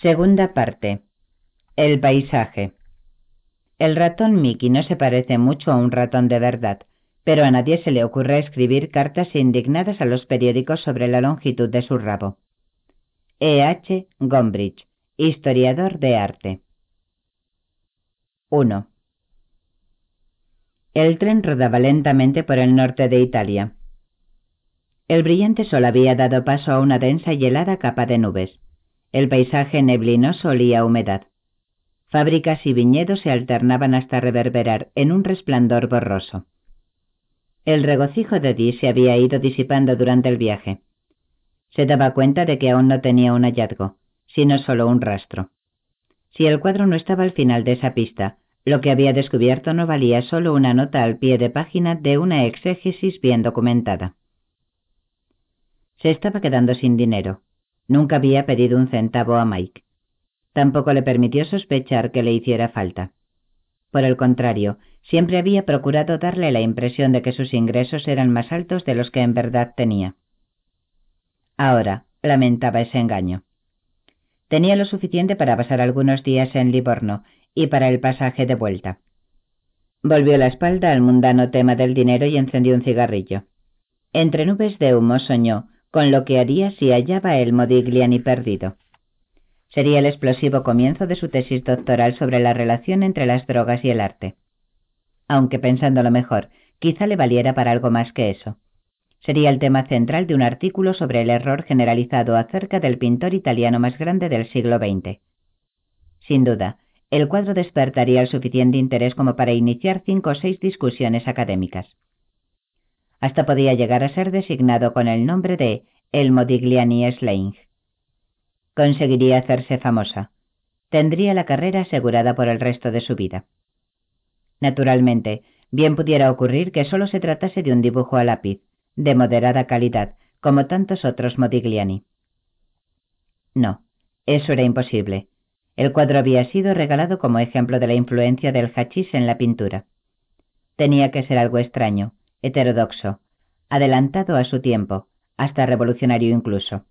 Segunda parte. El paisaje. El ratón Mickey no se parece mucho a un ratón de verdad, pero a nadie se le ocurre escribir cartas indignadas a los periódicos sobre la longitud de su rabo. E. H. Gombrich, historiador de arte. 1. El tren rodaba lentamente por el norte de Italia. El brillante sol había dado paso a una densa y helada capa de nubes. El paisaje neblinoso olía humedad. Fábricas y viñedos se alternaban hasta reverberar en un resplandor borroso. El regocijo de Dee se había ido disipando durante el viaje. Se daba cuenta de que aún no tenía un hallazgo, sino solo un rastro. Si el cuadro no estaba al final de esa pista, lo que había descubierto no valía solo una nota al pie de página de una exégesis bien documentada. Se estaba quedando sin dinero. Nunca había pedido un centavo a Mike. Tampoco le permitió sospechar que le hiciera falta. Por el contrario, siempre había procurado darle la impresión de que sus ingresos eran más altos de los que en verdad tenía. Ahora lamentaba ese engaño. Tenía lo suficiente para pasar algunos días en Livorno y para el pasaje de vuelta. Volvió la espalda al mundano tema del dinero y encendió un cigarrillo. Entre nubes de humo soñó con lo que haría si hallaba el Modigliani perdido. Sería el explosivo comienzo de su tesis doctoral sobre la relación entre las drogas y el arte. Aunque pensándolo mejor, quizá le valiera para algo más que eso. Sería el tema central de un artículo sobre el error generalizado acerca del pintor italiano más grande del siglo XX. Sin duda, el cuadro despertaría el suficiente interés como para iniciar cinco o seis discusiones académicas. Hasta podía llegar a ser designado con el nombre de El Modigliani Slang. Conseguiría hacerse famosa. Tendría la carrera asegurada por el resto de su vida. Naturalmente, bien pudiera ocurrir que solo se tratase de un dibujo a lápiz, de moderada calidad, como tantos otros Modigliani. No, eso era imposible. El cuadro había sido regalado como ejemplo de la influencia del hachís en la pintura. Tenía que ser algo extraño, heterodoxo, adelantado a su tiempo, hasta revolucionario incluso.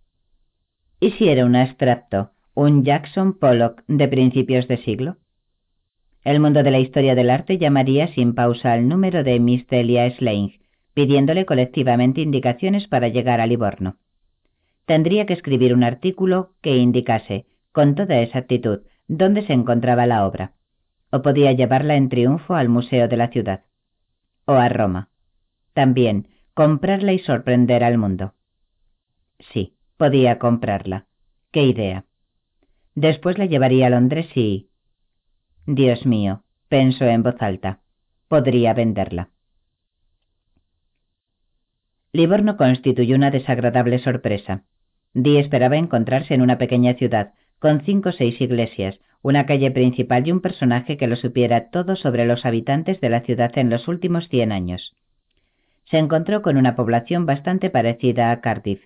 ¿Y si era un abstracto, un Jackson Pollock de principios de siglo? El mundo de la historia del arte llamaría sin pausa al número de Miss Delia Slange, pidiéndole colectivamente indicaciones para llegar a Livorno. Tendría que escribir un artículo que indicase, con toda exactitud, dónde se encontraba la obra, o podía llevarla en triunfo al museo de la ciudad, o a Roma. También, comprarla y sorprender al mundo. Sí, podía comprarla. Qué idea. Después la llevaría a Londres y... Dios mío, pensó en voz alta, podría venderla. Livorno constituyó una desagradable sorpresa. Dee esperaba encontrarse en una pequeña ciudad, con cinco o seis iglesias, una calle principal y un personaje que lo supiera todo sobre los habitantes de la ciudad en los últimos cien años se encontró con una población bastante parecida a Cardiff.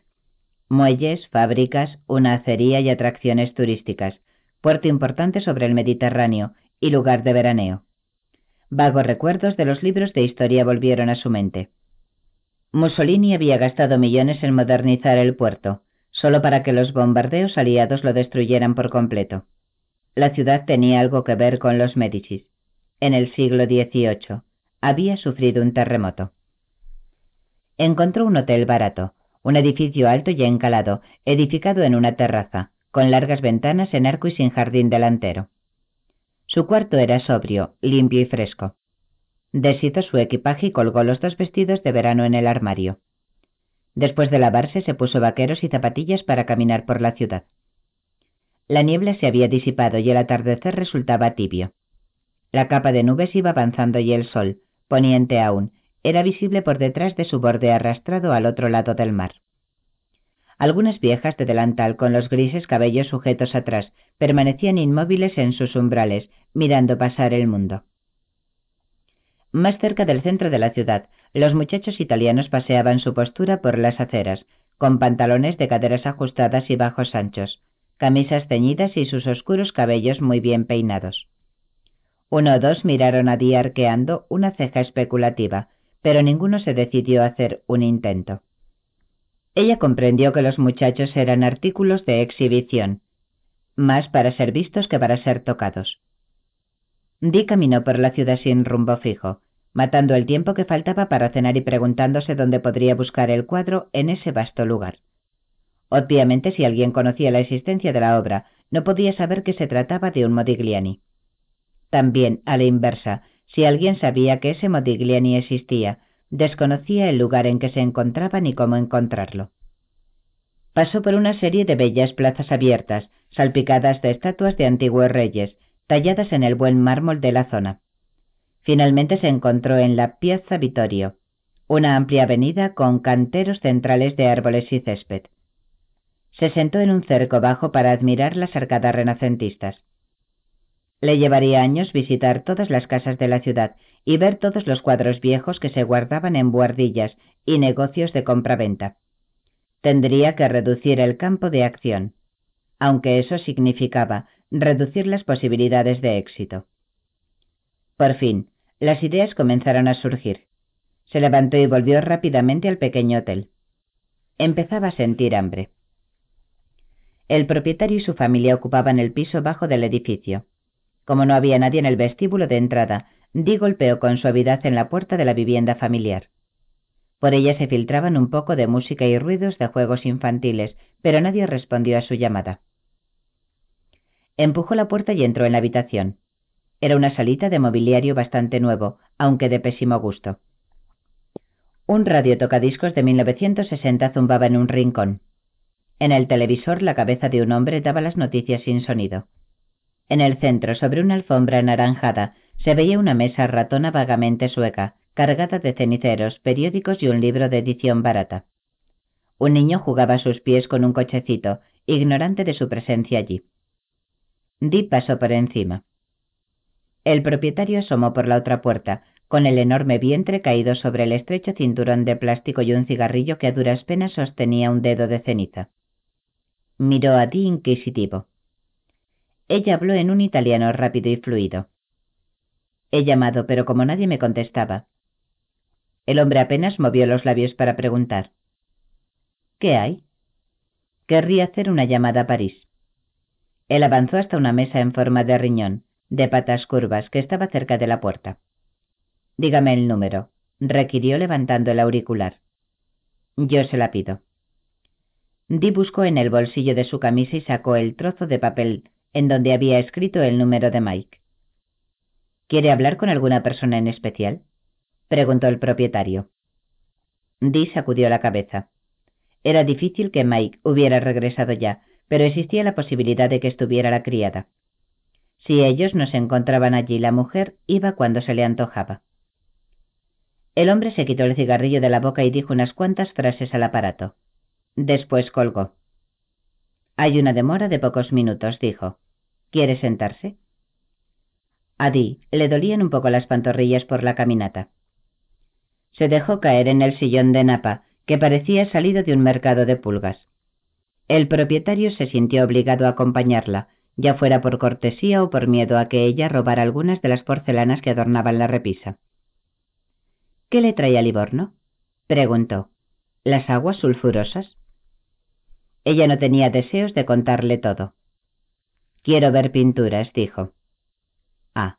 Muelles, fábricas, una acería y atracciones turísticas, puerto importante sobre el Mediterráneo y lugar de veraneo. Vagos recuerdos de los libros de historia volvieron a su mente. Mussolini había gastado millones en modernizar el puerto, solo para que los bombardeos aliados lo destruyeran por completo. La ciudad tenía algo que ver con los Médicis. En el siglo XVIII había sufrido un terremoto encontró un hotel barato, un edificio alto y encalado, edificado en una terraza, con largas ventanas en arco y sin jardín delantero. Su cuarto era sobrio, limpio y fresco. Deshizo su equipaje y colgó los dos vestidos de verano en el armario. Después de lavarse se puso vaqueros y zapatillas para caminar por la ciudad. La niebla se había disipado y el atardecer resultaba tibio. La capa de nubes iba avanzando y el sol, poniente aún, era visible por detrás de su borde arrastrado al otro lado del mar. Algunas viejas de delantal con los grises cabellos sujetos atrás permanecían inmóviles en sus umbrales, mirando pasar el mundo. Más cerca del centro de la ciudad, los muchachos italianos paseaban su postura por las aceras, con pantalones de caderas ajustadas y bajos anchos, camisas ceñidas y sus oscuros cabellos muy bien peinados. Uno o dos miraron a Día arqueando una ceja especulativa, pero ninguno se decidió a hacer un intento. Ella comprendió que los muchachos eran artículos de exhibición. más para ser vistos que para ser tocados. Di caminó por la ciudad sin rumbo fijo, matando el tiempo que faltaba para cenar y preguntándose dónde podría buscar el cuadro en ese vasto lugar. Obviamente, si alguien conocía la existencia de la obra, no podía saber que se trataba de un Modigliani. También, a la inversa, si alguien sabía que ese Modigliani existía, desconocía el lugar en que se encontraba ni cómo encontrarlo. Pasó por una serie de bellas plazas abiertas, salpicadas de estatuas de antiguos reyes, talladas en el buen mármol de la zona. Finalmente se encontró en la Piazza Vittorio, una amplia avenida con canteros centrales de árboles y césped. Se sentó en un cerco bajo para admirar las arcadas renacentistas. Le llevaría años visitar todas las casas de la ciudad y ver todos los cuadros viejos que se guardaban en buhardillas y negocios de compraventa. Tendría que reducir el campo de acción, aunque eso significaba reducir las posibilidades de éxito. Por fin, las ideas comenzaron a surgir. Se levantó y volvió rápidamente al pequeño hotel. Empezaba a sentir hambre. El propietario y su familia ocupaban el piso bajo del edificio. Como no había nadie en el vestíbulo de entrada, Di golpeó con suavidad en la puerta de la vivienda familiar. Por ella se filtraban un poco de música y ruidos de juegos infantiles, pero nadie respondió a su llamada. Empujó la puerta y entró en la habitación. Era una salita de mobiliario bastante nuevo, aunque de pésimo gusto. Un radio tocadiscos de 1960 zumbaba en un rincón. En el televisor la cabeza de un hombre daba las noticias sin sonido. En el centro, sobre una alfombra anaranjada, se veía una mesa ratona vagamente sueca, cargada de ceniceros, periódicos y un libro de edición barata. Un niño jugaba a sus pies con un cochecito, ignorante de su presencia allí. Di pasó por encima. El propietario asomó por la otra puerta, con el enorme vientre caído sobre el estrecho cinturón de plástico y un cigarrillo que a duras penas sostenía un dedo de ceniza. Miró a Di inquisitivo. Ella habló en un italiano rápido y fluido. He llamado, pero como nadie me contestaba. El hombre apenas movió los labios para preguntar. ¿Qué hay? Querría hacer una llamada a París. Él avanzó hasta una mesa en forma de riñón, de patas curvas, que estaba cerca de la puerta. Dígame el número, requirió levantando el auricular. Yo se la pido. Di buscó en el bolsillo de su camisa y sacó el trozo de papel en donde había escrito el número de Mike. ¿Quiere hablar con alguna persona en especial? preguntó el propietario. Dee sacudió la cabeza. Era difícil que Mike hubiera regresado ya, pero existía la posibilidad de que estuviera la criada. Si ellos no se encontraban allí, la mujer iba cuando se le antojaba. El hombre se quitó el cigarrillo de la boca y dijo unas cuantas frases al aparato. Después colgó. Hay una demora de pocos minutos, dijo. ¿Quiere sentarse? A Dee le dolían un poco las pantorrillas por la caminata. Se dejó caer en el sillón de napa, que parecía salido de un mercado de pulgas. El propietario se sintió obligado a acompañarla, ya fuera por cortesía o por miedo a que ella robara algunas de las porcelanas que adornaban la repisa. ¿Qué le trae a Livorno? preguntó. ¿Las aguas sulfurosas? Ella no tenía deseos de contarle todo. Quiero ver pinturas, dijo. Ah.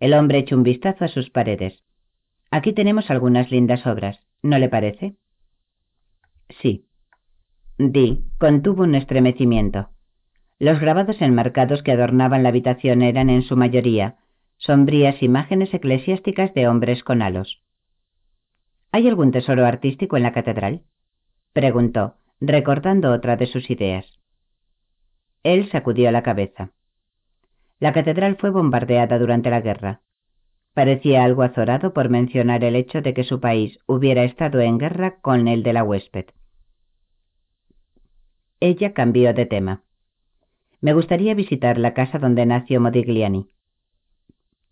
El hombre echó un vistazo a sus paredes. Aquí tenemos algunas lindas obras, ¿no le parece? Sí. Di contuvo un estremecimiento. Los grabados enmarcados que adornaban la habitación eran en su mayoría sombrías imágenes eclesiásticas de hombres con halos. ¿Hay algún tesoro artístico en la catedral? preguntó, recordando otra de sus ideas. Él sacudió la cabeza. La catedral fue bombardeada durante la guerra. Parecía algo azorado por mencionar el hecho de que su país hubiera estado en guerra con el de la huésped. Ella cambió de tema. Me gustaría visitar la casa donde nació Modigliani.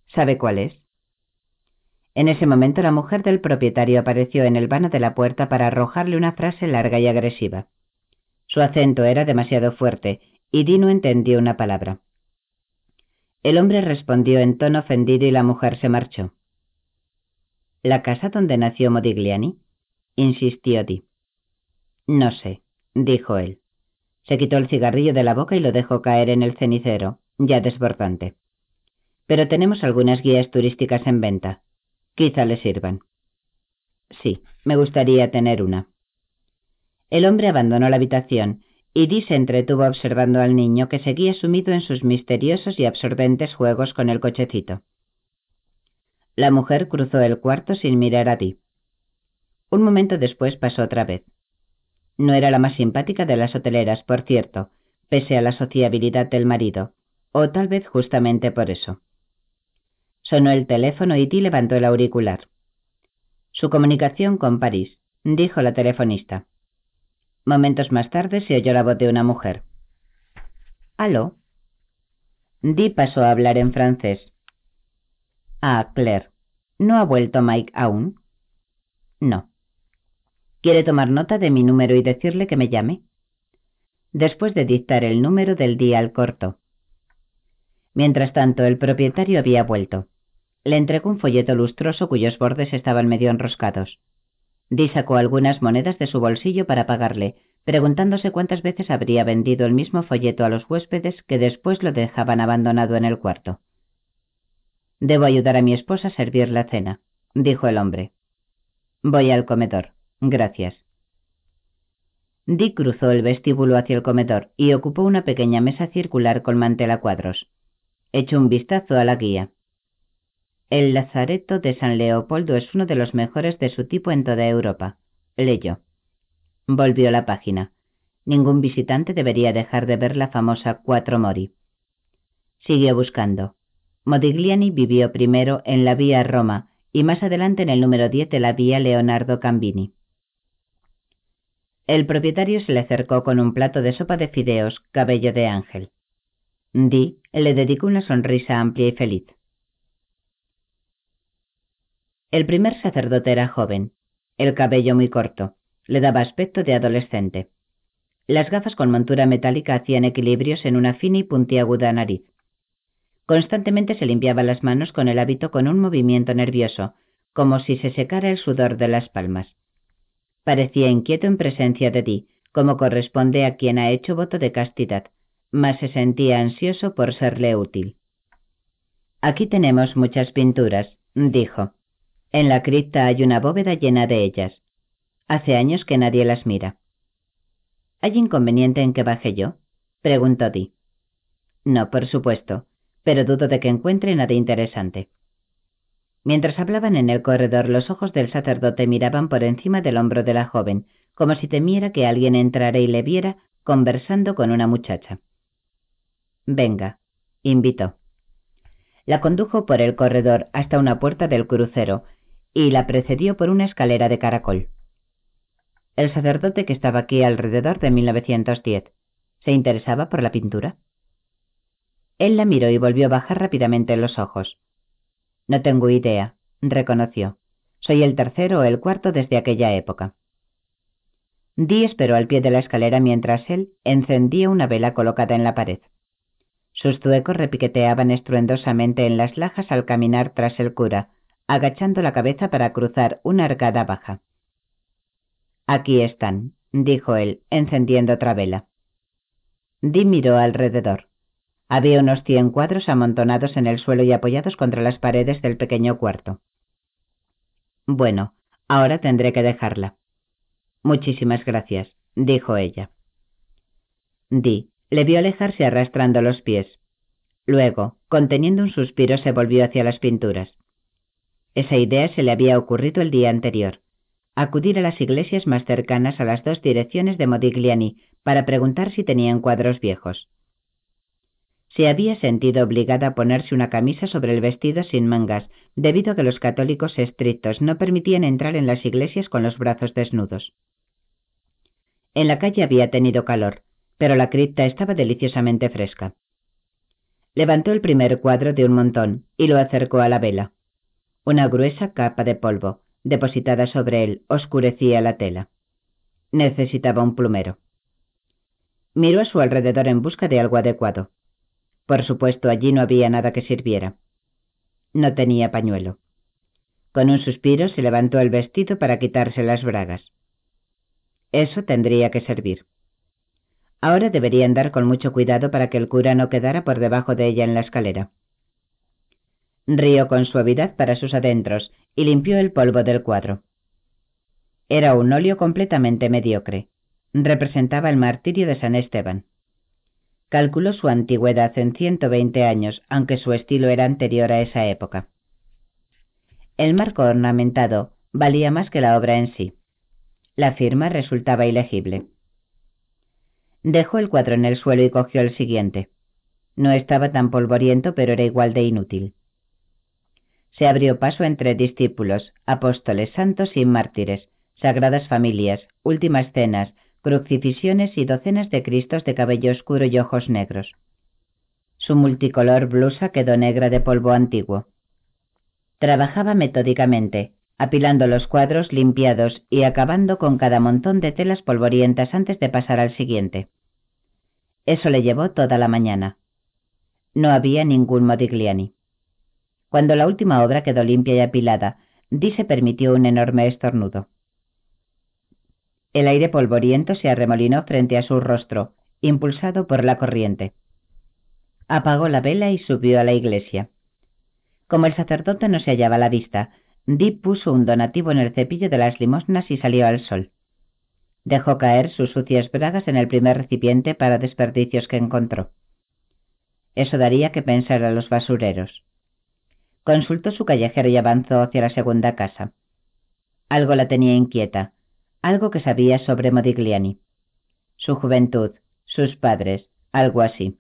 ¿Sabe cuál es? En ese momento la mujer del propietario apareció en el vano de la puerta para arrojarle una frase larga y agresiva. Su acento era demasiado fuerte y Dino entendió una palabra. El hombre respondió en tono ofendido y la mujer se marchó. ¿La casa donde nació Modigliani? insistió Di. No sé, dijo él. Se quitó el cigarrillo de la boca y lo dejó caer en el cenicero, ya desbordante. Pero tenemos algunas guías turísticas en venta. Quizá le sirvan. Sí, me gustaría tener una. El hombre abandonó la habitación Dee se entretuvo observando al niño que seguía sumido en sus misteriosos y absorbentes juegos con el cochecito. La mujer cruzó el cuarto sin mirar a Dee. Un momento después pasó otra vez. No era la más simpática de las hoteleras, por cierto, pese a la sociabilidad del marido, o tal vez justamente por eso. Sonó el teléfono y Dee levantó el auricular. Su comunicación con París, dijo la telefonista. Momentos más tarde se oyó la voz de una mujer. ¿Aló? Di pasó a hablar en francés. Ah, Claire. ¿No ha vuelto Mike aún? No. ¿Quiere tomar nota de mi número y decirle que me llame? Después de dictar el número del día al corto. Mientras tanto, el propietario había vuelto. Le entregó un folleto lustroso cuyos bordes estaban medio enroscados. Di sacó algunas monedas de su bolsillo para pagarle, preguntándose cuántas veces habría vendido el mismo folleto a los huéspedes que después lo dejaban abandonado en el cuarto. Debo ayudar a mi esposa a servir la cena, dijo el hombre. Voy al comedor. Gracias. Dick cruzó el vestíbulo hacia el comedor y ocupó una pequeña mesa circular con mantel a cuadros. Echó un vistazo a la guía. El Lazareto de San Leopoldo es uno de los mejores de su tipo en toda Europa. Leyó. Volvió la página. Ningún visitante debería dejar de ver la famosa Cuatro Mori. Siguió buscando. Modigliani vivió primero en la vía Roma y más adelante en el número 10 de la vía Leonardo Cambini. El propietario se le acercó con un plato de sopa de fideos, cabello de ángel. Di le dedicó una sonrisa amplia y feliz. El primer sacerdote era joven, el cabello muy corto, le daba aspecto de adolescente. Las gafas con montura metálica hacían equilibrios en una fina y puntiaguda nariz. Constantemente se limpiaba las manos con el hábito con un movimiento nervioso, como si se secara el sudor de las palmas. Parecía inquieto en presencia de ti, como corresponde a quien ha hecho voto de castidad, mas se sentía ansioso por serle útil. Aquí tenemos muchas pinturas, dijo. En la cripta hay una bóveda llena de ellas. Hace años que nadie las mira. ¿Hay inconveniente en que baje yo? preguntó Di. No, por supuesto, pero dudo de que encuentre nada interesante. Mientras hablaban en el corredor, los ojos del sacerdote miraban por encima del hombro de la joven, como si temiera que alguien entrara y le viera conversando con una muchacha. Venga, invitó. La condujo por el corredor hasta una puerta del crucero, y la precedió por una escalera de caracol. El sacerdote que estaba aquí alrededor de 1910 se interesaba por la pintura. Él la miró y volvió a bajar rápidamente los ojos. No tengo idea, reconoció. Soy el tercero o el cuarto desde aquella época. Dee esperó al pie de la escalera mientras él encendía una vela colocada en la pared. Sus zuecos repiqueteaban estruendosamente en las lajas al caminar tras el cura, agachando la cabeza para cruzar una arcada baja. Aquí están, dijo él, encendiendo otra vela. Di miró alrededor. Había unos cien cuadros amontonados en el suelo y apoyados contra las paredes del pequeño cuarto. Bueno, ahora tendré que dejarla. Muchísimas gracias, dijo ella. Di le vio alejarse arrastrando los pies. Luego, conteniendo un suspiro, se volvió hacia las pinturas. Esa idea se le había ocurrido el día anterior. Acudir a las iglesias más cercanas a las dos direcciones de Modigliani para preguntar si tenían cuadros viejos. Se había sentido obligada a ponerse una camisa sobre el vestido sin mangas, debido a que los católicos estrictos no permitían entrar en las iglesias con los brazos desnudos. En la calle había tenido calor, pero la cripta estaba deliciosamente fresca. Levantó el primer cuadro de un montón y lo acercó a la vela. Una gruesa capa de polvo, depositada sobre él, oscurecía la tela. Necesitaba un plumero. Miró a su alrededor en busca de algo adecuado. Por supuesto, allí no había nada que sirviera. No tenía pañuelo. Con un suspiro se levantó el vestido para quitarse las bragas. Eso tendría que servir. Ahora debería andar con mucho cuidado para que el cura no quedara por debajo de ella en la escalera. Rió con suavidad para sus adentros y limpió el polvo del cuadro. Era un óleo completamente mediocre. Representaba el martirio de San Esteban. Calculó su antigüedad en 120 años, aunque su estilo era anterior a esa época. El marco ornamentado valía más que la obra en sí. La firma resultaba ilegible. Dejó el cuadro en el suelo y cogió el siguiente. No estaba tan polvoriento, pero era igual de inútil. Se abrió paso entre discípulos, apóstoles, santos y mártires, sagradas familias, últimas cenas, crucifixiones y docenas de cristos de cabello oscuro y ojos negros. Su multicolor blusa quedó negra de polvo antiguo. Trabajaba metódicamente, apilando los cuadros limpiados y acabando con cada montón de telas polvorientas antes de pasar al siguiente. Eso le llevó toda la mañana. No había ningún Modigliani. Cuando la última obra quedó limpia y apilada, Di se permitió un enorme estornudo. El aire polvoriento se arremolinó frente a su rostro, impulsado por la corriente. Apagó la vela y subió a la iglesia. Como el sacerdote no se hallaba a la vista, Deep puso un donativo en el cepillo de las limosnas y salió al sol. Dejó caer sus sucias bragas en el primer recipiente para desperdicios que encontró. Eso daría que pensar a los basureros. Consultó su callejero y avanzó hacia la segunda casa. Algo la tenía inquieta algo que sabía sobre Modigliani. Su juventud, sus padres, algo así.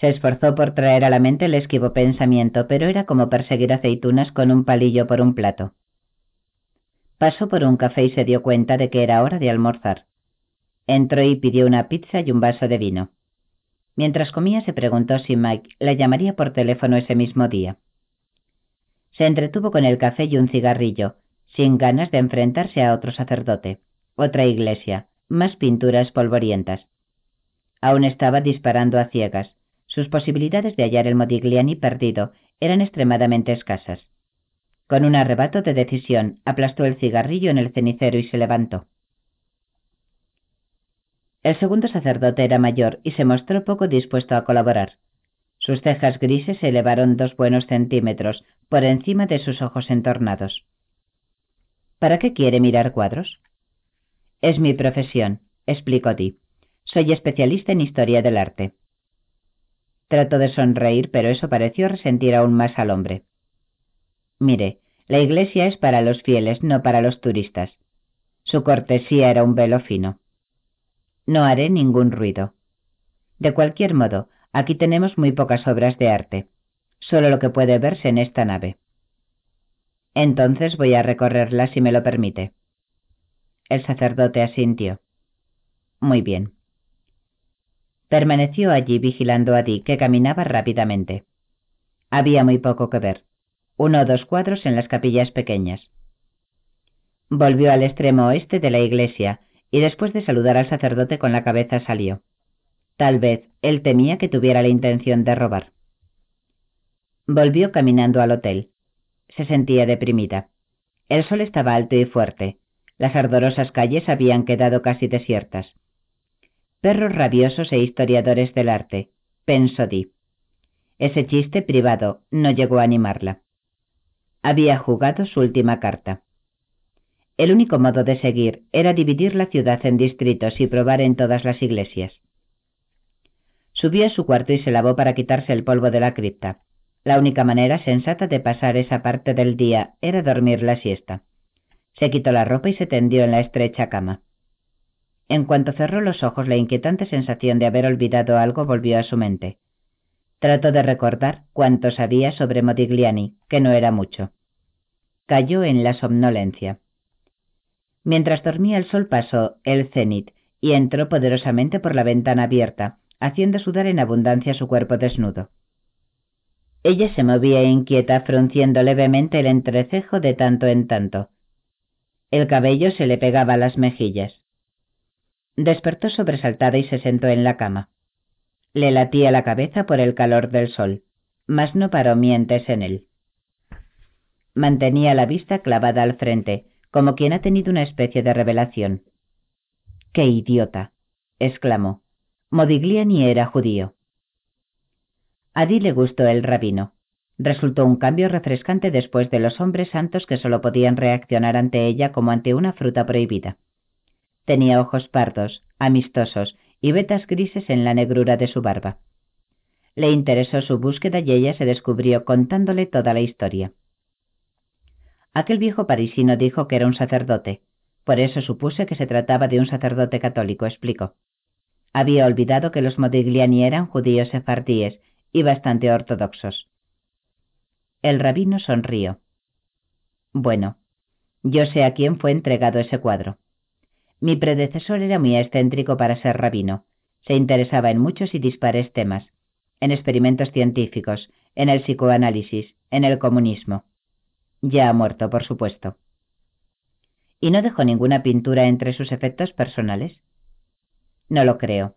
Se esforzó por traer a la mente el esquivo pensamiento, pero era como perseguir aceitunas con un palillo por un plato. Pasó por un café y se dio cuenta de que era hora de almorzar. Entró y pidió una pizza y un vaso de vino. Mientras comía se preguntó si Mike la llamaría por teléfono ese mismo día. Se entretuvo con el café y un cigarrillo, sin ganas de enfrentarse a otro sacerdote, otra iglesia, más pinturas polvorientas. Aún estaba disparando a ciegas. Sus posibilidades de hallar el Modigliani perdido eran extremadamente escasas. Con un arrebato de decisión, aplastó el cigarrillo en el cenicero y se levantó. El segundo sacerdote era mayor y se mostró poco dispuesto a colaborar. Sus cejas grises se elevaron dos buenos centímetros por encima de sus ojos entornados. ¿Para qué quiere mirar cuadros? Es mi profesión, explicó Di. Soy especialista en historia del arte. Trató de sonreír, pero eso pareció resentir aún más al hombre. Mire, la iglesia es para los fieles, no para los turistas. Su cortesía era un velo fino. No haré ningún ruido. De cualquier modo, aquí tenemos muy pocas obras de arte, solo lo que puede verse en esta nave. Entonces voy a recorrerla si me lo permite. El sacerdote asintió. Muy bien. Permaneció allí vigilando a Dick, que caminaba rápidamente. Había muy poco que ver. Uno o dos cuadros en las capillas pequeñas. Volvió al extremo oeste de la iglesia y después de saludar al sacerdote con la cabeza salió. Tal vez él temía que tuviera la intención de robar. Volvió caminando al hotel se sentía deprimida. El sol estaba alto y fuerte. Las ardorosas calles habían quedado casi desiertas. Perros rabiosos e historiadores del arte, pensó Di. Ese chiste privado no llegó a animarla. Había jugado su última carta. El único modo de seguir era dividir la ciudad en distritos y probar en todas las iglesias. Subió a su cuarto y se lavó para quitarse el polvo de la cripta. La única manera sensata de pasar esa parte del día era dormir la siesta. Se quitó la ropa y se tendió en la estrecha cama. En cuanto cerró los ojos, la inquietante sensación de haber olvidado algo volvió a su mente. Trató de recordar cuánto sabía sobre Modigliani, que no era mucho. Cayó en la somnolencia. Mientras dormía el sol pasó el cenit y entró poderosamente por la ventana abierta, haciendo sudar en abundancia su cuerpo desnudo. Ella se movía inquieta, frunciendo levemente el entrecejo de tanto en tanto. El cabello se le pegaba a las mejillas. Despertó sobresaltada y se sentó en la cama. Le latía la cabeza por el calor del sol, mas no paró mientes en él. Mantenía la vista clavada al frente, como quien ha tenido una especie de revelación. ¡Qué idiota! exclamó. Modigliani era judío. A Di le gustó el rabino. Resultó un cambio refrescante después de los hombres santos que solo podían reaccionar ante ella como ante una fruta prohibida. Tenía ojos pardos, amistosos y vetas grises en la negrura de su barba. Le interesó su búsqueda y ella se descubrió contándole toda la historia. Aquel viejo parisino dijo que era un sacerdote, por eso supuse que se trataba de un sacerdote católico, explicó. Había olvidado que los Modigliani eran judíos sefardíes y bastante ortodoxos. El rabino sonrió. Bueno, yo sé a quién fue entregado ese cuadro. Mi predecesor era muy excéntrico para ser rabino. Se interesaba en muchos y dispares temas, en experimentos científicos, en el psicoanálisis, en el comunismo. Ya ha muerto, por supuesto. ¿Y no dejó ninguna pintura entre sus efectos personales? No lo creo.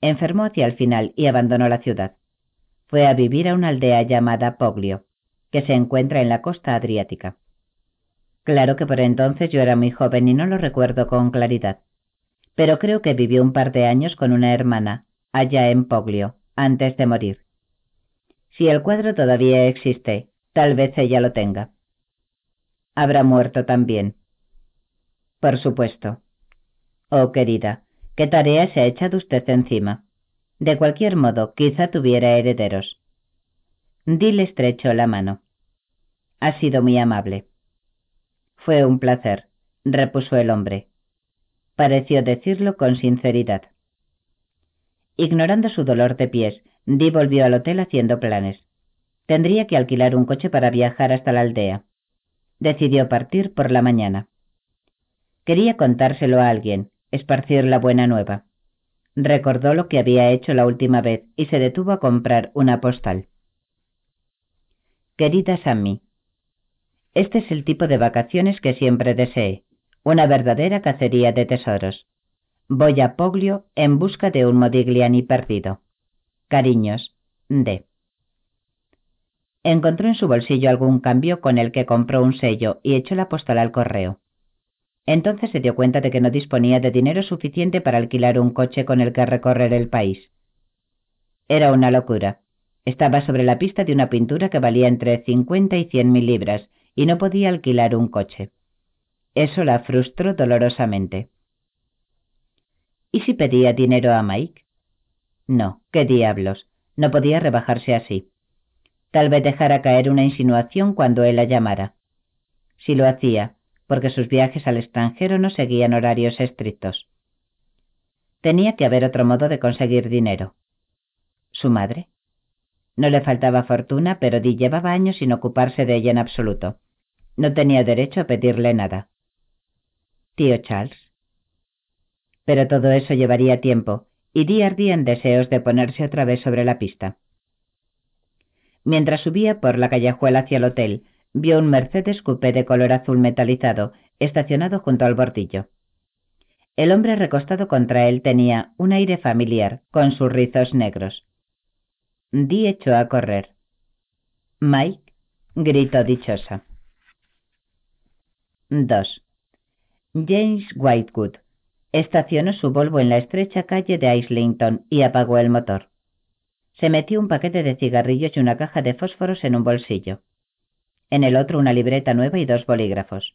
Enfermó hacia el final y abandonó la ciudad. Fue a vivir a una aldea llamada Poglio, que se encuentra en la costa adriática. Claro que por entonces yo era muy joven y no lo recuerdo con claridad, pero creo que vivió un par de años con una hermana, allá en Poglio, antes de morir. Si el cuadro todavía existe, tal vez ella lo tenga. Habrá muerto también. Por supuesto. Oh, querida, ¿qué tarea se ha echado usted encima? De cualquier modo, quizá tuviera herederos. Dile estrechó la mano. Ha sido muy amable. Fue un placer, repuso el hombre. Pareció decirlo con sinceridad. Ignorando su dolor de pies, Di volvió al hotel haciendo planes. Tendría que alquilar un coche para viajar hasta la aldea. Decidió partir por la mañana. Quería contárselo a alguien, esparcir la buena nueva. Recordó lo que había hecho la última vez y se detuvo a comprar una postal. Querida Sammy, este es el tipo de vacaciones que siempre deseé, una verdadera cacería de tesoros. Voy a Poglio en busca de un Modigliani perdido. Cariños, D. Encontró en su bolsillo algún cambio con el que compró un sello y echó la postal al correo. Entonces se dio cuenta de que no disponía de dinero suficiente para alquilar un coche con el que recorrer el país. Era una locura. Estaba sobre la pista de una pintura que valía entre cincuenta y cien mil libras y no podía alquilar un coche. Eso la frustró dolorosamente. ¿Y si pedía dinero a Mike? No, qué diablos, no podía rebajarse así. Tal vez dejara caer una insinuación cuando él la llamara. Si lo hacía, porque sus viajes al extranjero no seguían horarios estrictos. Tenía que haber otro modo de conseguir dinero. ¿Su madre? No le faltaba fortuna, pero Di llevaba años sin ocuparse de ella en absoluto. No tenía derecho a pedirle nada. Tío Charles. Pero todo eso llevaría tiempo, y Di ardía en deseos de ponerse otra vez sobre la pista. Mientras subía por la callejuela hacia el hotel, vio un Mercedes coupé de color azul metalizado estacionado junto al bordillo. El hombre recostado contra él tenía un aire familiar, con sus rizos negros. Di echó a correr. Mike gritó dichosa. 2. James Whitewood estacionó su Volvo en la estrecha calle de Islington y apagó el motor. Se metió un paquete de cigarrillos y una caja de fósforos en un bolsillo en el otro una libreta nueva y dos bolígrafos.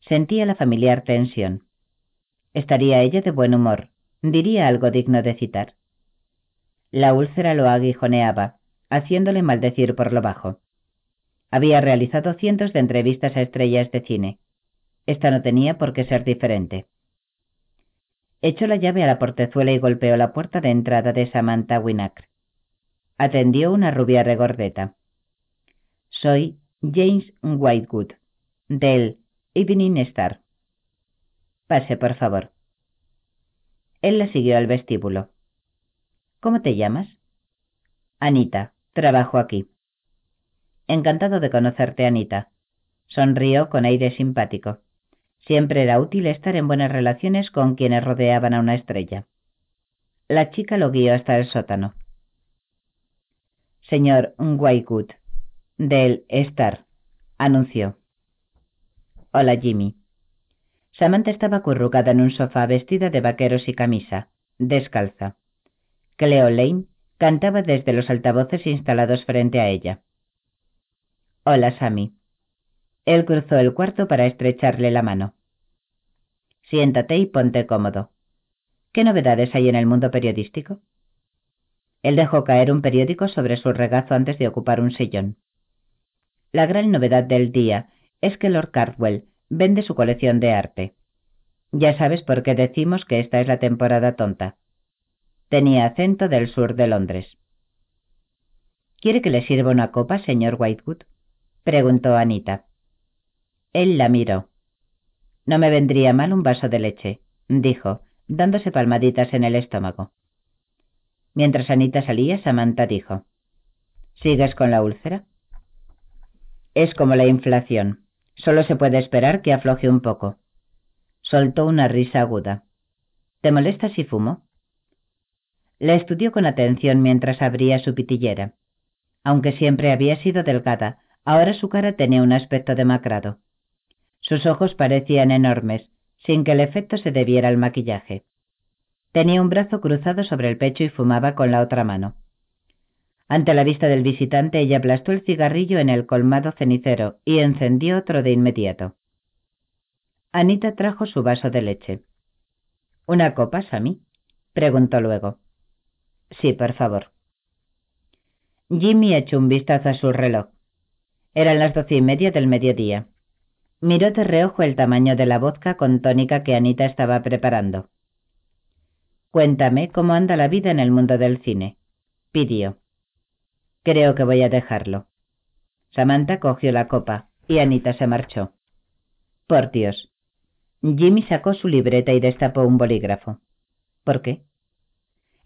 Sentía la familiar tensión. Estaría ella de buen humor, diría algo digno de citar. La úlcera lo aguijoneaba, haciéndole maldecir por lo bajo. Había realizado cientos de entrevistas a estrellas de cine. Esta no tenía por qué ser diferente. Echó la llave a la portezuela y golpeó la puerta de entrada de Samantha Winacre. Atendió una rubia regordeta. Soy James Whitewood, del Evening Star. Pase, por favor. Él la siguió al vestíbulo. ¿Cómo te llamas? Anita, trabajo aquí. Encantado de conocerte, Anita. Sonrió con aire simpático. Siempre era útil estar en buenas relaciones con quienes rodeaban a una estrella. La chica lo guió hasta el sótano. Señor Whitewood, del Star, anunció. Hola, Jimmy. Samantha estaba acurrucada en un sofá vestida de vaqueros y camisa, descalza. Cleo Lane cantaba desde los altavoces instalados frente a ella. Hola, Sammy. Él cruzó el cuarto para estrecharle la mano. Siéntate y ponte cómodo. ¿Qué novedades hay en el mundo periodístico? Él dejó caer un periódico sobre su regazo antes de ocupar un sillón. La gran novedad del día es que Lord Cardwell vende su colección de arte. Ya sabes por qué decimos que esta es la temporada tonta. Tenía acento del sur de Londres. ¿Quiere que le sirva una copa, señor Whitewood? preguntó Anita. Él la miró. No me vendría mal un vaso de leche, dijo, dándose palmaditas en el estómago. Mientras Anita salía, Samantha dijo, ¿Sigues con la úlcera? Es como la inflación. Solo se puede esperar que afloje un poco. Soltó una risa aguda. ¿Te molesta si fumo? La estudió con atención mientras abría su pitillera. Aunque siempre había sido delgada, ahora su cara tenía un aspecto demacrado. Sus ojos parecían enormes, sin que el efecto se debiera al maquillaje. Tenía un brazo cruzado sobre el pecho y fumaba con la otra mano. Ante la vista del visitante, ella aplastó el cigarrillo en el colmado cenicero y encendió otro de inmediato. Anita trajo su vaso de leche. ¿Una copa, Sammy? preguntó luego. Sí, por favor. Jimmy echó un vistazo a su reloj. Eran las doce y media del mediodía. Miró de reojo el tamaño de la vodka con tónica que Anita estaba preparando. Cuéntame cómo anda la vida en el mundo del cine, pidió. Creo que voy a dejarlo. Samantha cogió la copa y Anita se marchó. Por Dios. Jimmy sacó su libreta y destapó un bolígrafo. ¿Por qué?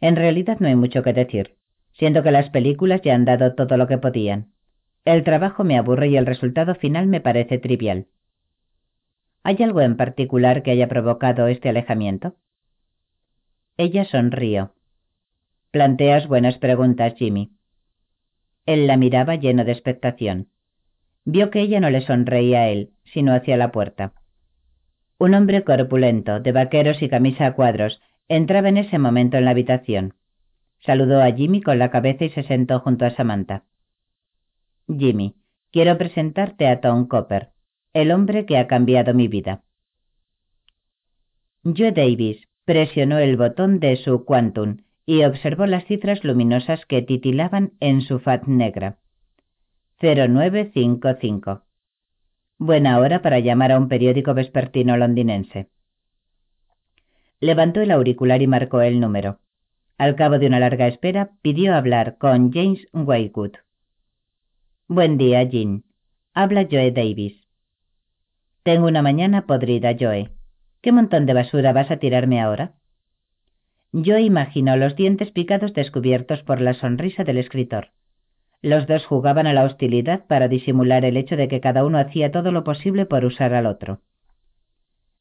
En realidad no hay mucho que decir. Siento que las películas ya han dado todo lo que podían. El trabajo me aburre y el resultado final me parece trivial. ¿Hay algo en particular que haya provocado este alejamiento? Ella sonrió. Planteas buenas preguntas, Jimmy. Él la miraba lleno de expectación. Vio que ella no le sonreía a él, sino hacia la puerta. Un hombre corpulento, de vaqueros y camisa a cuadros, entraba en ese momento en la habitación. Saludó a Jimmy con la cabeza y se sentó junto a Samantha. Jimmy, quiero presentarte a Tom Copper, el hombre que ha cambiado mi vida. Joe Davis presionó el botón de su Quantum y observó las cifras luminosas que titilaban en su fat negra. 0955. Buena hora para llamar a un periódico vespertino londinense. Levantó el auricular y marcó el número. Al cabo de una larga espera, pidió hablar con James Whitewood. Buen día, Jean. Habla Joe Davis. Tengo una mañana podrida, Joe. ¿Qué montón de basura vas a tirarme ahora? Yo imagino los dientes picados descubiertos por la sonrisa del escritor. Los dos jugaban a la hostilidad para disimular el hecho de que cada uno hacía todo lo posible por usar al otro.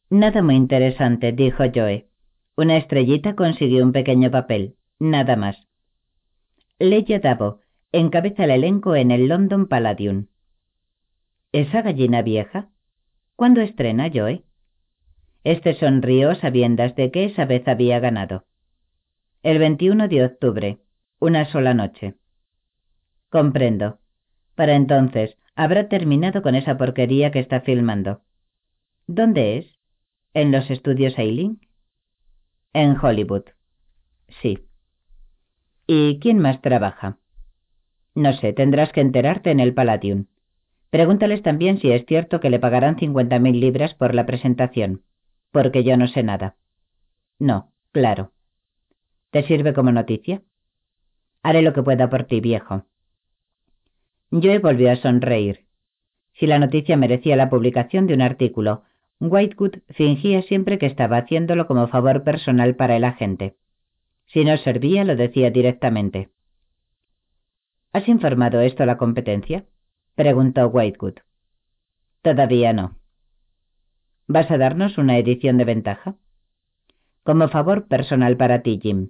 Nada muy interesante, dijo Joe. Una estrellita consiguió un pequeño papel, nada más. Leia Davo encabeza el elenco en el London Palladium. ¿Esa gallina vieja? ¿Cuándo estrena, Joe? Este sonrió sabiendas de que esa vez había ganado. El 21 de octubre, una sola noche. Comprendo. Para entonces, habrá terminado con esa porquería que está filmando. ¿Dónde es? ¿En los estudios Ailing? En Hollywood. Sí. ¿Y quién más trabaja? No sé, tendrás que enterarte en el Palladium. Pregúntales también si es cierto que le pagarán cincuenta mil libras por la presentación, porque yo no sé nada. No, claro. ¿Te sirve como noticia? Haré lo que pueda por ti, viejo. Joe volvió a sonreír. Si la noticia merecía la publicación de un artículo, Whitewood fingía siempre que estaba haciéndolo como favor personal para el agente. Si no servía, lo decía directamente. ¿Has informado esto a la competencia? preguntó Whitewood. Todavía no. ¿Vas a darnos una edición de ventaja? Como favor personal para ti, Jim.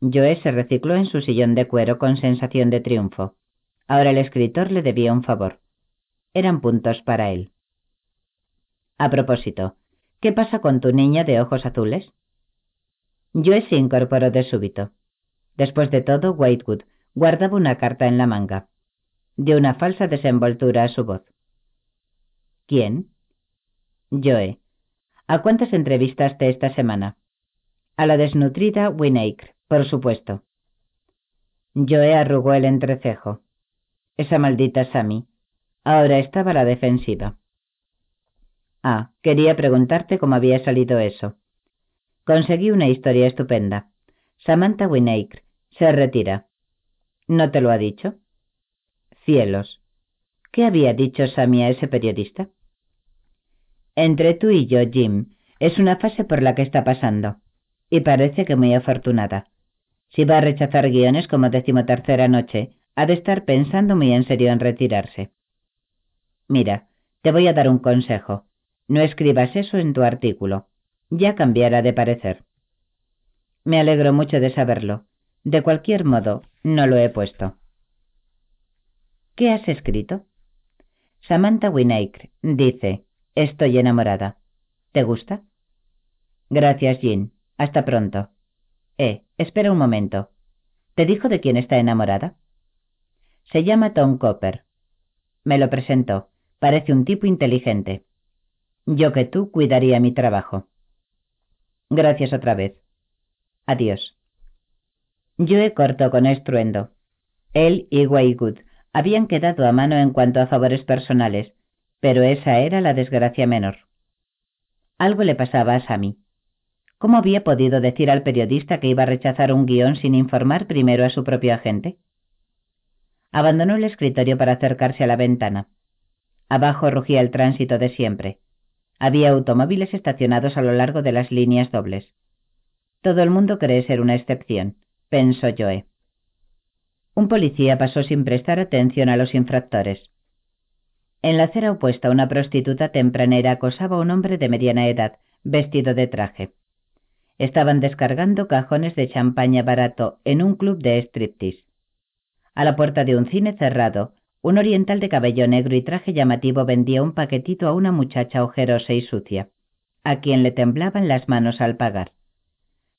Joe se recicló en su sillón de cuero con sensación de triunfo. Ahora el escritor le debía un favor. Eran puntos para él. A propósito, ¿qué pasa con tu niña de ojos azules? Joe se incorporó de súbito. Después de todo, Whitewood guardaba una carta en la manga. Dio una falsa desenvoltura a su voz. ¿Quién? Joe. ¿A cuántas entrevistaste esta semana? A la desnutrida Winacre, por supuesto. Joe arrugó el entrecejo. Esa maldita Sammy. Ahora estaba la defensiva. Ah, quería preguntarte cómo había salido eso. Conseguí una historia estupenda. Samantha Winacre se retira. ¿No te lo ha dicho? Cielos. ¿Qué había dicho Sammy a ese periodista? Entre tú y yo, Jim, es una fase por la que está pasando. Y parece que muy afortunada. Si va a rechazar guiones como decimotercera noche, ha de estar pensando muy en serio en retirarse. Mira, te voy a dar un consejo. No escribas eso en tu artículo. Ya cambiará de parecer. Me alegro mucho de saberlo. De cualquier modo, no lo he puesto. ¿Qué has escrito? Samantha Winacre dice, estoy enamorada. ¿Te gusta? Gracias, Jean. Hasta pronto. Eh, espera un momento. ¿Te dijo de quién está enamorada? Se llama Tom Copper. Me lo presentó. Parece un tipo inteligente. Yo que tú cuidaría mi trabajo. Gracias otra vez. Adiós. Joe cortó con estruendo. Él y Waygood habían quedado a mano en cuanto a favores personales, pero esa era la desgracia menor. Algo le pasaba a Sammy. ¿Cómo había podido decir al periodista que iba a rechazar un guion sin informar primero a su propio agente? Abandonó el escritorio para acercarse a la ventana. Abajo rugía el tránsito de siempre. Había automóviles estacionados a lo largo de las líneas dobles. Todo el mundo cree ser una excepción, pensó Joe. Un policía pasó sin prestar atención a los infractores. En la acera opuesta una prostituta tempranera acosaba a un hombre de mediana edad, vestido de traje. Estaban descargando cajones de champaña barato en un club de striptease. A la puerta de un cine cerrado, un oriental de cabello negro y traje llamativo vendía un paquetito a una muchacha ojerosa y sucia, a quien le temblaban las manos al pagar.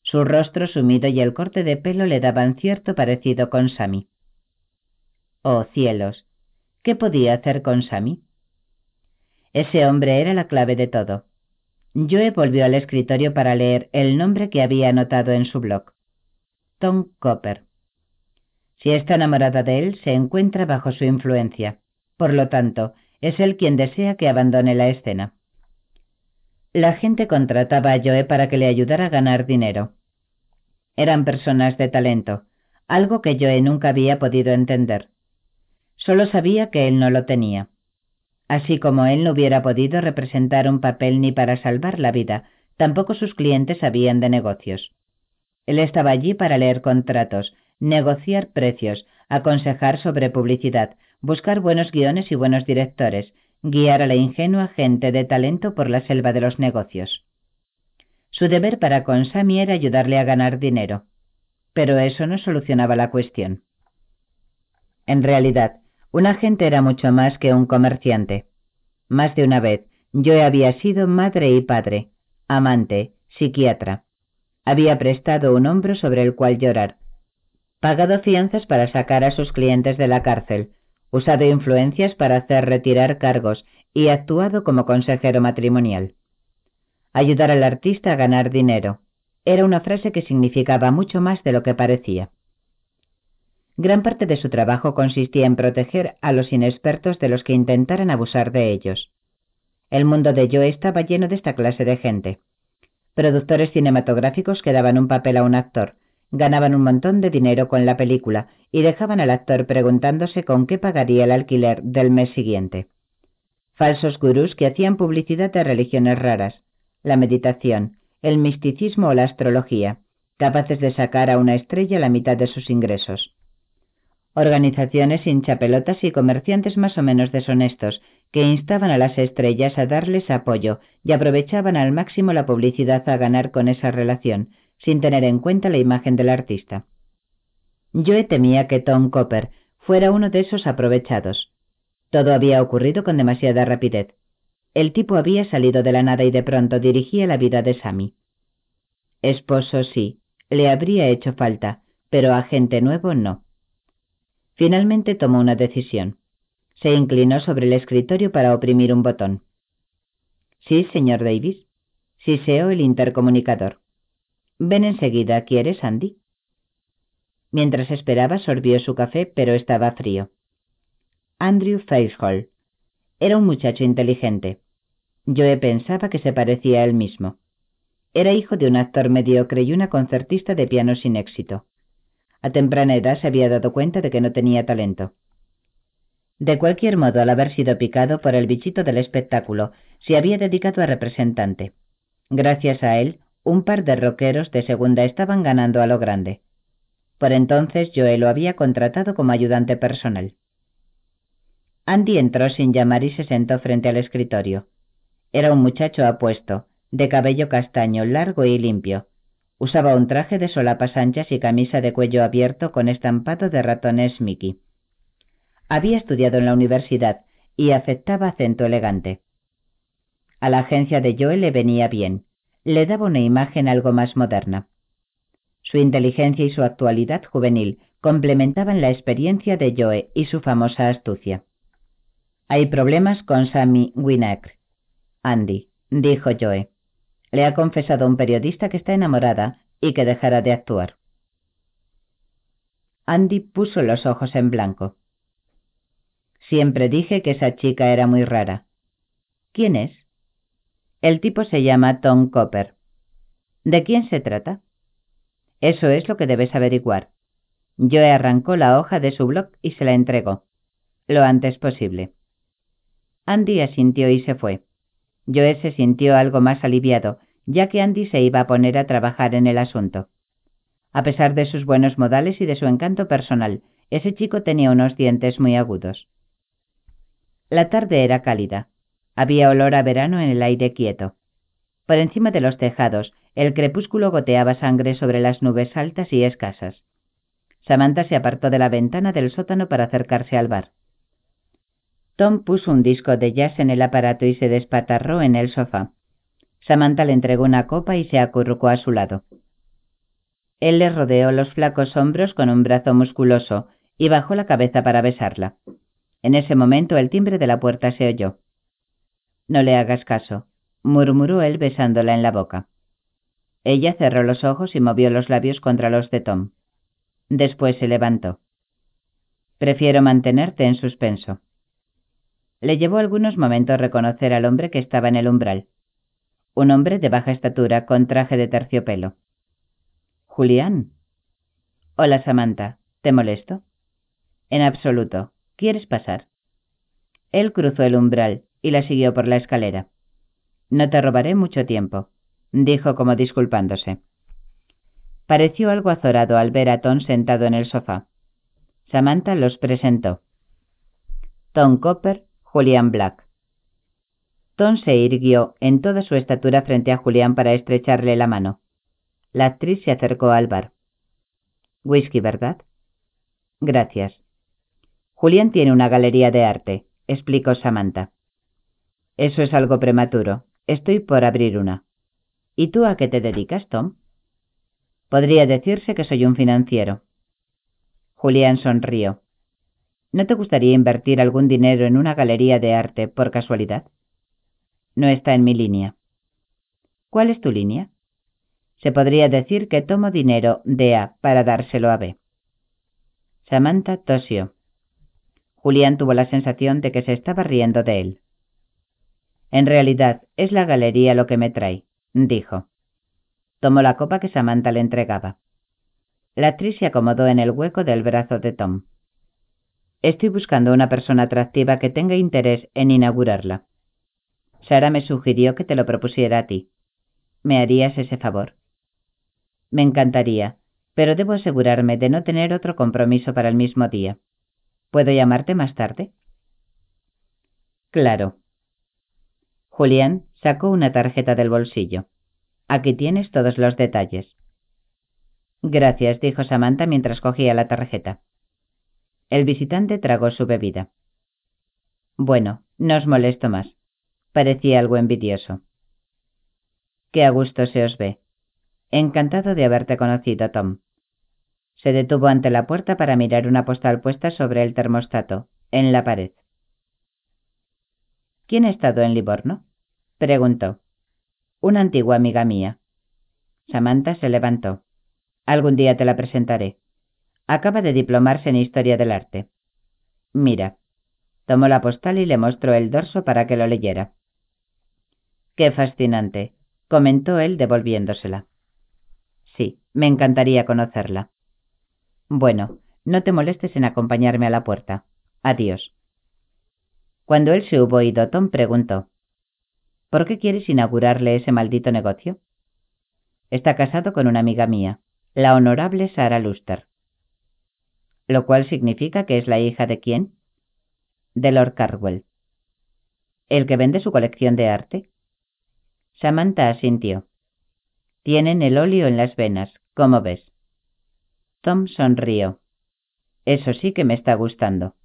Su rostro sumido y el corte de pelo le daban cierto parecido con Sammy. Oh cielos, ¿qué podía hacer con Sammy? Ese hombre era la clave de todo. Joe volvió al escritorio para leer el nombre que había anotado en su blog. Tom Copper. Si está enamorada de él, se encuentra bajo su influencia. Por lo tanto, es él quien desea que abandone la escena. La gente contrataba a Joe para que le ayudara a ganar dinero. Eran personas de talento, algo que Joe nunca había podido entender. Solo sabía que él no lo tenía. Así como él no hubiera podido representar un papel ni para salvar la vida, tampoco sus clientes sabían de negocios. Él estaba allí para leer contratos, negociar precios, aconsejar sobre publicidad, buscar buenos guiones y buenos directores, guiar a la ingenua gente de talento por la selva de los negocios. Su deber para con Sammy era ayudarle a ganar dinero, pero eso no solucionaba la cuestión. En realidad, un agente era mucho más que un comerciante. Más de una vez, yo había sido madre y padre, amante, psiquiatra. Había prestado un hombro sobre el cual llorar, pagado fianzas para sacar a sus clientes de la cárcel, usado influencias para hacer retirar cargos y actuado como consejero matrimonial. Ayudar al artista a ganar dinero era una frase que significaba mucho más de lo que parecía. Gran parte de su trabajo consistía en proteger a los inexpertos de los que intentaran abusar de ellos. El mundo de Joe estaba lleno de esta clase de gente. Productores cinematográficos que daban un papel a un actor, ganaban un montón de dinero con la película y dejaban al actor preguntándose con qué pagaría el alquiler del mes siguiente. Falsos gurús que hacían publicidad de religiones raras, la meditación, el misticismo o la astrología, capaces de sacar a una estrella la mitad de sus ingresos. Organizaciones hinchapelotas y comerciantes más o menos deshonestos que instaban a las estrellas a darles apoyo y aprovechaban al máximo la publicidad a ganar con esa relación, sin tener en cuenta la imagen del artista. Yo temía que Tom Copper fuera uno de esos aprovechados. Todo había ocurrido con demasiada rapidez. El tipo había salido de la nada y de pronto dirigía la vida de Sammy. Esposo sí, Le habría hecho falta, pero a gente nuevo no. Finalmente tomó una decisión. Se inclinó sobre el escritorio para oprimir un botón. Sí, señor Davis. Siseó el intercomunicador. Ven enseguida, ¿quieres, Andy? Mientras esperaba, sorbió su café, pero estaba frío. Andrew Fairhall. Era un muchacho inteligente. Joe pensaba que se parecía a él mismo. Era hijo de un actor mediocre y una concertista de piano sin éxito. A temprana edad se había dado cuenta de que no tenía talento. De cualquier modo, al haber sido picado por el bichito del espectáculo, se había dedicado a representante. Gracias a él, un par de rockeros de segunda estaban ganando a lo grande. Por entonces Joe lo había contratado como ayudante personal. Andy entró sin llamar y se sentó frente al escritorio. Era un muchacho apuesto, de cabello castaño, largo y limpio. Usaba un traje de solapas anchas y camisa de cuello abierto con estampado de ratones Mickey. Había estudiado en la universidad y afectaba acento elegante. A la agencia de Joe le venía bien, le daba una imagen algo más moderna. Su inteligencia y su actualidad juvenil complementaban la experiencia de Joe y su famosa astucia. Hay problemas con Sammy Winnack. Andy, dijo Joe. Le ha confesado a un periodista que está enamorada y que dejará de actuar. Andy puso los ojos en blanco. Siempre dije que esa chica era muy rara. ¿Quién es? El tipo se llama Tom Copper. ¿De quién se trata? Eso es lo que debes averiguar. Joe arrancó la hoja de su blog y se la entregó. Lo antes posible. Andy asintió y se fue. Joe se sintió algo más aliviado, ya que Andy se iba a poner a trabajar en el asunto. A pesar de sus buenos modales y de su encanto personal, ese chico tenía unos dientes muy agudos. La tarde era cálida. Había olor a verano en el aire quieto. Por encima de los tejados, el crepúsculo goteaba sangre sobre las nubes altas y escasas. Samantha se apartó de la ventana del sótano para acercarse al bar. Tom puso un disco de jazz en el aparato y se despatarró en el sofá. Samantha le entregó una copa y se acurrucó a su lado. Él le rodeó los flacos hombros con un brazo musculoso y bajó la cabeza para besarla. En ese momento el timbre de la puerta se oyó. No le hagas caso, murmuró él besándola en la boca. Ella cerró los ojos y movió los labios contra los de Tom. Después se levantó. Prefiero mantenerte en suspenso. Le llevó algunos momentos reconocer al hombre que estaba en el umbral. Un hombre de baja estatura con traje de terciopelo. Julián. Hola, Samantha. ¿Te molesto? En absoluto. ¿Quieres pasar? Él cruzó el umbral, y la siguió por la escalera. No te robaré mucho tiempo, dijo como disculpándose. Pareció algo azorado al ver a Tom sentado en el sofá. Samantha los presentó. Tom Copper, Julian Black. Tom se irguió en toda su estatura frente a Julián para estrecharle la mano. La actriz se acercó al bar. Whisky, ¿verdad? Gracias. Julián tiene una galería de arte, explicó Samantha. Eso es algo prematuro. Estoy por abrir una. ¿Y tú a qué te dedicas, Tom? Podría decirse que soy un financiero. Julián sonrió. ¿No te gustaría invertir algún dinero en una galería de arte por casualidad? No está en mi línea. ¿Cuál es tu línea? Se podría decir que tomo dinero de A para dárselo a B. Samantha tosió. Julián tuvo la sensación de que se estaba riendo de él. En realidad, es la galería lo que me trae, dijo. Tomó la copa que Samantha le entregaba. La actriz se acomodó en el hueco del brazo de Tom. Estoy buscando una persona atractiva que tenga interés en inaugurarla. Sara me sugirió que te lo propusiera a ti. ¿Me harías ese favor? Me encantaría, pero debo asegurarme de no tener otro compromiso para el mismo día. ¿Puedo llamarte más tarde? Claro, Julián sacó una tarjeta del bolsillo. Aquí tienes todos los detalles. Gracias, dijo Samantha mientras cogía la tarjeta. El visitante tragó su bebida. Bueno, no os molesto más. Parecía algo envidioso. Qué a gusto se os ve. Encantado de haberte conocido, Tom. Se detuvo ante la puerta para mirar una postal puesta sobre el termostato, en la pared. ¿Quién ha estado en Livorno? preguntó. Una antigua amiga mía. Samantha se levantó. Algún día te la presentaré. Acaba de diplomarse en Historia del Arte. Mira. Tomó la postal y le mostró el dorso para que lo leyera. Qué fascinante, comentó él devolviéndosela. Sí, me encantaría conocerla. Bueno, no te molestes en acompañarme a la puerta. Adiós. Cuando él se hubo ido, Tom preguntó ¿Por qué quieres inaugurarle ese maldito negocio? Está casado con una amiga mía, la honorable Sara Luster. Lo cual significa que es la hija de quién? De Lord Carwell. ¿El que vende su colección de arte? Samantha asintió. Tienen el óleo en las venas, ¿cómo ves? Tom sonrió. Eso sí que me está gustando.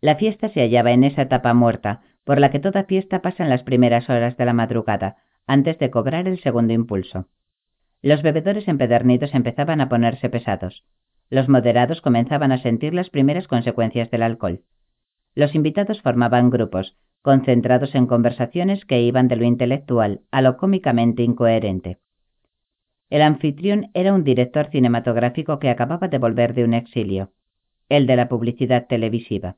La fiesta se hallaba en esa etapa muerta, por la que toda fiesta pasa en las primeras horas de la madrugada, antes de cobrar el segundo impulso. Los bebedores empedernidos empezaban a ponerse pesados. Los moderados comenzaban a sentir las primeras consecuencias del alcohol. Los invitados formaban grupos, concentrados en conversaciones que iban de lo intelectual a lo cómicamente incoherente. El anfitrión era un director cinematográfico que acababa de volver de un exilio, el de la publicidad televisiva.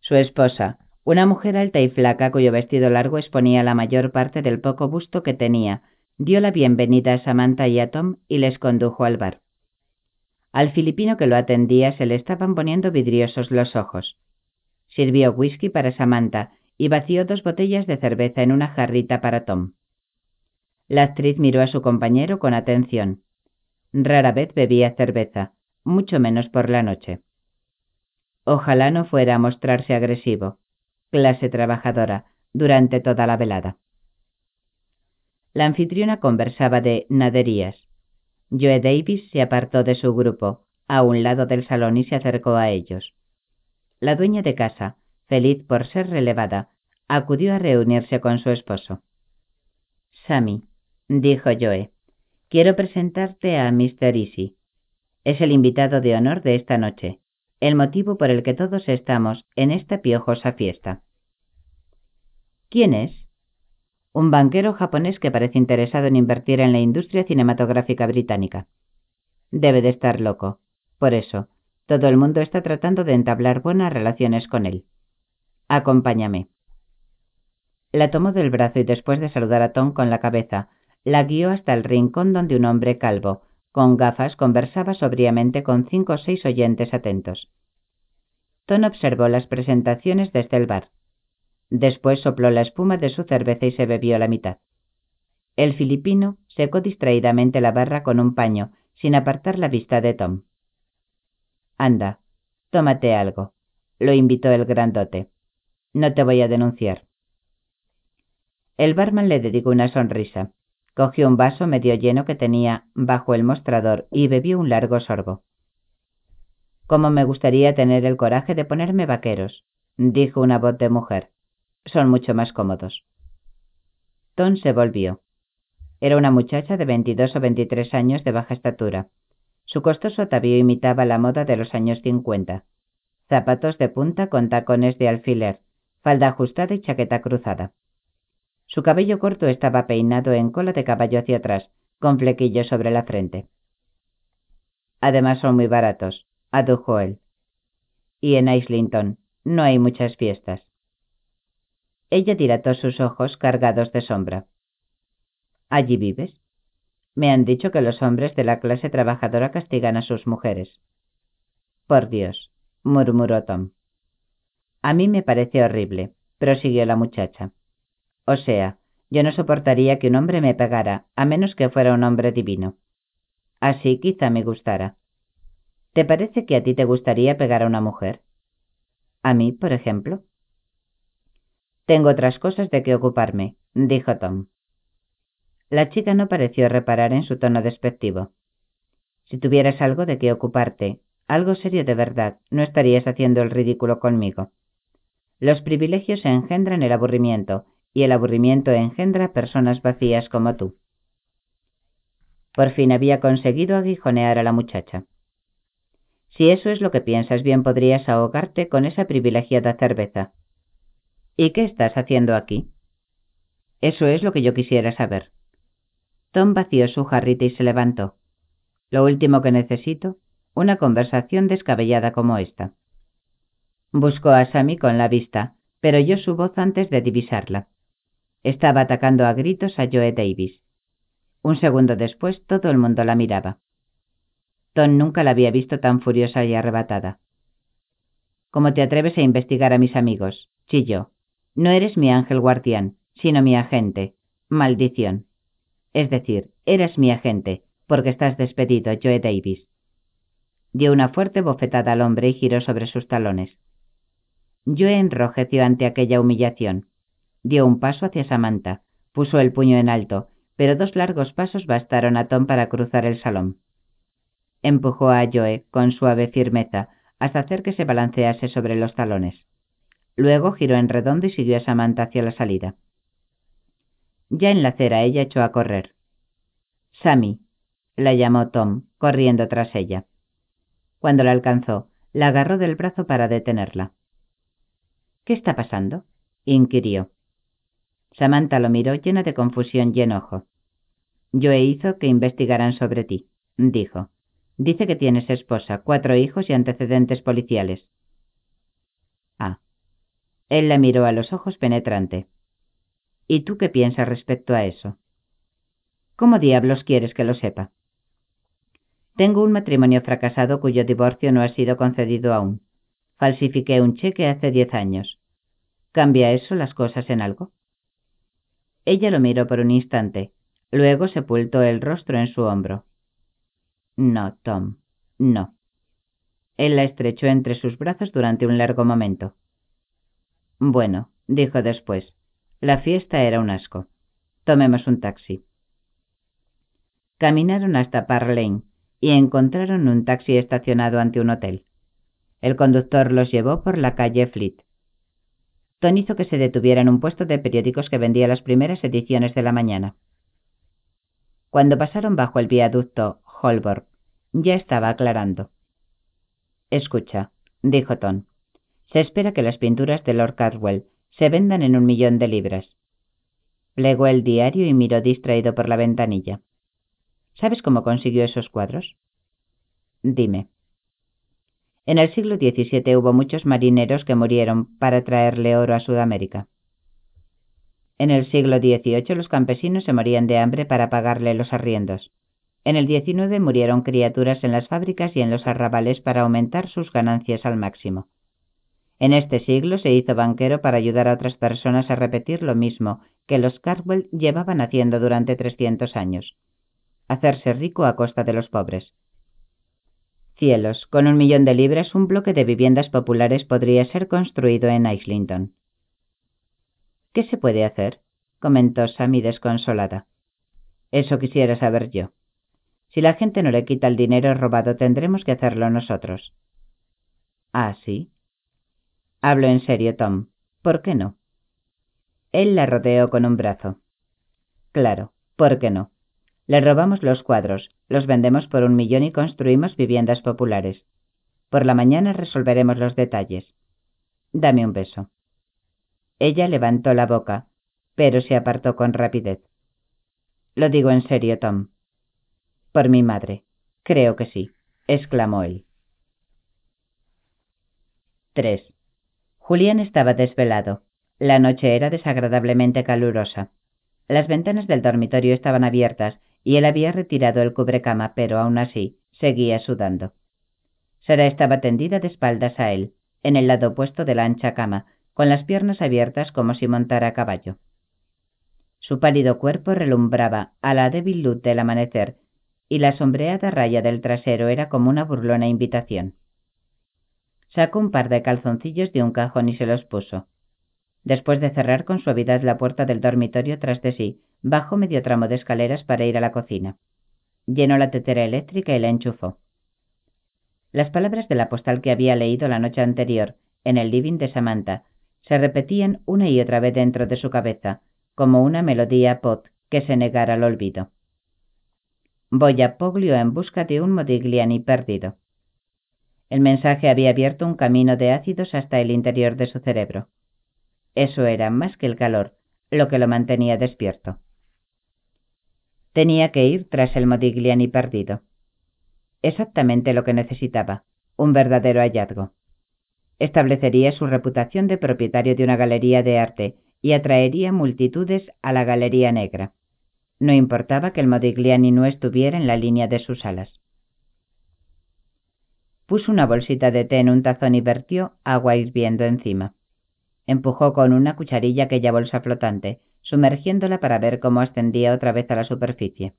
Su esposa, una mujer alta y flaca cuyo vestido largo exponía la mayor parte del poco busto que tenía, dio la bienvenida a Samantha y a Tom y les condujo al bar. Al filipino que lo atendía se le estaban poniendo vidriosos los ojos. Sirvió whisky para Samantha y vació dos botellas de cerveza en una jarrita para Tom. La actriz miró a su compañero con atención. Rara vez bebía cerveza, mucho menos por la noche. Ojalá no fuera a mostrarse agresivo, clase trabajadora, durante toda la velada. La anfitriona conversaba de naderías. Joe Davis se apartó de su grupo, a un lado del salón y se acercó a ellos. La dueña de casa, feliz por ser relevada, acudió a reunirse con su esposo. Sammy, dijo Joe, quiero presentarte a Mr. Easy. Es el invitado de honor de esta noche el motivo por el que todos estamos en esta piojosa fiesta. ¿Quién es? Un banquero japonés que parece interesado en invertir en la industria cinematográfica británica. Debe de estar loco. Por eso, todo el mundo está tratando de entablar buenas relaciones con él. Acompáñame. La tomó del brazo y después de saludar a Tom con la cabeza, la guió hasta el rincón donde un hombre calvo, con gafas conversaba sobriamente con cinco o seis oyentes atentos. Ton observó las presentaciones desde el bar. Después sopló la espuma de su cerveza y se bebió la mitad. El filipino secó distraídamente la barra con un paño, sin apartar la vista de Tom. Anda, tómate algo, lo invitó el grandote. No te voy a denunciar. El barman le dedicó una sonrisa. Cogió un vaso medio lleno que tenía bajo el mostrador y bebió un largo sorbo. Cómo me gustaría tener el coraje de ponerme vaqueros, dijo una voz de mujer. Son mucho más cómodos. Tom se volvió. Era una muchacha de veintidós o veintitrés años de baja estatura. Su costoso atavío imitaba la moda de los años cincuenta. Zapatos de punta con tacones de alfiler, falda ajustada y chaqueta cruzada. Su cabello corto estaba peinado en cola de caballo hacia atrás, con flequillos sobre la frente. Además son muy baratos, adujo él. Y en Islington no hay muchas fiestas. Ella dilató sus ojos cargados de sombra. ¿Allí vives? Me han dicho que los hombres de la clase trabajadora castigan a sus mujeres. Por Dios, murmuró Tom. A mí me parece horrible, prosiguió la muchacha. O sea, yo no soportaría que un hombre me pegara, a menos que fuera un hombre divino. Así quizá me gustara. ¿Te parece que a ti te gustaría pegar a una mujer? ¿A mí, por ejemplo? Tengo otras cosas de que ocuparme, dijo Tom. La chica no pareció reparar en su tono despectivo. Si tuvieras algo de qué ocuparte, algo serio de verdad, no estarías haciendo el ridículo conmigo. Los privilegios engendran el aburrimiento, y el aburrimiento engendra personas vacías como tú. Por fin había conseguido aguijonear a la muchacha. Si eso es lo que piensas, bien podrías ahogarte con esa privilegiada cerveza. ¿Y qué estás haciendo aquí? Eso es lo que yo quisiera saber. Tom vació su jarrita y se levantó. Lo último que necesito, una conversación descabellada como esta. Buscó a Sammy con la vista, pero oyó su voz antes de divisarla. Estaba atacando a gritos a Joe Davis. Un segundo después todo el mundo la miraba. Tom nunca la había visto tan furiosa y arrebatada. ¿Cómo te atreves a investigar a mis amigos? chilló. No eres mi ángel guardián, sino mi agente. Maldición. Es decir, eres mi agente, porque estás despedido, Joe Davis. Dio una fuerte bofetada al hombre y giró sobre sus talones. Joe enrojeció ante aquella humillación. Dio un paso hacia Samantha, puso el puño en alto, pero dos largos pasos bastaron a Tom para cruzar el salón. Empujó a Joe con suave firmeza hasta hacer que se balancease sobre los talones. Luego giró en redondo y siguió a Samantha hacia la salida. Ya en la acera ella echó a correr. Sammy, la llamó Tom, corriendo tras ella. Cuando la alcanzó, la agarró del brazo para detenerla. ¿Qué está pasando? inquirió. Samantha lo miró llena de confusión y enojo. Joe hizo que investigaran sobre ti, dijo. Dice que tienes esposa, cuatro hijos y antecedentes policiales. Ah. Él la miró a los ojos penetrante. ¿Y tú qué piensas respecto a eso? ¿Cómo diablos quieres que lo sepa? Tengo un matrimonio fracasado cuyo divorcio no ha sido concedido aún. Falsifiqué un cheque hace diez años. ¿Cambia eso las cosas en algo? Ella lo miró por un instante, luego sepultó el rostro en su hombro. No, Tom, no. Él la estrechó entre sus brazos durante un largo momento. Bueno, dijo después, la fiesta era un asco. Tomemos un taxi. Caminaron hasta Park Lane y encontraron un taxi estacionado ante un hotel. El conductor los llevó por la calle Fleet. Tom hizo que se detuviera en un puesto de periódicos que vendía las primeras ediciones de la mañana. Cuando pasaron bajo el viaducto Holborn, ya estaba aclarando. Escucha, dijo Tom. Se espera que las pinturas de Lord Cadwell se vendan en un millón de libras. Plegó el diario y miró distraído por la ventanilla. ¿Sabes cómo consiguió esos cuadros? Dime. En el siglo XVII hubo muchos marineros que murieron para traerle oro a Sudamérica. En el siglo XVIII los campesinos se morían de hambre para pagarle los arriendos. En el XIX murieron criaturas en las fábricas y en los arrabales para aumentar sus ganancias al máximo. En este siglo se hizo banquero para ayudar a otras personas a repetir lo mismo que los Carwell llevaban haciendo durante 300 años. Hacerse rico a costa de los pobres. Cielos, con un millón de libras un bloque de viviendas populares podría ser construido en Islington. ¿Qué se puede hacer? comentó Sammy desconsolada. Eso quisiera saber yo. Si la gente no le quita el dinero robado, tendremos que hacerlo nosotros. Ah, sí. Hablo en serio, Tom. ¿Por qué no? Él la rodeó con un brazo. Claro, ¿por qué no? Le robamos los cuadros, los vendemos por un millón y construimos viviendas populares. Por la mañana resolveremos los detalles. Dame un beso. Ella levantó la boca, pero se apartó con rapidez. Lo digo en serio, Tom. Por mi madre. Creo que sí, exclamó él. 3. Julián estaba desvelado. La noche era desagradablemente calurosa. Las ventanas del dormitorio estaban abiertas y él había retirado el cubrecama, pero aún así seguía sudando. Sara estaba tendida de espaldas a él, en el lado opuesto de la ancha cama, con las piernas abiertas como si montara a caballo. Su pálido cuerpo relumbraba a la débil luz del amanecer, y la sombreada raya del trasero era como una burlona invitación. Sacó un par de calzoncillos de un cajón y se los puso. Después de cerrar con suavidad la puerta del dormitorio tras de sí, bajó medio tramo de escaleras para ir a la cocina. Llenó la tetera eléctrica y la enchufó. Las palabras de la postal que había leído la noche anterior, en el living de Samantha, se repetían una y otra vez dentro de su cabeza, como una melodía pop que se negara al olvido. Voy a Poglio en busca de un Modigliani perdido. El mensaje había abierto un camino de ácidos hasta el interior de su cerebro. Eso era más que el calor, lo que lo mantenía despierto. Tenía que ir tras el Modigliani perdido. Exactamente lo que necesitaba, un verdadero hallazgo. Establecería su reputación de propietario de una galería de arte y atraería multitudes a la Galería Negra. No importaba que el Modigliani no estuviera en la línea de sus alas. Puso una bolsita de té en un tazón y vertió agua hirviendo encima. Empujó con una cucharilla aquella bolsa flotante, sumergiéndola para ver cómo ascendía otra vez a la superficie.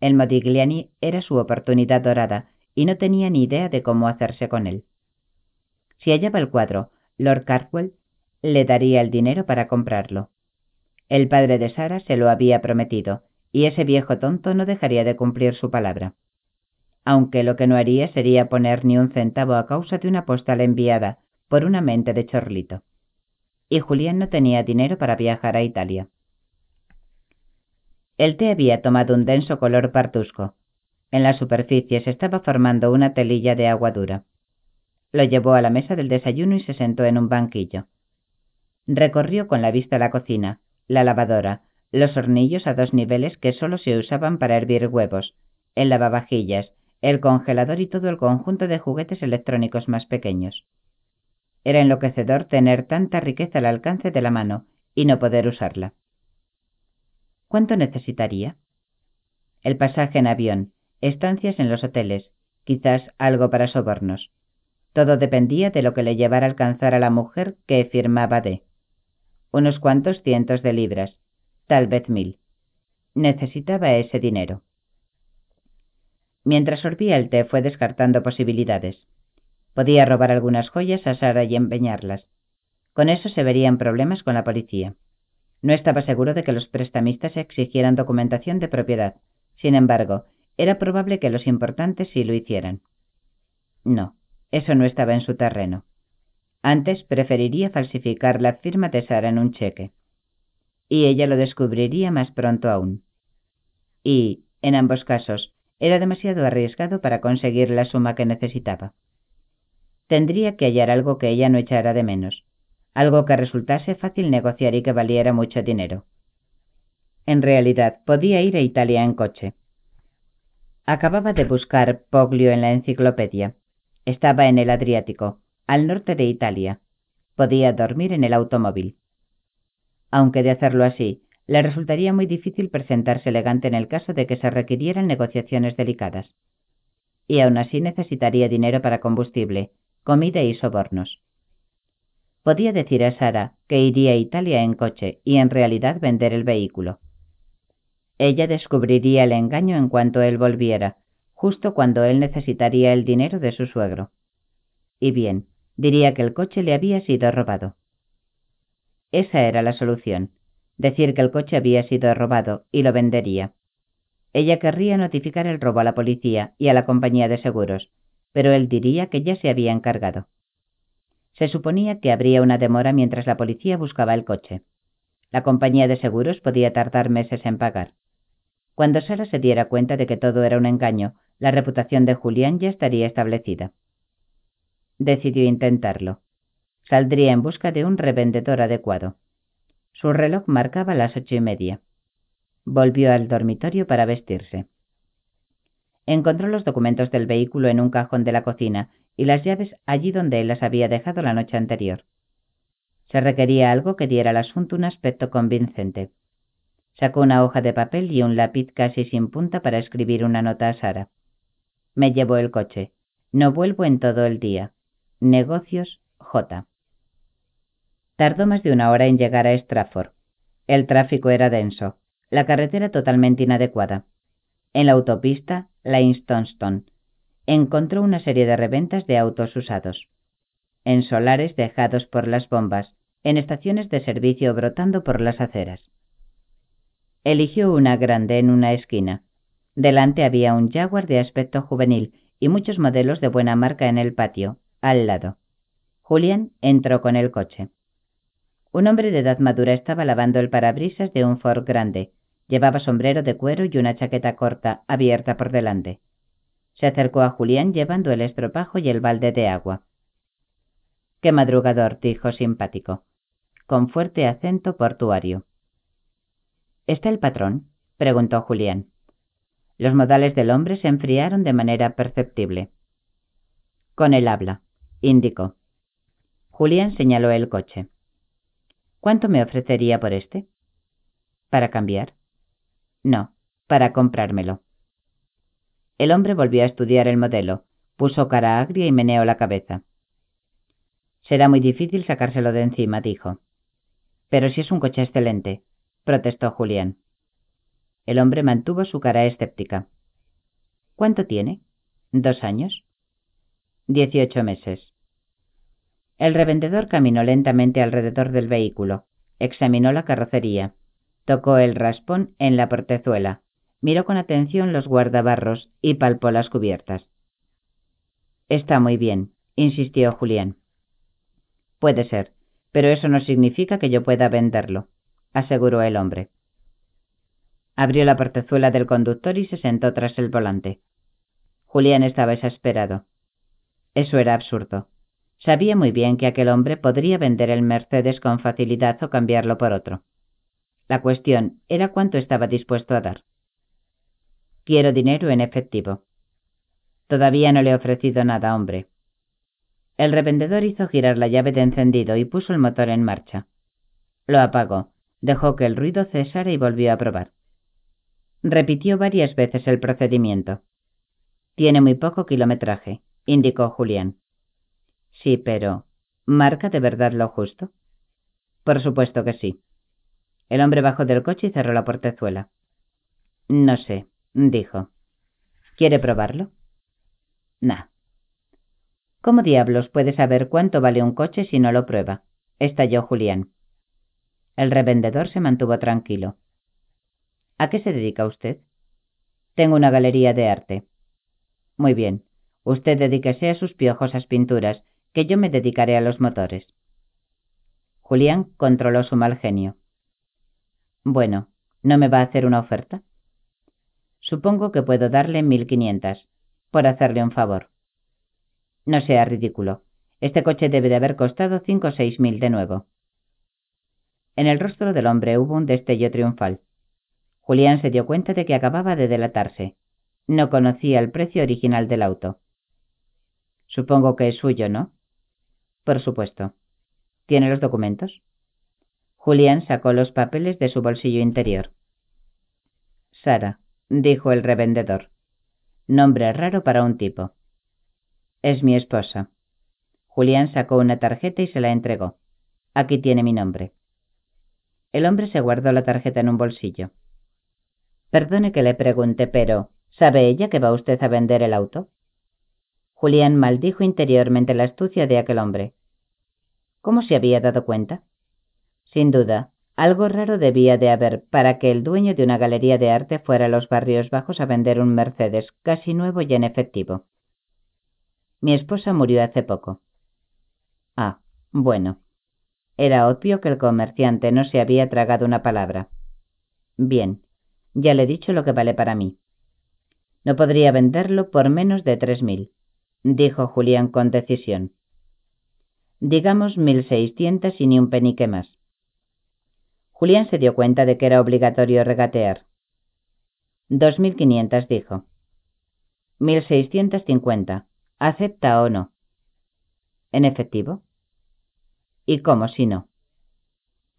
El Modigliani era su oportunidad dorada y no tenía ni idea de cómo hacerse con él. Si hallaba el cuadro, Lord Cartwell le daría el dinero para comprarlo. El padre de Sara se lo había prometido, y ese viejo tonto no dejaría de cumplir su palabra. Aunque lo que no haría sería poner ni un centavo a causa de una postal enviada por una mente de chorlito y Julián no tenía dinero para viajar a Italia. El té había tomado un denso color partusco. En la superficie se estaba formando una telilla de agua dura. Lo llevó a la mesa del desayuno y se sentó en un banquillo. Recorrió con la vista la cocina, la lavadora, los hornillos a dos niveles que solo se usaban para hervir huevos, el lavavajillas, el congelador y todo el conjunto de juguetes electrónicos más pequeños. Era enloquecedor tener tanta riqueza al alcance de la mano y no poder usarla. ¿Cuánto necesitaría? El pasaje en avión, estancias en los hoteles, quizás algo para sobornos. Todo dependía de lo que le llevara a alcanzar a la mujer que firmaba de. Unos cuantos cientos de libras, tal vez mil. Necesitaba ese dinero. Mientras sorbía el té fue descartando posibilidades. Podía robar algunas joyas a Sara y empeñarlas. Con eso se verían problemas con la policía. No estaba seguro de que los prestamistas exigieran documentación de propiedad. Sin embargo, era probable que los importantes sí lo hicieran. No, eso no estaba en su terreno. Antes preferiría falsificar la firma de Sara en un cheque. Y ella lo descubriría más pronto aún. Y, en ambos casos, era demasiado arriesgado para conseguir la suma que necesitaba. Tendría que hallar algo que ella no echara de menos, algo que resultase fácil negociar y que valiera mucho dinero. En realidad, podía ir a Italia en coche. Acababa de buscar Poglio en la enciclopedia. Estaba en el Adriático, al norte de Italia. Podía dormir en el automóvil. Aunque de hacerlo así, le resultaría muy difícil presentarse elegante en el caso de que se requirieran negociaciones delicadas. Y aún así necesitaría dinero para combustible, comida y sobornos. Podía decir a Sara que iría a Italia en coche y en realidad vender el vehículo. Ella descubriría el engaño en cuanto él volviera, justo cuando él necesitaría el dinero de su suegro. Y bien, diría que el coche le había sido robado. Esa era la solución, decir que el coche había sido robado y lo vendería. Ella querría notificar el robo a la policía y a la compañía de seguros, pero él diría que ya se había encargado. Se suponía que habría una demora mientras la policía buscaba el coche. La compañía de seguros podía tardar meses en pagar. Cuando Sara se diera cuenta de que todo era un engaño, la reputación de Julián ya estaría establecida. Decidió intentarlo. Saldría en busca de un revendedor adecuado. Su reloj marcaba las ocho y media. Volvió al dormitorio para vestirse. Encontró los documentos del vehículo en un cajón de la cocina y las llaves allí donde él las había dejado la noche anterior. Se requería algo que diera al asunto un aspecto convincente. Sacó una hoja de papel y un lápiz casi sin punta para escribir una nota a Sara. Me llevo el coche. No vuelvo en todo el día. Negocios J. Tardó más de una hora en llegar a Stratford. El tráfico era denso, la carretera totalmente inadecuada. En la autopista, la Instanston, encontró una serie de reventas de autos usados. En solares dejados por las bombas, en estaciones de servicio brotando por las aceras. Eligió una grande en una esquina. Delante había un Jaguar de aspecto juvenil y muchos modelos de buena marca en el patio, al lado. Julián entró con el coche. Un hombre de edad madura estaba lavando el parabrisas de un Ford grande. Llevaba sombrero de cuero y una chaqueta corta, abierta por delante. Se acercó a Julián llevando el estropajo y el balde de agua. Qué madrugador, dijo simpático, con fuerte acento portuario. ¿Está el patrón? preguntó Julián. Los modales del hombre se enfriaron de manera perceptible. Con el habla, indicó. Julián señaló el coche. ¿Cuánto me ofrecería por este? ¿Para cambiar? No, para comprármelo. El hombre volvió a estudiar el modelo, puso cara agria y meneó la cabeza. Será muy difícil sacárselo de encima, dijo. Pero si es un coche excelente, protestó Julián. El hombre mantuvo su cara escéptica. ¿Cuánto tiene? ¿Dos años? Dieciocho meses. El revendedor caminó lentamente alrededor del vehículo, examinó la carrocería, tocó el raspón en la portezuela, miró con atención los guardabarros y palpó las cubiertas. Está muy bien, insistió Julián. Puede ser, pero eso no significa que yo pueda venderlo, aseguró el hombre. Abrió la portezuela del conductor y se sentó tras el volante. Julián estaba exasperado. Eso era absurdo. Sabía muy bien que aquel hombre podría vender el Mercedes con facilidad o cambiarlo por otro. La cuestión era cuánto estaba dispuesto a dar. Quiero dinero en efectivo. Todavía no le he ofrecido nada, hombre. El revendedor hizo girar la llave de encendido y puso el motor en marcha. Lo apagó, dejó que el ruido cesara y volvió a probar. Repitió varias veces el procedimiento. Tiene muy poco kilometraje, indicó Julián. Sí, pero ¿marca de verdad lo justo? Por supuesto que sí. El hombre bajó del coche y cerró la portezuela. No sé, dijo. ¿Quiere probarlo? Nah. ¿Cómo diablos puede saber cuánto vale un coche si no lo prueba? estalló Julián. El revendedor se mantuvo tranquilo. ¿A qué se dedica usted? Tengo una galería de arte. Muy bien. Usted dedíquese a sus piojosas pinturas, que yo me dedicaré a los motores. Julián controló su mal genio. Bueno, ¿no me va a hacer una oferta? Supongo que puedo darle mil quinientas, por hacerle un favor. No sea ridículo. Este coche debe de haber costado cinco o seis mil de nuevo. En el rostro del hombre hubo un destello triunfal. Julián se dio cuenta de que acababa de delatarse. No conocía el precio original del auto. Supongo que es suyo, ¿no? Por supuesto. ¿Tiene los documentos? Julián sacó los papeles de su bolsillo interior. Sara, dijo el revendedor. Nombre raro para un tipo. Es mi esposa. Julián sacó una tarjeta y se la entregó. Aquí tiene mi nombre. El hombre se guardó la tarjeta en un bolsillo. Perdone que le pregunte, pero ¿sabe ella que va usted a vender el auto? Julián maldijo interiormente la astucia de aquel hombre. ¿Cómo se había dado cuenta? Sin duda, algo raro debía de haber para que el dueño de una galería de arte fuera a los barrios bajos a vender un Mercedes casi nuevo y en efectivo. Mi esposa murió hace poco. Ah, bueno. Era obvio que el comerciante no se había tragado una palabra. Bien, ya le he dicho lo que vale para mí. No podría venderlo por menos de tres mil, dijo Julián con decisión. Digamos mil seiscientas y ni un penique más. Julián se dio cuenta de que era obligatorio regatear. Dos mil quinientas, dijo. Mil seiscientas cincuenta. ¿Acepta o no? ¿En efectivo? ¿Y cómo si no?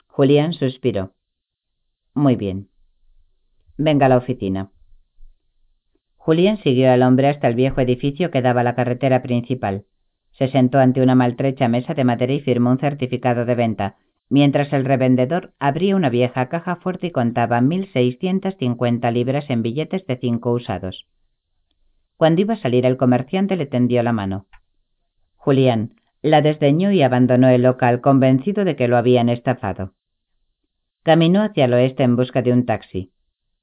Julián suspiró. Muy bien. Venga a la oficina. Julián siguió al hombre hasta el viejo edificio que daba a la carretera principal. Se sentó ante una maltrecha mesa de madera y firmó un certificado de venta, mientras el revendedor abría una vieja caja fuerte y contaba mil seiscientas cincuenta libras en billetes de cinco usados. Cuando iba a salir el comerciante le tendió la mano. Julián la desdeñó y abandonó el local convencido de que lo habían estafado. Caminó hacia el oeste en busca de un taxi.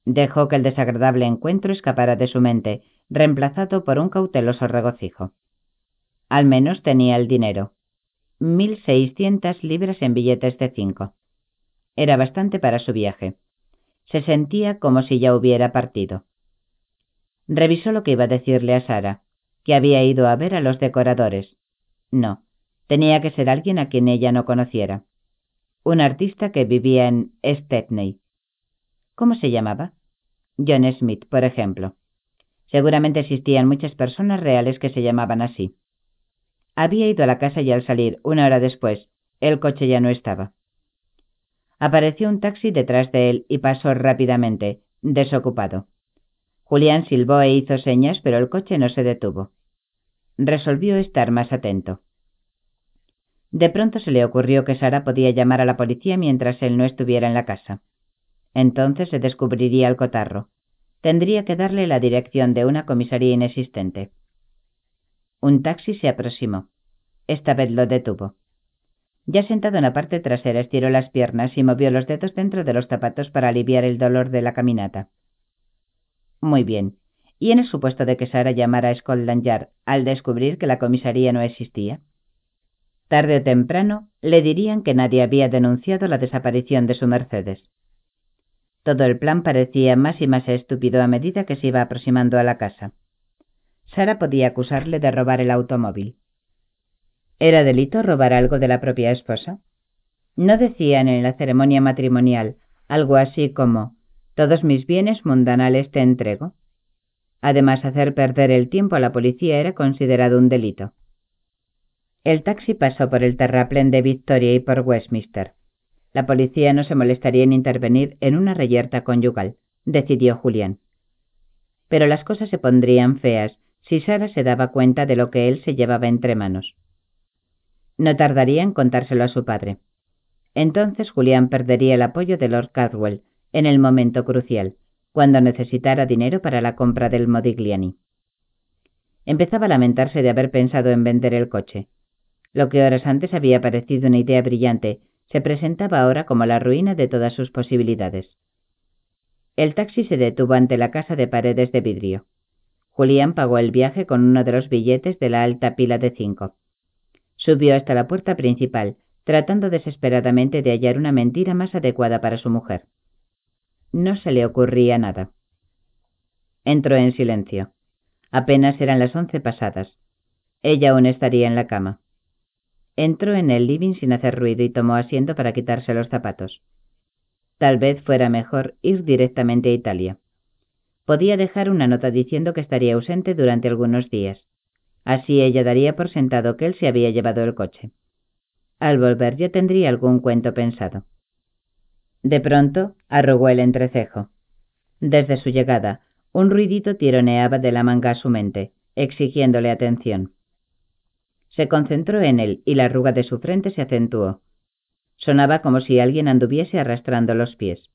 Dejó que el desagradable encuentro escapara de su mente, reemplazado por un cauteloso regocijo. Al menos tenía el dinero. mil seiscientas libras en billetes de cinco. Era bastante para su viaje. Se sentía como si ya hubiera partido. Revisó lo que iba a decirle a Sara, que había ido a ver a los decoradores. No, tenía que ser alguien a quien ella no conociera. Un artista que vivía en Stepney. ¿Cómo se llamaba? John Smith, por ejemplo. Seguramente existían muchas personas reales que se llamaban así. Había ido a la casa y al salir, una hora después, el coche ya no estaba. Apareció un taxi detrás de él y pasó rápidamente, desocupado. Julián silbó e hizo señas, pero el coche no se detuvo. Resolvió estar más atento. De pronto se le ocurrió que Sara podía llamar a la policía mientras él no estuviera en la casa. Entonces se descubriría el cotarro. Tendría que darle la dirección de una comisaría inexistente. Un taxi se aproximó. Esta vez lo detuvo. Ya sentado en la parte trasera estiró las piernas y movió los dedos dentro de los zapatos para aliviar el dolor de la caminata. Muy bien. ¿Y en el supuesto de que Sara llamara a Scotland Yard al descubrir que la comisaría no existía? Tarde o temprano le dirían que nadie había denunciado la desaparición de su Mercedes. Todo el plan parecía más y más estúpido a medida que se iba aproximando a la casa. Sara podía acusarle de robar el automóvil. ¿Era delito robar algo de la propia esposa? ¿No decían en la ceremonia matrimonial algo así como todos mis bienes mundanales te entrego? Además, hacer perder el tiempo a la policía era considerado un delito. El taxi pasó por el terraplén de Victoria y por Westminster. La policía no se molestaría en intervenir en una reyerta conyugal, decidió Julián. Pero las cosas se pondrían feas si Sara se daba cuenta de lo que él se llevaba entre manos. No tardaría en contárselo a su padre. Entonces Julián perdería el apoyo de Lord Cadwell en el momento crucial, cuando necesitara dinero para la compra del Modigliani. Empezaba a lamentarse de haber pensado en vender el coche. Lo que horas antes había parecido una idea brillante se presentaba ahora como la ruina de todas sus posibilidades. El taxi se detuvo ante la casa de paredes de vidrio. Julián pagó el viaje con uno de los billetes de la alta pila de cinco. Subió hasta la puerta principal, tratando desesperadamente de hallar una mentira más adecuada para su mujer. No se le ocurría nada. Entró en silencio. Apenas eran las once pasadas. Ella aún estaría en la cama. Entró en el living sin hacer ruido y tomó asiento para quitarse los zapatos. Tal vez fuera mejor ir directamente a Italia. Podía dejar una nota diciendo que estaría ausente durante algunos días. Así ella daría por sentado que él se había llevado el coche. Al volver yo tendría algún cuento pensado. De pronto arrugó el entrecejo. Desde su llegada, un ruidito tironeaba de la manga a su mente, exigiéndole atención. Se concentró en él y la arruga de su frente se acentuó. Sonaba como si alguien anduviese arrastrando los pies.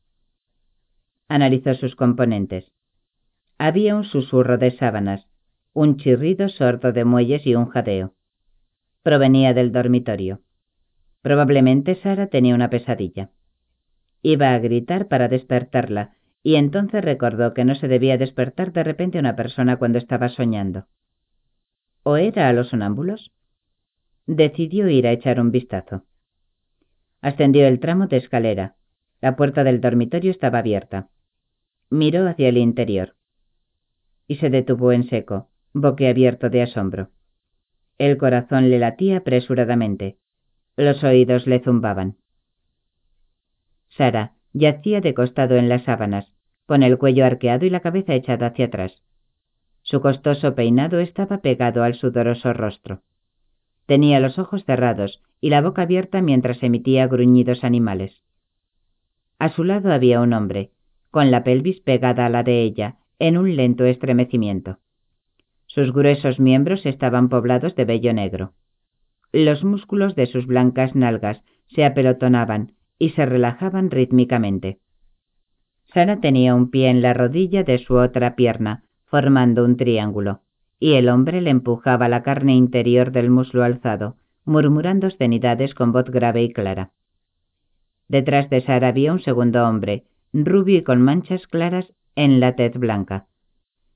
Analizó sus componentes. Había un susurro de sábanas, un chirrido sordo de muelles y un jadeo. Provenía del dormitorio. Probablemente Sara tenía una pesadilla. Iba a gritar para despertarla, y entonces recordó que no se debía despertar de repente una persona cuando estaba soñando. ¿O era a los sonámbulos? Decidió ir a echar un vistazo. Ascendió el tramo de escalera. La puerta del dormitorio estaba abierta. Miró hacia el interior. Y se detuvo en seco, boquiabierto de asombro. El corazón le latía apresuradamente. Los oídos le zumbaban. Sara yacía de costado en las sábanas, con el cuello arqueado y la cabeza echada hacia atrás. Su costoso peinado estaba pegado al sudoroso rostro. Tenía los ojos cerrados y la boca abierta mientras emitía gruñidos animales. A su lado había un hombre, con la pelvis pegada a la de ella, en un lento estremecimiento. Sus gruesos miembros estaban poblados de vello negro. Los músculos de sus blancas nalgas se apelotonaban y se relajaban rítmicamente. Sara tenía un pie en la rodilla de su otra pierna, formando un triángulo, y el hombre le empujaba la carne interior del muslo alzado, murmurando obscenidades con voz grave y clara. Detrás de Sara había un segundo hombre, rubio y con manchas claras en la tez blanca.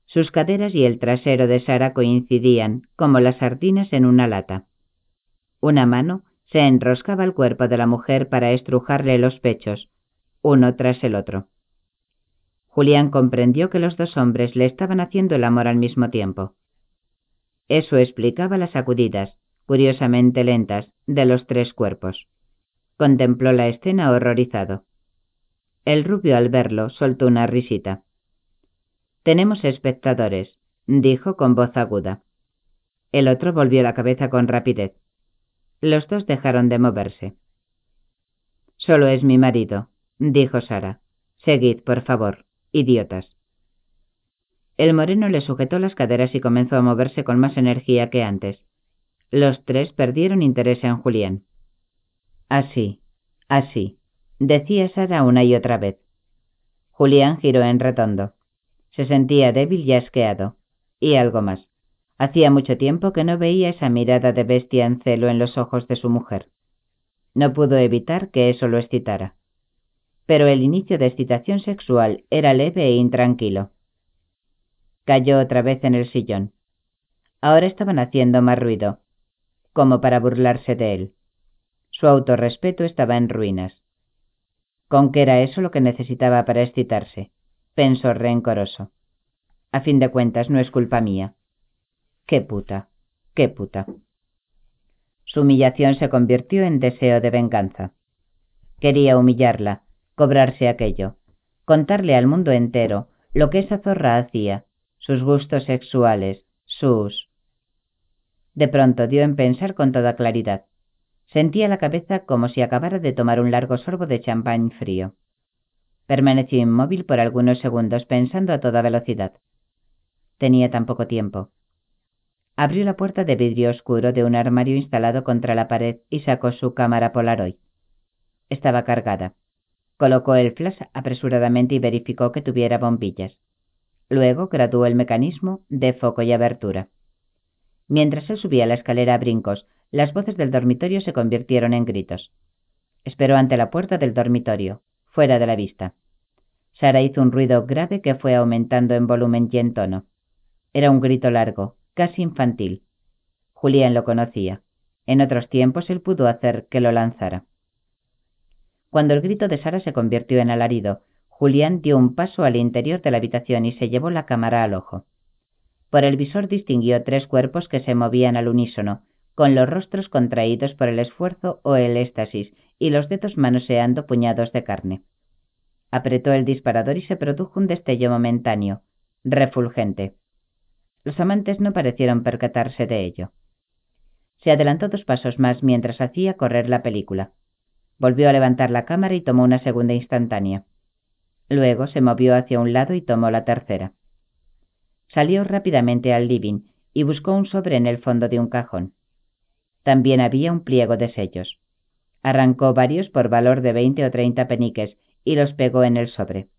Sus caderas y el trasero de Sara coincidían, como las sardinas en una lata. Una mano Se enroscaba el cuerpo de la mujer para estrujarle los pechos, uno tras el otro. Julián comprendió que los dos hombres le estaban haciendo el amor al mismo tiempo. Eso explicaba las sacudidas, curiosamente lentas, de los tres cuerpos. Contempló la escena horrorizado. El rubio al verlo soltó una risita. Tenemos espectadores, dijo con voz aguda. El otro volvió la cabeza con rapidez. Los dos dejaron de moverse. Solo es mi marido, dijo Sara. Seguid, por favor, idiotas. El moreno le sujetó las caderas y comenzó a moverse con más energía que antes. Los tres perdieron interés en Julián. Así, así, decía Sara una y otra vez. Julián giró en redondo. Se sentía débil y asqueado. Y algo más. Hacía mucho tiempo que no veía esa mirada de bestia en celo en los ojos de su mujer. No pudo evitar que eso lo excitara. Pero el inicio de excitación sexual era leve e intranquilo. Cayó otra vez en el sillón. Ahora estaban haciendo más ruido, como para burlarse de él. Su autorrespeto estaba en ruinas. ¿Con qué era eso lo que necesitaba para excitarse? Pensó rencoroso. A fin de cuentas no es culpa mía. Qué puta, qué puta. Su humillación se convirtió en deseo de venganza. Quería humillarla, cobrarse aquello, contarle al mundo entero lo que esa zorra hacía, sus gustos sexuales, sus... De pronto dio en pensar con toda claridad. Sentía la cabeza como si acabara de tomar un largo sorbo de champán frío. Permaneció inmóvil por algunos segundos pensando a toda velocidad. Tenía tan poco tiempo. Abrió la puerta de vidrio oscuro de un armario instalado contra la pared y sacó su cámara Polaroid. Estaba cargada. Colocó el flash apresuradamente y verificó que tuviera bombillas. Luego graduó el mecanismo de foco y abertura. Mientras él subía la escalera a brincos, las voces del dormitorio se convirtieron en gritos. Esperó ante la puerta del dormitorio, fuera de la vista. Sara hizo un ruido grave que fue aumentando en volumen y en tono. Era un grito largo, casi infantil. Julián lo conocía. En otros tiempos él pudo hacer que lo lanzara. Cuando el grito de Sara se convirtió en alarido, Julián dio un paso al interior de la habitación y se llevó la cámara al ojo. Por el visor distinguió tres cuerpos que se movían al unísono, con los rostros contraídos por el esfuerzo o el éxtasis y los dedos manoseando puñados de carne. Apretó el disparador y se produjo un destello momentáneo, refulgente. Los amantes no parecieron percatarse de ello. Se adelantó dos pasos más mientras hacía correr la película. Volvió a levantar la cámara y tomó una segunda instantánea. Luego se movió hacia un lado y tomó la tercera. Salió rápidamente al living y buscó un sobre en el fondo de un cajón. También había un pliego de sellos. Arrancó varios por valor de veinte o treinta peniques y los pegó en el sobre.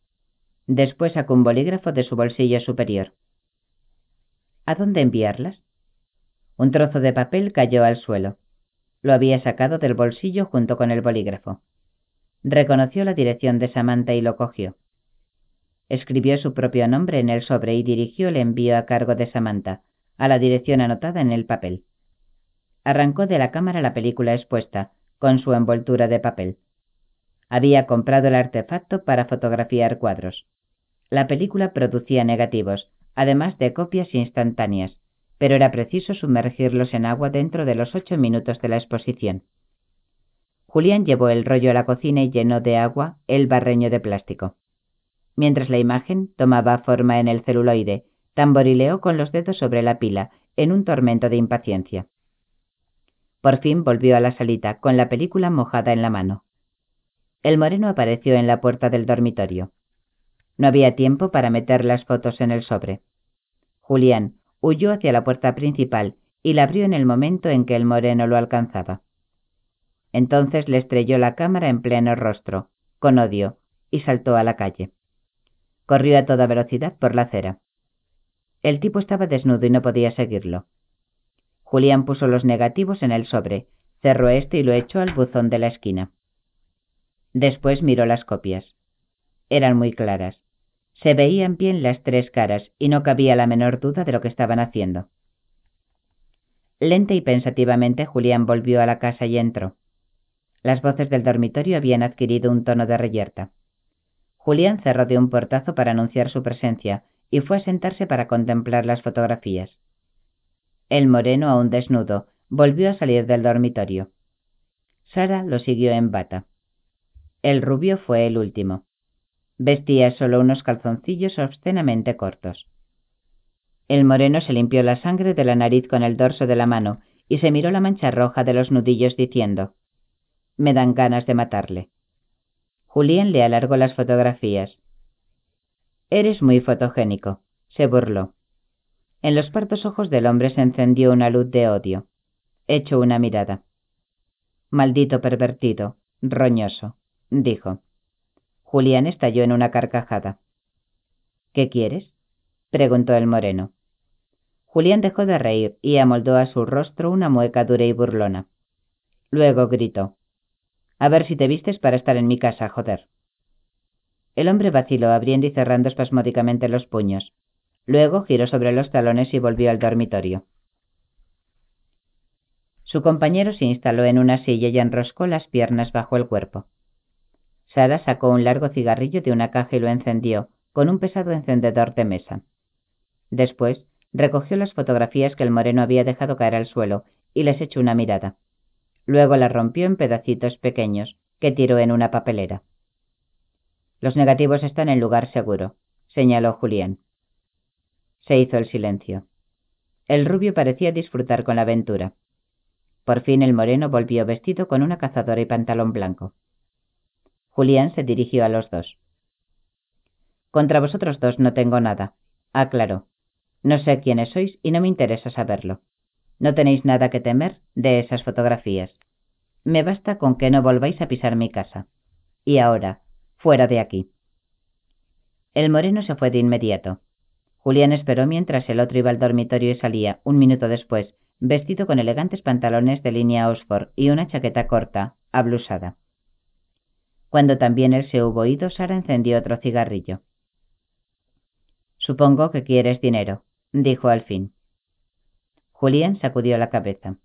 Después sacó un bolígrafo de su bolsillo superior. ¿A dónde enviarlas? Un trozo de papel cayó al suelo. Lo había sacado del bolsillo junto con el bolígrafo. Reconoció la dirección de Samantha y lo cogió. Escribió su propio nombre en el sobre y dirigió el envío a cargo de Samantha, a la dirección anotada en el papel. Arrancó de la cámara la película expuesta, con su envoltura de papel. Había comprado el artefacto para fotografiar cuadros. La película producía negativos, además de copias instantáneas, pero era preciso sumergirlos en agua dentro de los ocho minutos de la exposición. Julián llevó el rollo a la cocina y llenó de agua el barreño de plástico. Mientras la imagen tomaba forma en el celuloide, tamborileó con los dedos sobre la pila, en un tormento de impaciencia. Por fin volvió a la salita, con la película mojada en la mano. El moreno apareció en la puerta del dormitorio. No había tiempo para meter las fotos en el sobre. Julián, huyó hacia la puerta principal y la abrió en el momento en que el moreno lo alcanzaba. Entonces le estrelló la cámara en pleno rostro, con odio, y saltó a la calle. Corrió a toda velocidad por la acera. El tipo estaba desnudo y no podía seguirlo. Julián puso los negativos en el sobre, cerró este y lo echó al buzón de la esquina. Después miró las copias. Eran muy claras. Se veían bien las tres caras y no cabía la menor duda de lo que estaban haciendo. Lenta y pensativamente Julián volvió a la casa y entró. Las voces del dormitorio habían adquirido un tono de reyerta. Julián cerró de un portazo para anunciar su presencia y fue a sentarse para contemplar las fotografías. El moreno, aún desnudo, volvió a salir del dormitorio. Sara lo siguió en bata. El rubio fue el último. Vestía solo unos calzoncillos obscenamente cortos. El moreno se limpió la sangre de la nariz con el dorso de la mano y se miró la mancha roja de los nudillos diciendo Me dan ganas de matarle. Julián le alargó las fotografías. Eres muy fotogénico, se burló. En los partos ojos del hombre se encendió una luz de odio. Echó una mirada. Maldito pervertido, roñoso, dijo. Julián estalló en una carcajada. ¿Qué quieres? preguntó el moreno. Julián dejó de reír y amoldó a su rostro una mueca dura y burlona. Luego gritó. A ver si te vistes para estar en mi casa, joder. El hombre vaciló abriendo y cerrando espasmódicamente los puños. Luego giró sobre los talones y volvió al dormitorio. Su compañero se instaló en una silla y enroscó las piernas bajo el cuerpo. Sara sacó un largo cigarrillo de una caja y lo encendió, con un pesado encendedor de mesa. Después, recogió las fotografías que el moreno había dejado caer al suelo y les echó una mirada. Luego las rompió en pedacitos pequeños, que tiró en una papelera. Los negativos están en lugar seguro, señaló Julián. Se hizo el silencio. El rubio parecía disfrutar con la aventura. Por fin el moreno volvió vestido con una cazadora y pantalón blanco. Julián se dirigió a los dos. Contra vosotros dos no tengo nada, aclaró. No sé quiénes sois y no me interesa saberlo. No tenéis nada que temer de esas fotografías. Me basta con que no volváis a pisar mi casa. Y ahora, fuera de aquí. El moreno se fue de inmediato. Julián esperó mientras el otro iba al dormitorio y salía, un minuto después, vestido con elegantes pantalones de línea Oxford y una chaqueta corta, ablusada. Cuando también él se hubo ido, Sara encendió otro cigarrillo. Supongo que quieres dinero, dijo al fin. Julián sacudió la cabeza.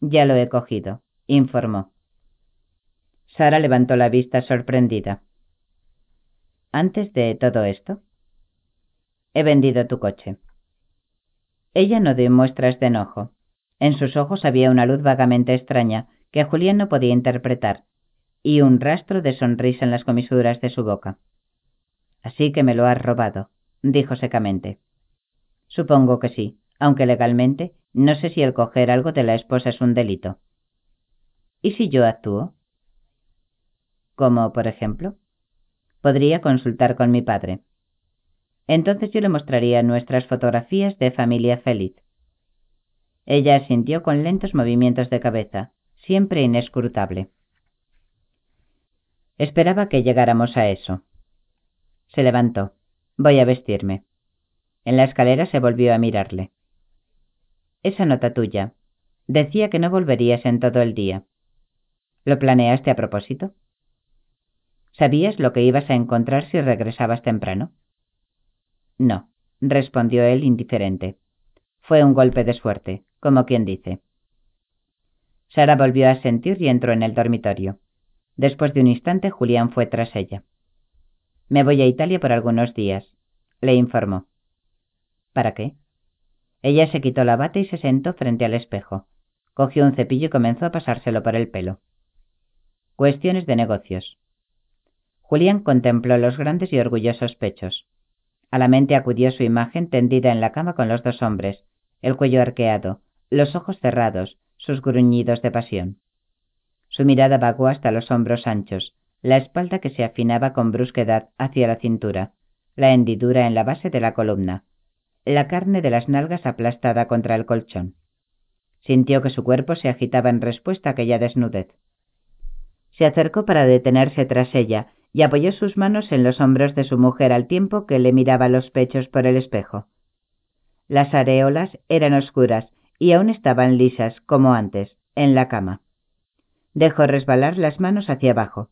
Ya lo he cogido, informó. Sara levantó la vista sorprendida. Antes de todo esto, he vendido tu coche. Ella no dio muestras de enojo. En sus ojos había una luz vagamente extraña que Julián no podía interpretar, y un rastro de sonrisa en las comisuras de su boca. Así que me lo has robado, dijo secamente. Supongo que sí, aunque legalmente no sé si el coger algo de la esposa es un delito. ¿Y si yo actúo? Como, por ejemplo, podría consultar con mi padre. Entonces yo le mostraría nuestras fotografías de familia feliz. Ella asintió con lentos movimientos de cabeza, siempre inescrutable. Esperaba que llegáramos a eso. Se levantó. Voy a vestirme. En la escalera se volvió a mirarle. Esa nota tuya. Decía que no volverías en todo el día. ¿Lo planeaste a propósito? ¿Sabías lo que ibas a encontrar si regresabas temprano? No, respondió él indiferente. Fue un golpe de suerte, como quien dice. Sara volvió a sentir y entró en el dormitorio. Después de un instante, Julián fue tras ella. Me voy a Italia por algunos días, le informó. ¿Para qué? Ella se quitó la bata y se sentó frente al espejo. Cogió un cepillo y comenzó a pasárselo por el pelo. Cuestiones de negocios. Julián contempló los grandes y orgullosos pechos. A la mente acudió su imagen tendida en la cama con los dos hombres, el cuello arqueado, los ojos cerrados, sus gruñidos de pasión. Su mirada vagó hasta los hombros anchos, la espalda que se afinaba con brusquedad hacia la cintura, la hendidura en la base de la columna, la carne de las nalgas aplastada contra el colchón. Sintió que su cuerpo se agitaba en respuesta a aquella desnudez. Se acercó para detenerse tras ella y apoyó sus manos en los hombros de su mujer al tiempo que le miraba los pechos por el espejo. Las areolas eran oscuras y aún estaban lisas, como antes, en la cama. Dejó resbalar las manos hacia abajo.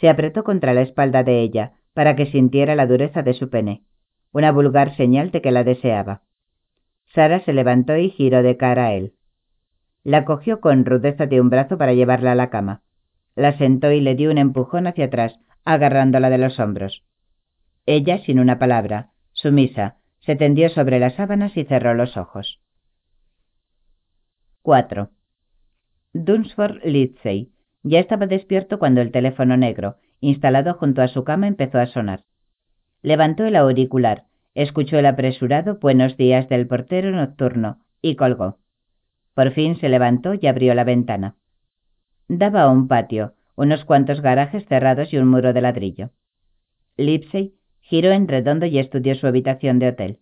Se apretó contra la espalda de ella para que sintiera la dureza de su pene, una vulgar señal de que la deseaba. Sara se levantó y giró de cara a él. La cogió con rudeza de un brazo para llevarla a la cama. La sentó y le dio un empujón hacia atrás, agarrándola de los hombros. Ella, sin una palabra, sumisa, se tendió sobre las sábanas y cerró los ojos. 4. Dunsford Lidsey ya estaba despierto cuando el teléfono negro, instalado junto a su cama, empezó a sonar. Levantó el auricular, escuchó el apresurado buenos días del portero nocturno y colgó. Por fin se levantó y abrió la ventana. Daba a un patio, unos cuantos garajes cerrados y un muro de ladrillo. Lipsey giró en redondo y estudió su habitación de hotel.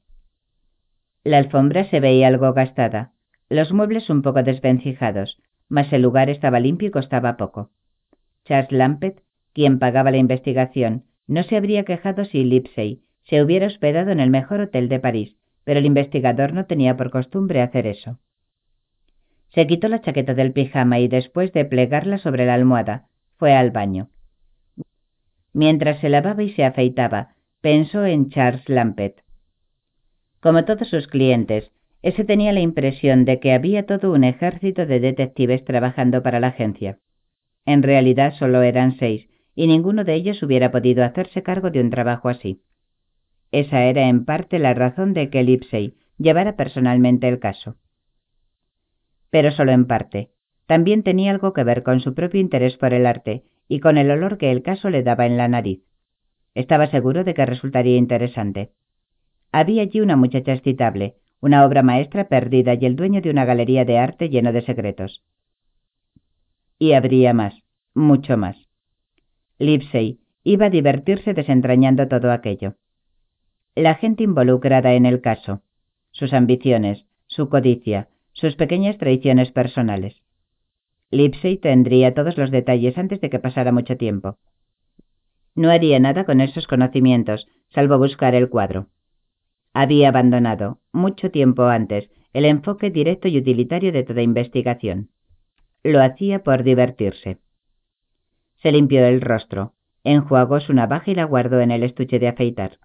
La alfombra se veía algo gastada, los muebles un poco desvencijados, mas el lugar estaba limpio y costaba poco. Charles Lampet, quien pagaba la investigación, no se habría quejado si Lipsey se hubiera hospedado en el mejor hotel de París, pero el investigador no tenía por costumbre hacer eso. Se quitó la chaqueta del pijama y después de plegarla sobre la almohada, fue al baño. Mientras se lavaba y se afeitaba, pensó en Charles Lampet. Como todos sus clientes, ese tenía la impresión de que había todo un ejército de detectives trabajando para la agencia. En realidad solo eran seis, y ninguno de ellos hubiera podido hacerse cargo de un trabajo así. Esa era en parte la razón de que Lipsey llevara personalmente el caso. Pero solo en parte. También tenía algo que ver con su propio interés por el arte y con el olor que el caso le daba en la nariz. Estaba seguro de que resultaría interesante. Había allí una muchacha excitable, una obra maestra perdida y el dueño de una galería de arte lleno de secretos. Y habría más, mucho más. Lipsey iba a divertirse desentrañando todo aquello. La gente involucrada en el caso, sus ambiciones, su codicia, sus pequeñas traiciones personales. Lipsey tendría todos los detalles antes de que pasara mucho tiempo. No haría nada con esos conocimientos, salvo buscar el cuadro. Había abandonado, mucho tiempo antes, el enfoque directo y utilitario de toda investigación. Lo hacía por divertirse. Se limpió el rostro, enjuagó su navaja y la guardó en el estuche de afeitar.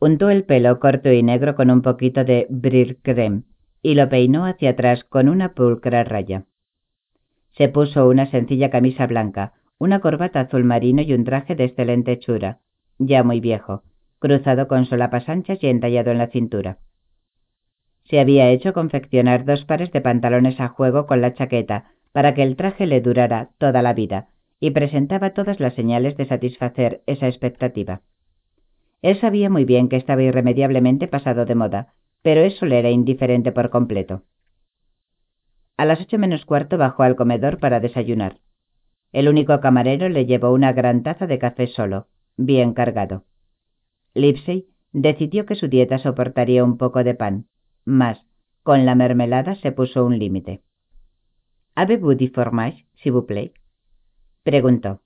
Untó el pelo corto y negro con un poquito de Brir Creme y lo peinó hacia atrás con una pulcra raya. Se puso una sencilla camisa blanca, una corbata azul marino y un traje de excelente hechura, ya muy viejo, cruzado con solapas anchas y entallado en la cintura. Se había hecho confeccionar dos pares de pantalones a juego con la chaqueta para que el traje le durara toda la vida, y presentaba todas las señales de satisfacer esa expectativa. Él sabía muy bien que estaba irremediablemente pasado de moda, pero eso le era indiferente por completo. A las ocho menos cuarto bajó al comedor para desayunar. El único camarero le llevó una gran taza de café solo, bien cargado. Lipsey decidió que su dieta soportaría un poco de pan, mas con la mermelada se puso un límite. ¿Avez-vous du fromage, s'il vous plaît? Preguntó.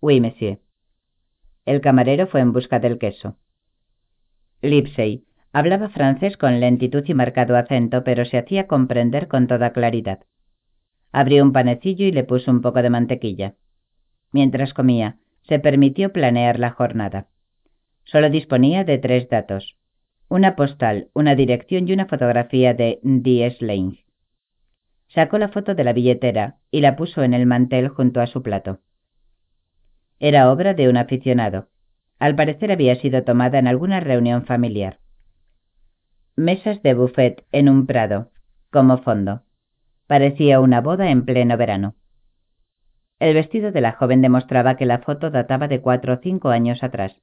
Oui, monsieur. El camarero fue en busca del queso. Lipsey hablaba francés con lentitud y marcado acento, pero se hacía comprender con toda claridad. Abrió un panecillo y le puso un poco de mantequilla. Mientras comía, se permitió planear la jornada. Solo disponía de tres datos. Una postal, una dirección y una fotografía de D.S. Lane. Sacó la foto de la billetera y la puso en el mantel junto a su plato. Era obra de un aficionado. Al parecer había sido tomada en alguna reunión familiar. Mesas de buffet en un prado, como fondo. Parecía una boda en pleno verano. El vestido de la joven demostraba que la foto databa de cuatro o cinco años atrás.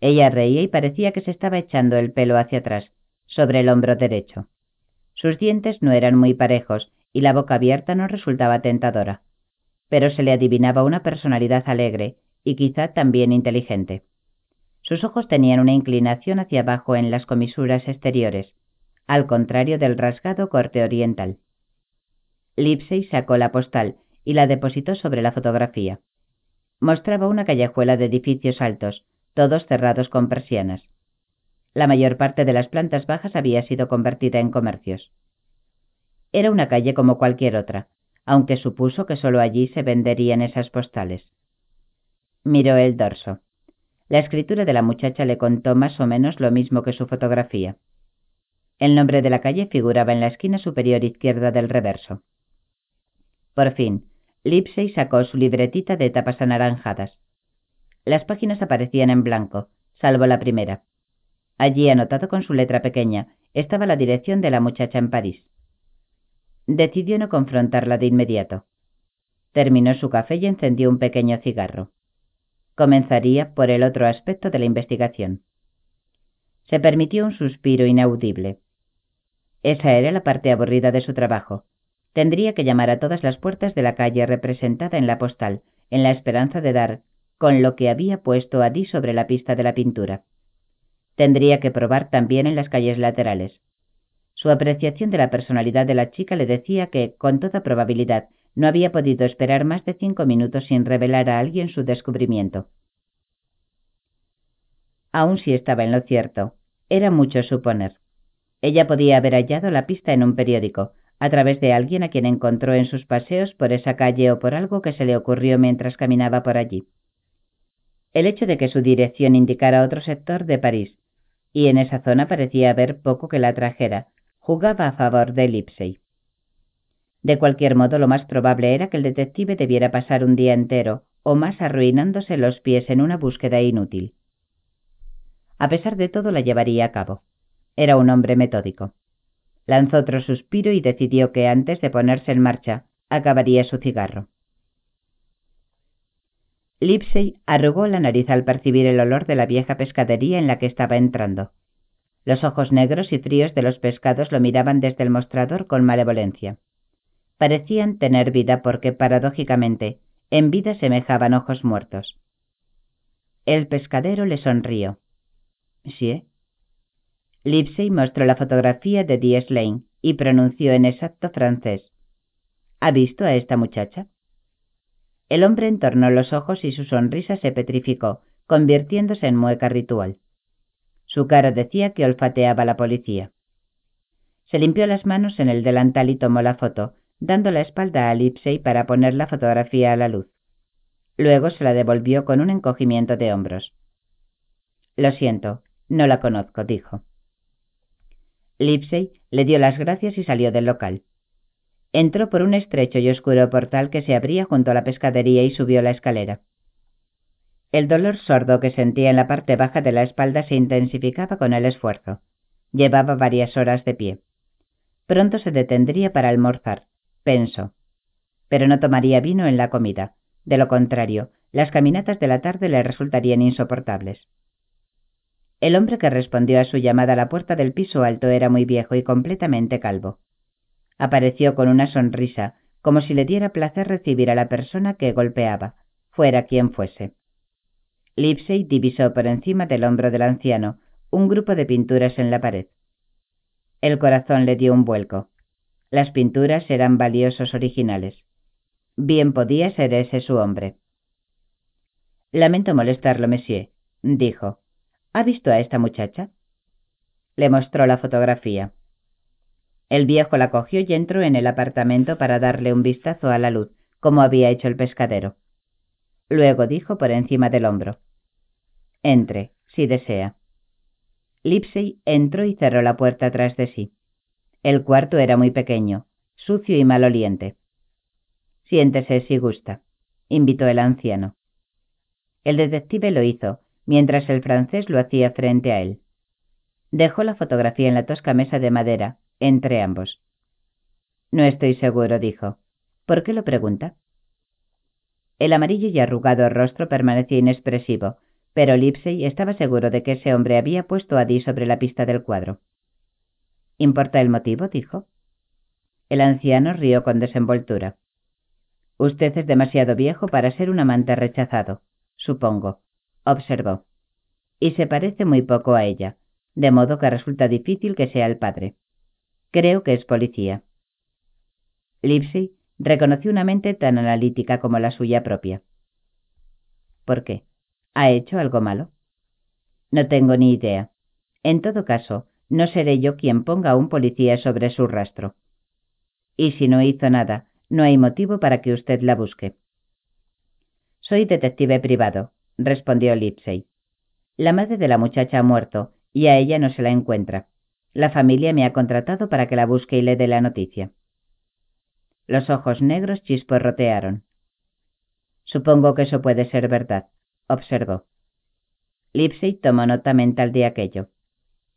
Ella reía y parecía que se estaba echando el pelo hacia atrás, sobre el hombro derecho. Sus dientes no eran muy parejos y la boca abierta no resultaba tentadora, pero se le adivinaba una personalidad alegre y quizá también inteligente. Sus ojos tenían una inclinación hacia abajo en las comisuras exteriores, al contrario del rasgado corte oriental. Lipsey sacó la postal y la depositó sobre la fotografía. Mostraba una callejuela de edificios altos, todos cerrados con persianas. La mayor parte de las plantas bajas había sido convertida en comercios. Era una calle como cualquier otra, aunque supuso que sólo allí se venderían esas postales. Miró el dorso. La escritura de la muchacha le contó más o menos lo mismo que su fotografía. El nombre de la calle figuraba en la esquina superior izquierda del reverso. Por fin, Lipsey sacó su libretita de tapas anaranjadas. Las páginas aparecían en blanco, salvo la primera. Allí, anotado con su letra pequeña, estaba la dirección de la muchacha en París. Decidió no confrontarla de inmediato. Terminó su café y encendió un pequeño cigarro. Comenzaría por el otro aspecto de la investigación. Se permitió un suspiro inaudible. Esa era la parte aburrida de su trabajo. Tendría que llamar a todas las puertas de la calle representada en la postal, en la esperanza de dar con lo que había puesto a Di sobre la pista de la pintura. Tendría que probar también en las calles laterales. Su apreciación de la personalidad de la chica le decía que, con toda probabilidad, no había podido esperar más de cinco minutos sin revelar a alguien su descubrimiento. Aun si estaba en lo cierto, era mucho suponer. Ella podía haber hallado la pista en un periódico, a través de alguien a quien encontró en sus paseos por esa calle o por algo que se le ocurrió mientras caminaba por allí. El hecho de que su dirección indicara otro sector de París, y en esa zona parecía haber poco que la trajera, jugaba a favor de Lipsey. De cualquier modo, lo más probable era que el detective debiera pasar un día entero o más arruinándose los pies en una búsqueda inútil. A pesar de todo, la llevaría a cabo. Era un hombre metódico. Lanzó otro suspiro y decidió que antes de ponerse en marcha, acabaría su cigarro. Lipsey arrugó la nariz al percibir el olor de la vieja pescadería en la que estaba entrando. Los ojos negros y fríos de los pescados lo miraban desde el mostrador con malevolencia. Parecían tener vida porque, paradójicamente, en vida semejaban ojos muertos. El pescadero le sonrió. ¿Sí? Lipsey mostró la fotografía de Diez Lane y pronunció en exacto francés. ¿Ha visto a esta muchacha? El hombre entornó los ojos y su sonrisa se petrificó, convirtiéndose en mueca ritual. Su cara decía que olfateaba la policía. Se limpió las manos en el delantal y tomó la foto, dando la espalda a Lipsey para poner la fotografía a la luz. Luego se la devolvió con un encogimiento de hombros. Lo siento, no la conozco, dijo. Lipsey le dio las gracias y salió del local. Entró por un estrecho y oscuro portal que se abría junto a la pescadería y subió la escalera. El dolor sordo que sentía en la parte baja de la espalda se intensificaba con el esfuerzo. Llevaba varias horas de pie. Pronto se detendría para almorzar, pensó. Pero no tomaría vino en la comida. De lo contrario, las caminatas de la tarde le resultarían insoportables. El hombre que respondió a su llamada a la puerta del piso alto era muy viejo y completamente calvo. Apareció con una sonrisa, como si le diera placer recibir a la persona que golpeaba, fuera quien fuese. Lipsey divisó por encima del hombro del anciano un grupo de pinturas en la pared. El corazón le dio un vuelco. Las pinturas eran valiosos originales. Bien podía ser ese su hombre. Lamento molestarlo, monsieur, dijo. ¿Ha visto a esta muchacha? Le mostró la fotografía. El viejo la cogió y entró en el apartamento para darle un vistazo a la luz, como había hecho el pescadero. Luego dijo por encima del hombro. Entre, si desea. Lipsey entró y cerró la puerta tras de sí. El cuarto era muy pequeño, sucio y maloliente. Siéntese si gusta, invitó el anciano. El detective lo hizo, mientras el francés lo hacía frente a él. Dejó la fotografía en la tosca mesa de madera, entre ambos. No estoy seguro, dijo. ¿Por qué lo pregunta? El amarillo y arrugado rostro permanecía inexpresivo, pero Lipsey estaba seguro de que ese hombre había puesto a Dee sobre la pista del cuadro. ¿Importa el motivo? dijo. El anciano rió con desenvoltura. Usted es demasiado viejo para ser un amante rechazado, supongo observó. Y se parece muy poco a ella, de modo que resulta difícil que sea el padre. Creo que es policía. Lipsy reconoció una mente tan analítica como la suya propia. ¿Por qué? ¿Ha hecho algo malo? No tengo ni idea. En todo caso, no seré yo quien ponga a un policía sobre su rastro. Y si no hizo nada, no hay motivo para que usted la busque. Soy detective privado, respondió Lipsey. La madre de la muchacha ha muerto y a ella no se la encuentra. La familia me ha contratado para que la busque y le dé la noticia. Los ojos negros chisporrotearon. Supongo que eso puede ser verdad, observó. Lipsey tomó nota mental de aquello.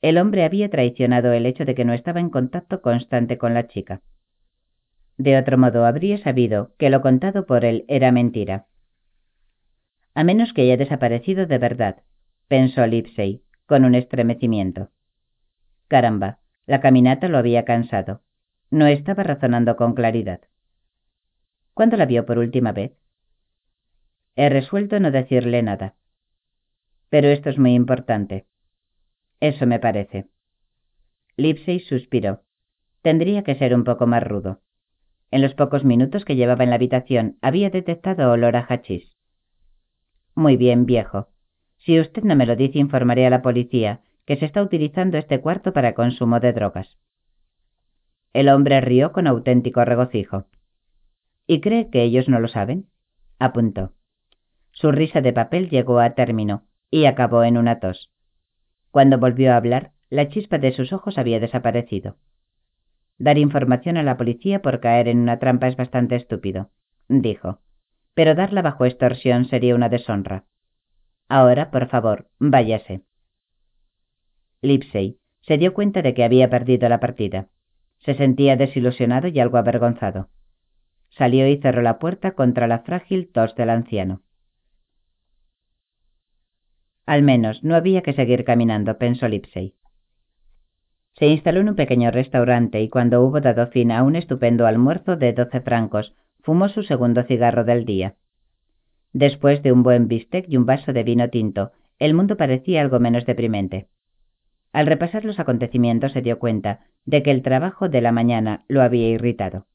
El hombre había traicionado el hecho de que no estaba en contacto constante con la chica. De otro modo habría sabido que lo contado por él era mentira. A menos que haya desaparecido de verdad, pensó Lipsey, con un estremecimiento. Caramba, la caminata lo había cansado. No estaba razonando con claridad. ¿Cuándo la vio por última vez? He resuelto no decirle nada. Pero esto es muy importante. Eso me parece. Lipsey suspiró. Tendría que ser un poco más rudo. En los pocos minutos que llevaba en la habitación había detectado olor a hachís. Muy bien, viejo. Si usted no me lo dice, informaré a la policía que se está utilizando este cuarto para consumo de drogas. El hombre rió con auténtico regocijo. ¿Y cree que ellos no lo saben? apuntó. Su risa de papel llegó a término y acabó en una tos. Cuando volvió a hablar, la chispa de sus ojos había desaparecido. Dar información a la policía por caer en una trampa es bastante estúpido, dijo, pero darla bajo extorsión sería una deshonra. Ahora, por favor, váyase. Lipsey se dio cuenta de que había perdido la partida. Se sentía desilusionado y algo avergonzado. Salió y cerró la puerta contra la frágil tos del anciano. Al menos no había que seguir caminando, pensó Lipsey. Se instaló en un pequeño restaurante y cuando hubo dado fin a un estupendo almuerzo de doce francos, fumó su segundo cigarro del día. Después de un buen bistec y un vaso de vino tinto, el mundo parecía algo menos deprimente. Al repasar los acontecimientos se dio cuenta de que el trabajo de la mañana lo había irritado.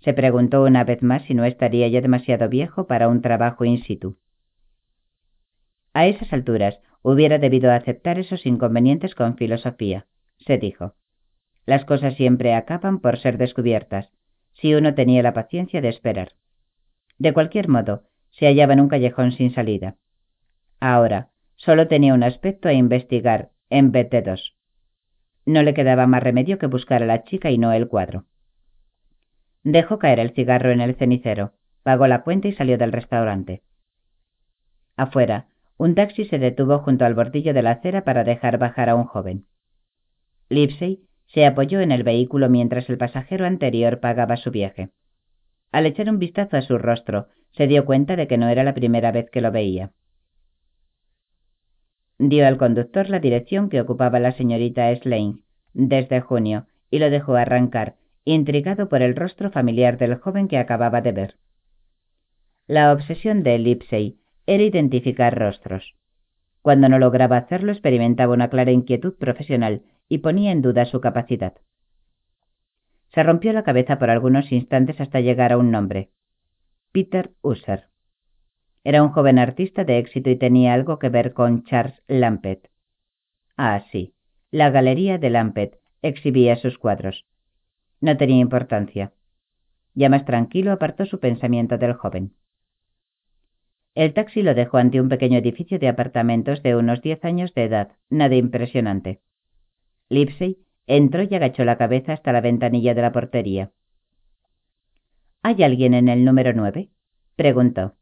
Se preguntó una vez más si no estaría ya demasiado viejo para un trabajo in situ. A esas alturas hubiera debido aceptar esos inconvenientes con filosofía, se dijo. Las cosas siempre acaban por ser descubiertas, si uno tenía la paciencia de esperar. De cualquier modo, se hallaba en un callejón sin salida. Ahora, solo tenía un aspecto a investigar en vez de dos. No le quedaba más remedio que buscar a la chica y no el cuadro. Dejó caer el cigarro en el cenicero, pagó la cuenta y salió del restaurante. Afuera, un taxi se detuvo junto al bordillo de la acera para dejar bajar a un joven. Lipsey se apoyó en el vehículo mientras el pasajero anterior pagaba su viaje. Al echar un vistazo a su rostro, se dio cuenta de que no era la primera vez que lo veía. Dio al conductor la dirección que ocupaba la señorita Slane desde junio y lo dejó arrancar, intrigado por el rostro familiar del joven que acababa de ver. La obsesión de Lipsey era identificar rostros. Cuando no lograba hacerlo experimentaba una clara inquietud profesional y ponía en duda su capacidad. Se rompió la cabeza por algunos instantes hasta llegar a un nombre. Peter Usser. Era un joven artista de éxito y tenía algo que ver con Charles Lampet. Ah, sí, la galería de Lampet exhibía sus cuadros. No tenía importancia. Ya más tranquilo apartó su pensamiento del joven. El taxi lo dejó ante un pequeño edificio de apartamentos de unos diez años de edad, nada impresionante. Lipsey entró y agachó la cabeza hasta la ventanilla de la portería. ¿Hay alguien en el número nueve? preguntó.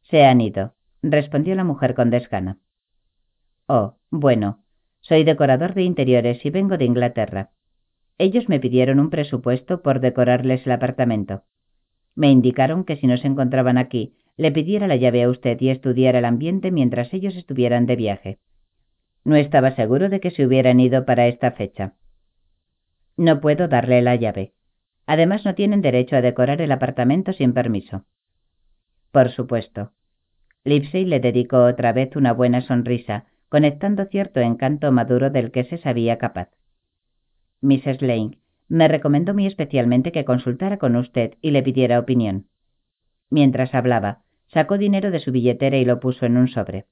Se han ido, respondió la mujer con desgana. Oh, bueno, soy decorador de interiores y vengo de Inglaterra. Ellos me pidieron un presupuesto por decorarles el apartamento. Me indicaron que si no se encontraban aquí, le pidiera la llave a usted y estudiara el ambiente mientras ellos estuvieran de viaje. No estaba seguro de que se hubieran ido para esta fecha. No puedo darle la llave. Además, no tienen derecho a decorar el apartamento sin permiso. Por supuesto. Lipsey le dedicó otra vez una buena sonrisa, conectando cierto encanto maduro del que se sabía capaz. Mrs. Lane me recomendó muy especialmente que consultara con usted y le pidiera opinión. Mientras hablaba, sacó dinero de su billetera y lo puso en un sobre.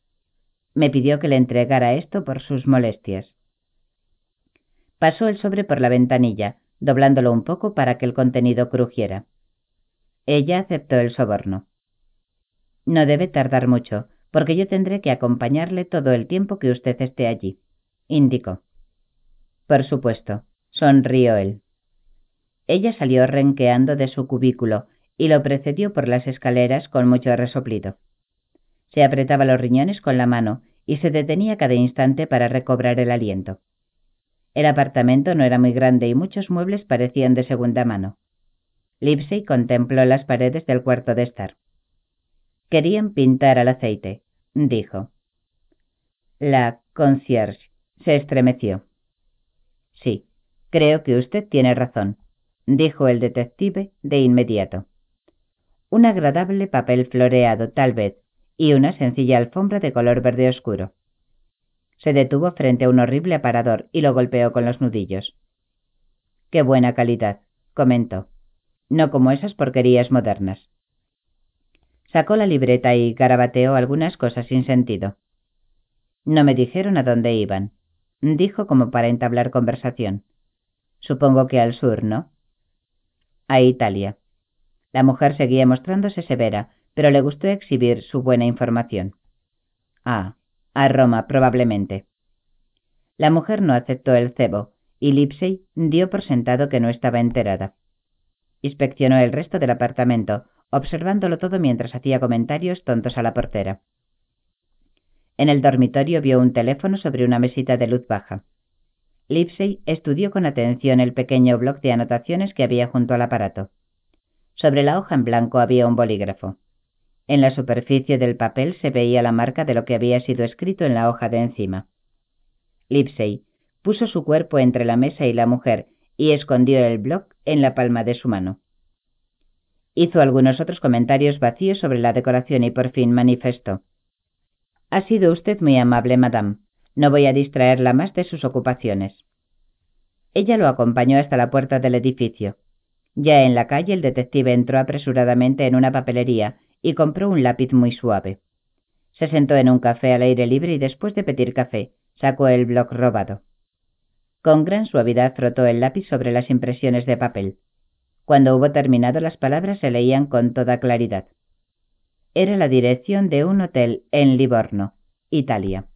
Me pidió que le entregara esto por sus molestias. Pasó el sobre por la ventanilla, doblándolo un poco para que el contenido crujiera. Ella aceptó el soborno. No debe tardar mucho, porque yo tendré que acompañarle todo el tiempo que usted esté allí, indicó. Por supuesto, sonrió él. Ella salió renqueando de su cubículo y lo precedió por las escaleras con mucho resoplido. Se apretaba los riñones con la mano y se detenía cada instante para recobrar el aliento. El apartamento no era muy grande y muchos muebles parecían de segunda mano. Lipsey contempló las paredes del cuarto de estar. Querían pintar al aceite, dijo. La concierge se estremeció. Sí, creo que usted tiene razón, dijo el detective de inmediato. Un agradable papel floreado, tal vez, y una sencilla alfombra de color verde oscuro. Se detuvo frente a un horrible aparador y lo golpeó con los nudillos. Qué buena calidad, comentó. No como esas porquerías modernas. Sacó la libreta y garabateó algunas cosas sin sentido. No me dijeron a dónde iban, dijo como para entablar conversación. Supongo que al sur, ¿no? A Italia. La mujer seguía mostrándose severa, pero le gustó exhibir su buena información. Ah, a Roma, probablemente. La mujer no aceptó el cebo, y Lipsey dio por sentado que no estaba enterada. Inspeccionó el resto del apartamento, observándolo todo mientras hacía comentarios tontos a la portera. En el dormitorio vio un teléfono sobre una mesita de luz baja. Lipsey estudió con atención el pequeño bloc de anotaciones que había junto al aparato. Sobre la hoja en blanco había un bolígrafo. En la superficie del papel se veía la marca de lo que había sido escrito en la hoja de encima. Lipsey puso su cuerpo entre la mesa y la mujer y escondió el bloc en la palma de su mano. Hizo algunos otros comentarios vacíos sobre la decoración y por fin manifestó. Ha sido usted muy amable, madame. No voy a distraerla más de sus ocupaciones. Ella lo acompañó hasta la puerta del edificio. Ya en la calle el detective entró apresuradamente en una papelería y compró un lápiz muy suave. Se sentó en un café al aire libre y después de pedir café, sacó el bloc robado. Con gran suavidad frotó el lápiz sobre las impresiones de papel. Cuando hubo terminado las palabras se leían con toda claridad. Era la dirección de un hotel en Livorno, Italia.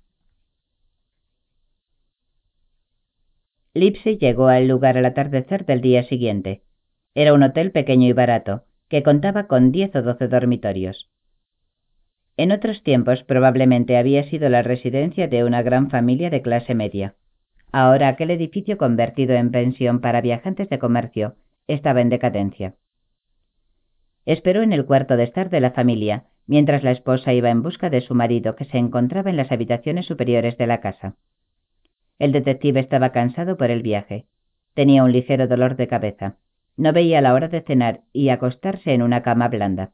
Lipsy llegó al lugar al atardecer del día siguiente. Era un hotel pequeño y barato, que contaba con diez o doce dormitorios. En otros tiempos probablemente había sido la residencia de una gran familia de clase media. Ahora aquel edificio convertido en pensión para viajantes de comercio estaba en decadencia. Esperó en el cuarto de estar de la familia, mientras la esposa iba en busca de su marido que se encontraba en las habitaciones superiores de la casa. El detective estaba cansado por el viaje. Tenía un ligero dolor de cabeza. No veía la hora de cenar y acostarse en una cama blanda.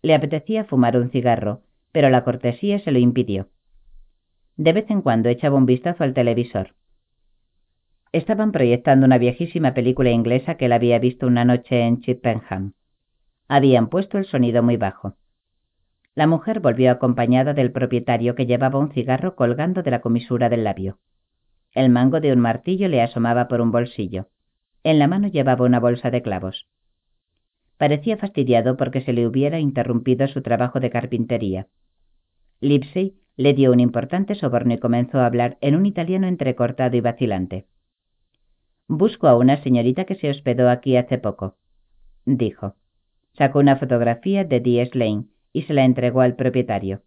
Le apetecía fumar un cigarro, pero la cortesía se lo impidió. De vez en cuando echaba un vistazo al televisor. Estaban proyectando una viejísima película inglesa que él había visto una noche en Chippenham. Habían puesto el sonido muy bajo. La mujer volvió acompañada del propietario que llevaba un cigarro colgando de la comisura del labio. El mango de un martillo le asomaba por un bolsillo. En la mano llevaba una bolsa de clavos. Parecía fastidiado porque se le hubiera interrumpido su trabajo de carpintería. Lipsey le dio un importante soborno y comenzó a hablar en un italiano entrecortado y vacilante. Busco a una señorita que se hospedó aquí hace poco, dijo. Sacó una fotografía de D.S. Lane y se la entregó al propietario.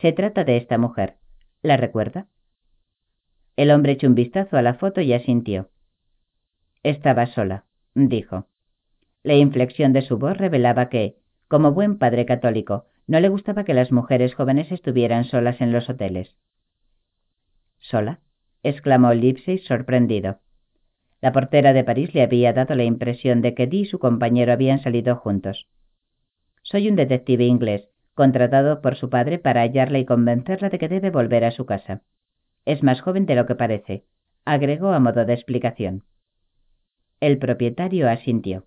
Se trata de esta mujer. ¿La recuerda? El hombre echó un vistazo a la foto y asintió. Estaba sola, dijo. La inflexión de su voz revelaba que, como buen padre católico, no le gustaba que las mujeres jóvenes estuvieran solas en los hoteles. ¿Sola? exclamó Lipsey sorprendido. La portera de París le había dado la impresión de que Dee y su compañero habían salido juntos. Soy un detective inglés, contratado por su padre para hallarla y convencerla de que debe volver a su casa. Es más joven de lo que parece, agregó a modo de explicación. El propietario asintió.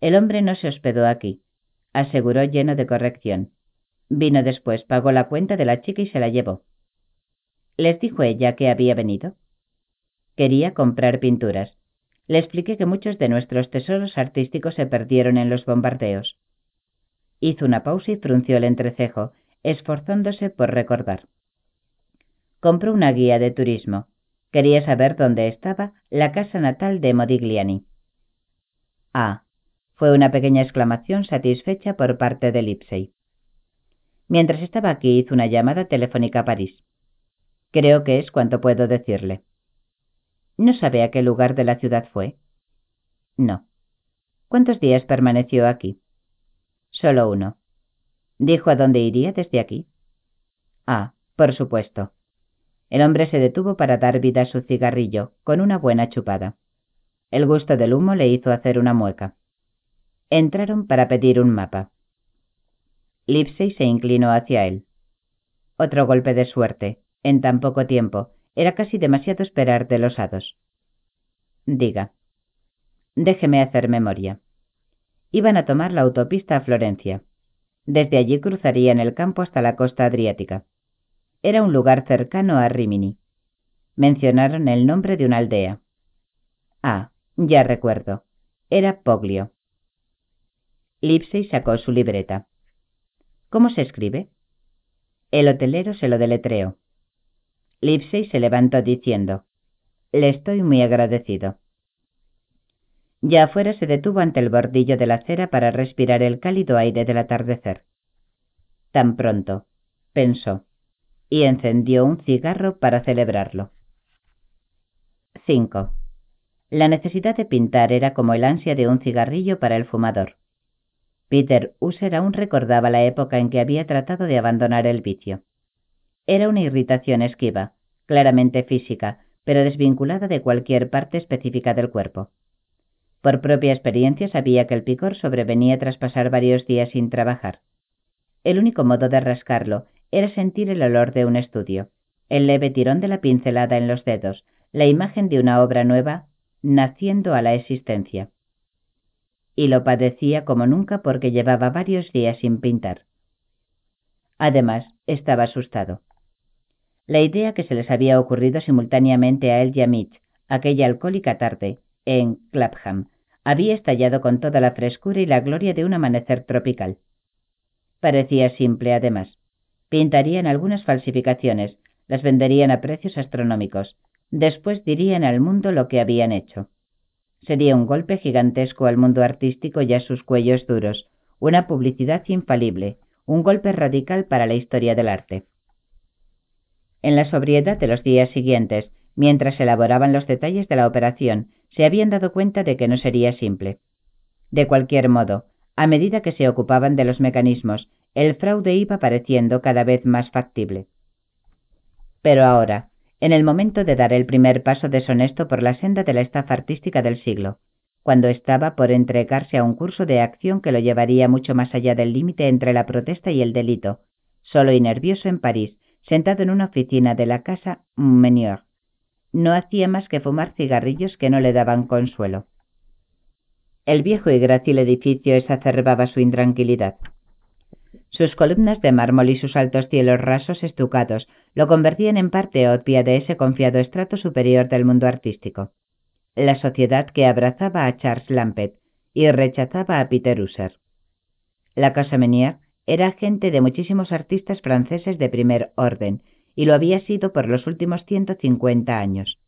El hombre no se hospedó aquí, aseguró lleno de corrección. Vino después, pagó la cuenta de la chica y se la llevó. ¿Les dijo ella que había venido? Quería comprar pinturas. Le expliqué que muchos de nuestros tesoros artísticos se perdieron en los bombardeos. Hizo una pausa y frunció el entrecejo, esforzándose por recordar. Compró una guía de turismo. Quería saber dónde estaba la casa natal de Modigliani. Ah, fue una pequeña exclamación satisfecha por parte de Lipsey. Mientras estaba aquí hizo una llamada telefónica a París. Creo que es cuanto puedo decirle. ¿No sabe a qué lugar de la ciudad fue? No. ¿Cuántos días permaneció aquí? Solo uno. ¿Dijo a dónde iría desde aquí? Ah, por supuesto. El hombre se detuvo para dar vida a su cigarrillo, con una buena chupada. El gusto del humo le hizo hacer una mueca. Entraron para pedir un mapa. Lipsey se inclinó hacia él. Otro golpe de suerte, en tan poco tiempo, era casi demasiado esperar de los hados. Diga. Déjeme hacer memoria. Iban a tomar la autopista a Florencia. Desde allí cruzarían el campo hasta la costa adriática. Era un lugar cercano a Rimini. Mencionaron el nombre de una aldea. Ah, ya recuerdo. Era Poglio. Lipsey sacó su libreta. ¿Cómo se escribe? El hotelero se lo deletreó. Lipsey se levantó diciendo, Le estoy muy agradecido. Ya afuera se detuvo ante el bordillo de la acera para respirar el cálido aire del atardecer. Tan pronto, pensó, y encendió un cigarro para celebrarlo. 5. La necesidad de pintar era como el ansia de un cigarrillo para el fumador. Peter User aún recordaba la época en que había tratado de abandonar el vicio. Era una irritación esquiva, claramente física, pero desvinculada de cualquier parte específica del cuerpo. Por propia experiencia sabía que el picor sobrevenía tras pasar varios días sin trabajar. El único modo de rascarlo era sentir el olor de un estudio, el leve tirón de la pincelada en los dedos, la imagen de una obra nueva naciendo a la existencia y lo padecía como nunca porque llevaba varios días sin pintar. Además, estaba asustado. La idea que se les había ocurrido simultáneamente a él y a Mitch, aquella alcohólica tarde, en Clapham, había estallado con toda la frescura y la gloria de un amanecer tropical. Parecía simple, además. Pintarían algunas falsificaciones, las venderían a precios astronómicos, después dirían al mundo lo que habían hecho. Sería un golpe gigantesco al mundo artístico y a sus cuellos duros, una publicidad infalible, un golpe radical para la historia del arte. En la sobriedad de los días siguientes, mientras elaboraban los detalles de la operación, se habían dado cuenta de que no sería simple. De cualquier modo, a medida que se ocupaban de los mecanismos, el fraude iba pareciendo cada vez más factible. Pero ahora, en el momento de dar el primer paso deshonesto por la senda de la estafa artística del siglo, cuando estaba por entregarse a un curso de acción que lo llevaría mucho más allá del límite entre la protesta y el delito, solo y nervioso en París, sentado en una oficina de la casa Menior. No hacía más que fumar cigarrillos que no le daban consuelo. El viejo y grácil edificio exacerbaba su intranquilidad. Sus columnas de mármol y sus altos cielos rasos estucados lo convertían en parte obvia de ese confiado estrato superior del mundo artístico. La sociedad que abrazaba a Charles Lampet y rechazaba a Peter User. La Casa Menier era agente de muchísimos artistas franceses de primer orden y lo había sido por los últimos 150 años.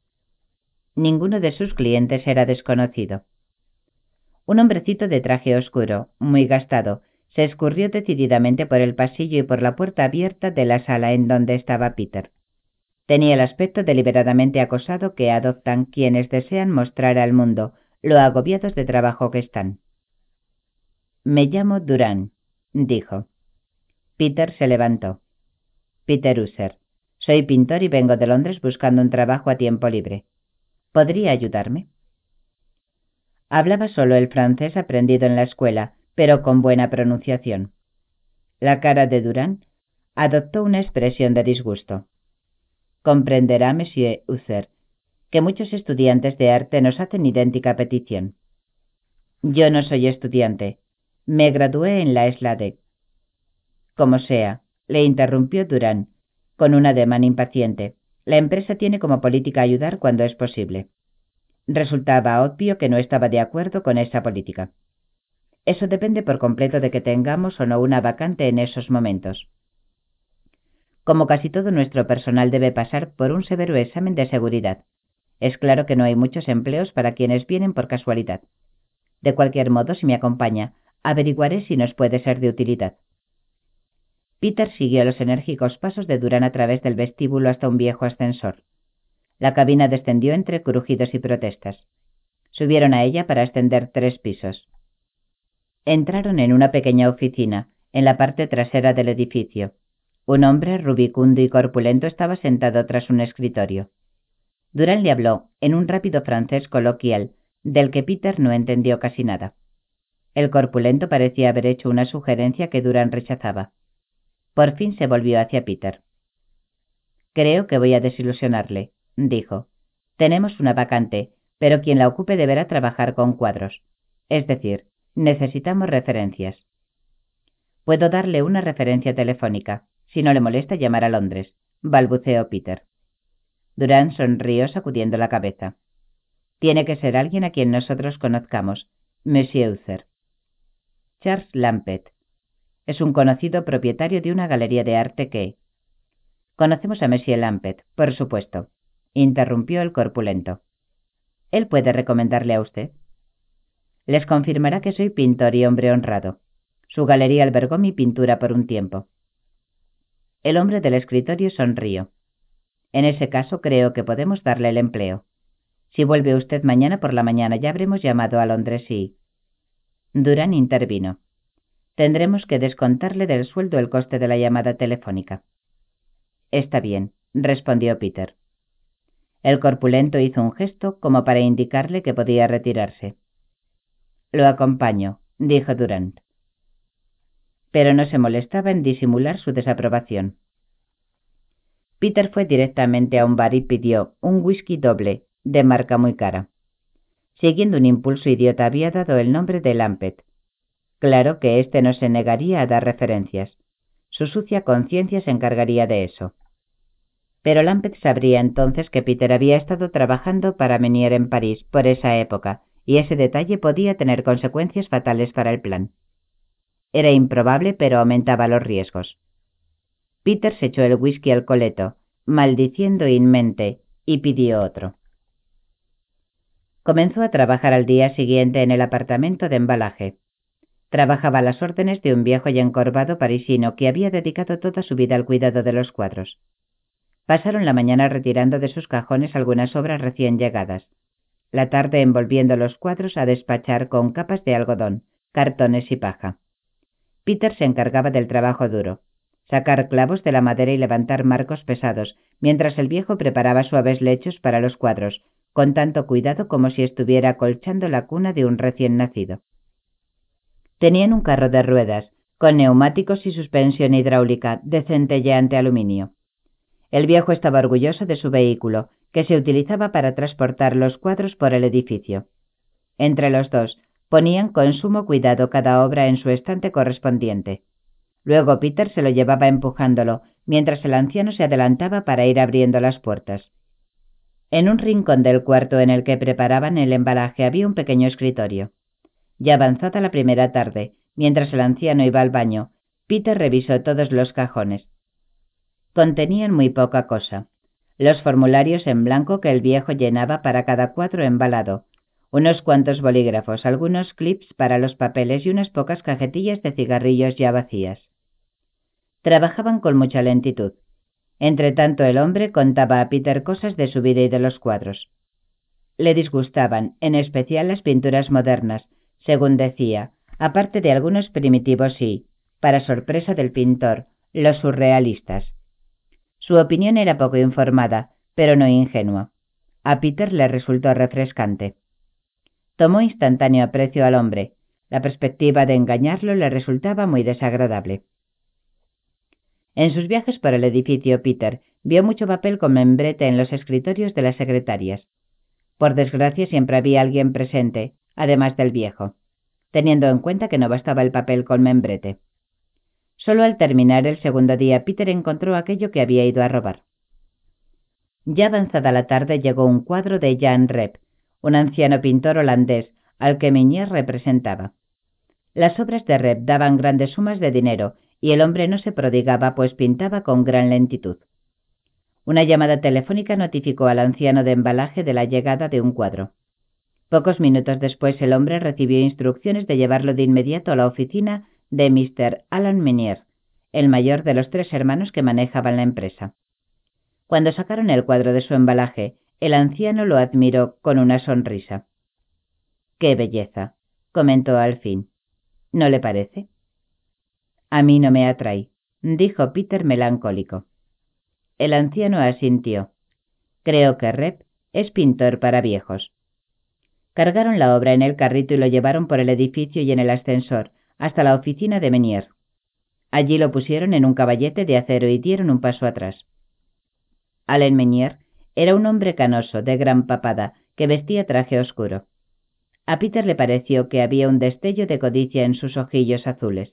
Ninguno de sus clientes era desconocido. Un hombrecito de traje oscuro, muy gastado, se escurrió decididamente por el pasillo y por la puerta abierta de la sala en donde estaba Peter. Tenía el aspecto deliberadamente acosado que adoptan quienes desean mostrar al mundo lo agobiados de trabajo que están. Me llamo Durán, dijo. Peter se levantó. Peter User. Soy pintor y vengo de Londres buscando un trabajo a tiempo libre. ¿Podría ayudarme? Hablaba solo el francés aprendido en la escuela, pero con buena pronunciación. La cara de Durán adoptó una expresión de disgusto. Comprenderá, monsieur User, que muchos estudiantes de arte nos hacen idéntica petición. Yo no soy estudiante. Me gradué en la ESLADE. Como sea, le interrumpió Durán, con un ademán impaciente. La empresa tiene como política ayudar cuando es posible. Resultaba obvio que no estaba de acuerdo con esa política. Eso depende por completo de que tengamos o no una vacante en esos momentos. Como casi todo nuestro personal debe pasar por un severo examen de seguridad, Es claro que no hay muchos empleos para quienes vienen por casualidad. De cualquier modo, si me acompaña, averiguaré si nos puede ser de utilidad. Peter siguió los enérgicos pasos de Durán a través del vestíbulo hasta un viejo ascensor. La cabina descendió entre crujidos y protestas. Subieron a ella para ascender tres pisos. Entraron en una pequeña oficina, en la parte trasera del edificio. Un hombre rubicundo y corpulento estaba sentado tras un escritorio. Durán le habló, en un rápido francés coloquial, del que Peter no entendió casi nada. El corpulento parecía haber hecho una sugerencia que Durán rechazaba. Por fin se volvió hacia Peter. Creo que voy a desilusionarle, dijo. Tenemos una vacante, pero quien la ocupe deberá trabajar con cuadros. Es decir, necesitamos referencias. Puedo darle una referencia telefónica. Si no le molesta llamar a Londres, balbuceó Peter. Durán sonrió sacudiendo la cabeza. Tiene que ser alguien a quien nosotros conozcamos, Monsieur Uther. Charles Lampet, es un conocido propietario de una galería de arte que... Conocemos a Monsieur Lampet, por supuesto, interrumpió el corpulento. ¿Él puede recomendarle a usted? Les confirmará que soy pintor y hombre honrado. Su galería albergó mi pintura por un tiempo. El hombre del escritorio sonrió. En ese caso creo que podemos darle el empleo. Si vuelve usted mañana por la mañana ya habremos llamado a Londres y... Durán intervino. Tendremos que descontarle del sueldo el coste de la llamada telefónica. Está bien, respondió Peter. El corpulento hizo un gesto como para indicarle que podía retirarse. Lo acompaño, dijo Durant. Pero no se molestaba en disimular su desaprobación. Peter fue directamente a un bar y pidió un whisky doble, de marca muy cara. Siguiendo un impulso idiota había dado el nombre de Lampet, Claro que éste no se negaría a dar referencias. Su sucia conciencia se encargaría de eso. Pero Lampet sabría entonces que Peter había estado trabajando para Menier en París por esa época, y ese detalle podía tener consecuencias fatales para el plan. Era improbable, pero aumentaba los riesgos. Peter se echó el whisky al coleto, maldiciendo inmente, y pidió otro. Comenzó a trabajar al día siguiente en el apartamento de embalaje. Trabajaba a las órdenes de un viejo y encorvado parisino que había dedicado toda su vida al cuidado de los cuadros. Pasaron la mañana retirando de sus cajones algunas obras recién llegadas, la tarde envolviendo los cuadros a despachar con capas de algodón, cartones y paja. Peter se encargaba del trabajo duro, sacar clavos de la madera y levantar marcos pesados, mientras el viejo preparaba suaves lechos para los cuadros, con tanto cuidado como si estuviera acolchando la cuna de un recién nacido. Tenían un carro de ruedas, con neumáticos y suspensión hidráulica de centelleante aluminio. El viejo estaba orgulloso de su vehículo, que se utilizaba para transportar los cuadros por el edificio. Entre los dos, ponían con sumo cuidado cada obra en su estante correspondiente. Luego Peter se lo llevaba empujándolo, mientras el anciano se adelantaba para ir abriendo las puertas. En un rincón del cuarto en el que preparaban el embalaje había un pequeño escritorio. Ya avanzada la primera tarde, mientras el anciano iba al baño, Peter revisó todos los cajones. Contenían muy poca cosa. Los formularios en blanco que el viejo llenaba para cada cuadro embalado, unos cuantos bolígrafos, algunos clips para los papeles y unas pocas cajetillas de cigarrillos ya vacías. Trabajaban con mucha lentitud. Entretanto el hombre contaba a Peter cosas de su vida y de los cuadros. Le disgustaban, en especial las pinturas modernas, según decía, aparte de algunos primitivos y, para sorpresa del pintor, los surrealistas. Su opinión era poco informada, pero no ingenua. A Peter le resultó refrescante. Tomó instantáneo aprecio al hombre. La perspectiva de engañarlo le resultaba muy desagradable. En sus viajes por el edificio, Peter vio mucho papel con membrete en los escritorios de las secretarias. Por desgracia siempre había alguien presente, además del viejo, teniendo en cuenta que no bastaba el papel con membrete. Solo al terminar el segundo día Peter encontró aquello que había ido a robar. Ya avanzada la tarde llegó un cuadro de Jan Rep, un anciano pintor holandés al que Meñier representaba. Las obras de Rep daban grandes sumas de dinero y el hombre no se prodigaba pues pintaba con gran lentitud. Una llamada telefónica notificó al anciano de embalaje de la llegada de un cuadro. Pocos minutos después el hombre recibió instrucciones de llevarlo de inmediato a la oficina de Mr. Alan Menier, el mayor de los tres hermanos que manejaban la empresa. Cuando sacaron el cuadro de su embalaje, el anciano lo admiró con una sonrisa. ¡Qué belleza! comentó al fin. ¿No le parece? A mí no me atrae, dijo Peter melancólico. El anciano asintió. Creo que Rep es pintor para viejos. Cargaron la obra en el carrito y lo llevaron por el edificio y en el ascensor hasta la oficina de Menier. Allí lo pusieron en un caballete de acero y dieron un paso atrás. Alain Menier era un hombre canoso, de gran papada, que vestía traje oscuro. A Peter le pareció que había un destello de codicia en sus ojillos azules.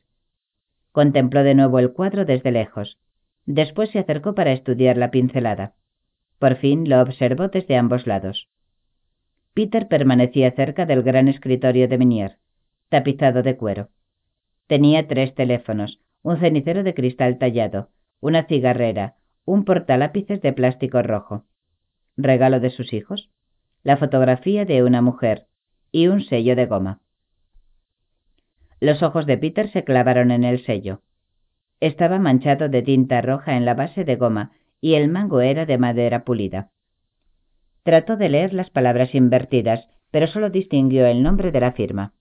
Contempló de nuevo el cuadro desde lejos. Después se acercó para estudiar la pincelada. Por fin lo observó desde ambos lados. Peter permanecía cerca del gran escritorio de Menier, tapizado de cuero. Tenía tres teléfonos, un cenicero de cristal tallado, una cigarrera, un portalápices de plástico rojo. Regalo de sus hijos, la fotografía de una mujer y un sello de goma. Los ojos de Peter se clavaron en el sello. Estaba manchado de tinta roja en la base de goma y el mango era de madera pulida. Trató de leer las palabras invertidas, pero solo distinguió el nombre de la firma.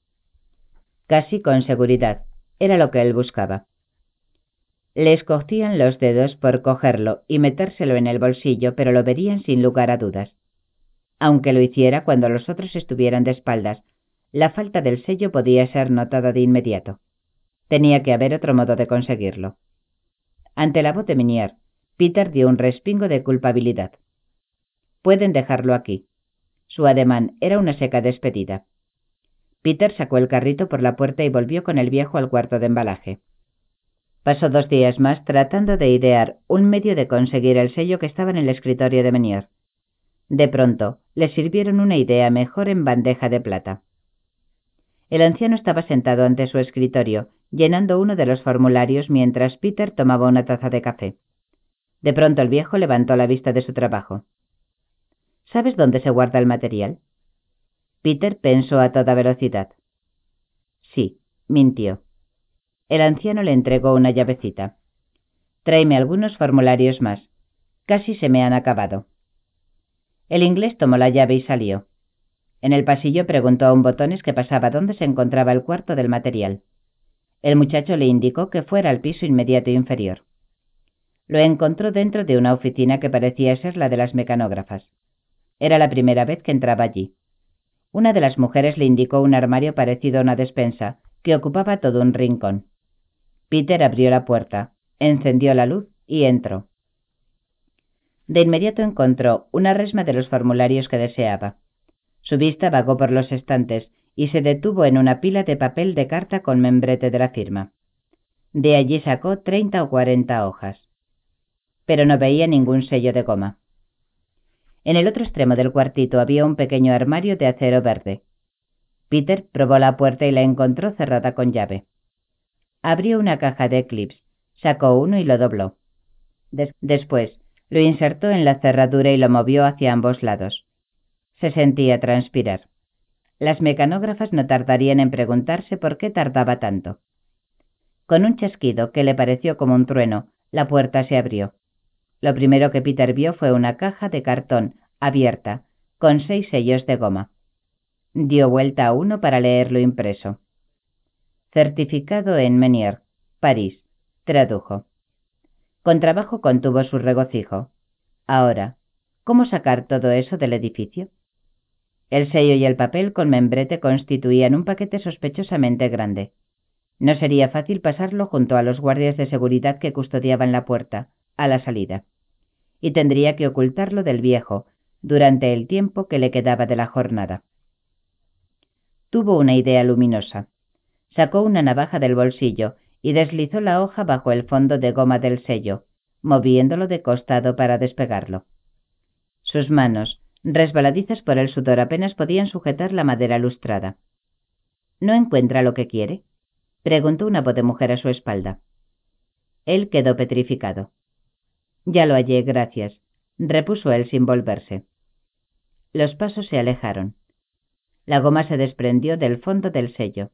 Casi con seguridad, era lo que él buscaba. Le escogían los dedos por cogerlo y metérselo en el bolsillo, pero lo verían sin lugar a dudas. Aunque lo hiciera cuando los otros estuvieran de espaldas, la falta del sello podía ser notada de inmediato. Tenía que haber otro modo de conseguirlo. Ante la voz de Minier, Peter dio un respingo de culpabilidad. Pueden dejarlo aquí. Su ademán era una seca despedida. Peter sacó el carrito por la puerta y volvió con el viejo al cuarto de embalaje. Pasó dos días más tratando de idear un medio de conseguir el sello que estaba en el escritorio de Menier. De pronto, le sirvieron una idea mejor en bandeja de plata. El anciano estaba sentado ante su escritorio, llenando uno de los formularios mientras Peter tomaba una taza de café. De pronto el viejo levantó la vista de su trabajo. ¿Sabes dónde se guarda el material? Peter pensó a toda velocidad. Sí, mintió. El anciano le entregó una llavecita. Tráeme algunos formularios más. Casi se me han acabado. El inglés tomó la llave y salió. En el pasillo preguntó a un botones que pasaba dónde se encontraba el cuarto del material. El muchacho le indicó que fuera al piso inmediato inferior. Lo encontró dentro de una oficina que parecía ser la de las mecanógrafas. Era la primera vez que entraba allí. Una de las mujeres le indicó un armario parecido a una despensa, que ocupaba todo un rincón. Peter abrió la puerta, encendió la luz y entró. De inmediato encontró una resma de los formularios que deseaba. Su vista vagó por los estantes y se detuvo en una pila de papel de carta con membrete de la firma. De allí sacó treinta o cuarenta hojas. Pero no veía ningún sello de goma. En el otro extremo del cuartito había un pequeño armario de acero verde. Peter probó la puerta y la encontró cerrada con llave. Abrió una caja de clips, sacó uno y lo dobló. después, lo insertó en la cerradura y lo movió hacia ambos lados. Se sentía transpirar. Las mecanógrafas no tardarían en preguntarse por qué tardaba tanto. Con un chasquido que le pareció como un trueno, la puerta se abrió. Lo primero que Peter vio fue una caja de cartón abierta, con seis sellos de goma. Dio vuelta a uno para leerlo impreso. Certificado en Menier, París. Tradujo. Con trabajo contuvo su regocijo. Ahora, ¿cómo sacar todo eso del edificio? El sello y el papel con membrete constituían un paquete sospechosamente grande. No sería fácil pasarlo junto a los guardias de seguridad que custodiaban la puerta, a la salida. Y tendría que ocultarlo del viejo, durante el tiempo que le quedaba de la jornada. Tuvo una idea luminosa sacó una navaja del bolsillo y deslizó la hoja bajo el fondo de goma del sello, moviéndolo de costado para despegarlo. Sus manos, resbaladizas por el sudor, apenas podían sujetar la madera lustrada. ¿No encuentra lo que quiere? preguntó una voz de mujer a su espalda. Él quedó petrificado. Ya lo hallé, gracias. repuso él sin volverse. Los pasos se alejaron. La goma se desprendió del fondo del sello.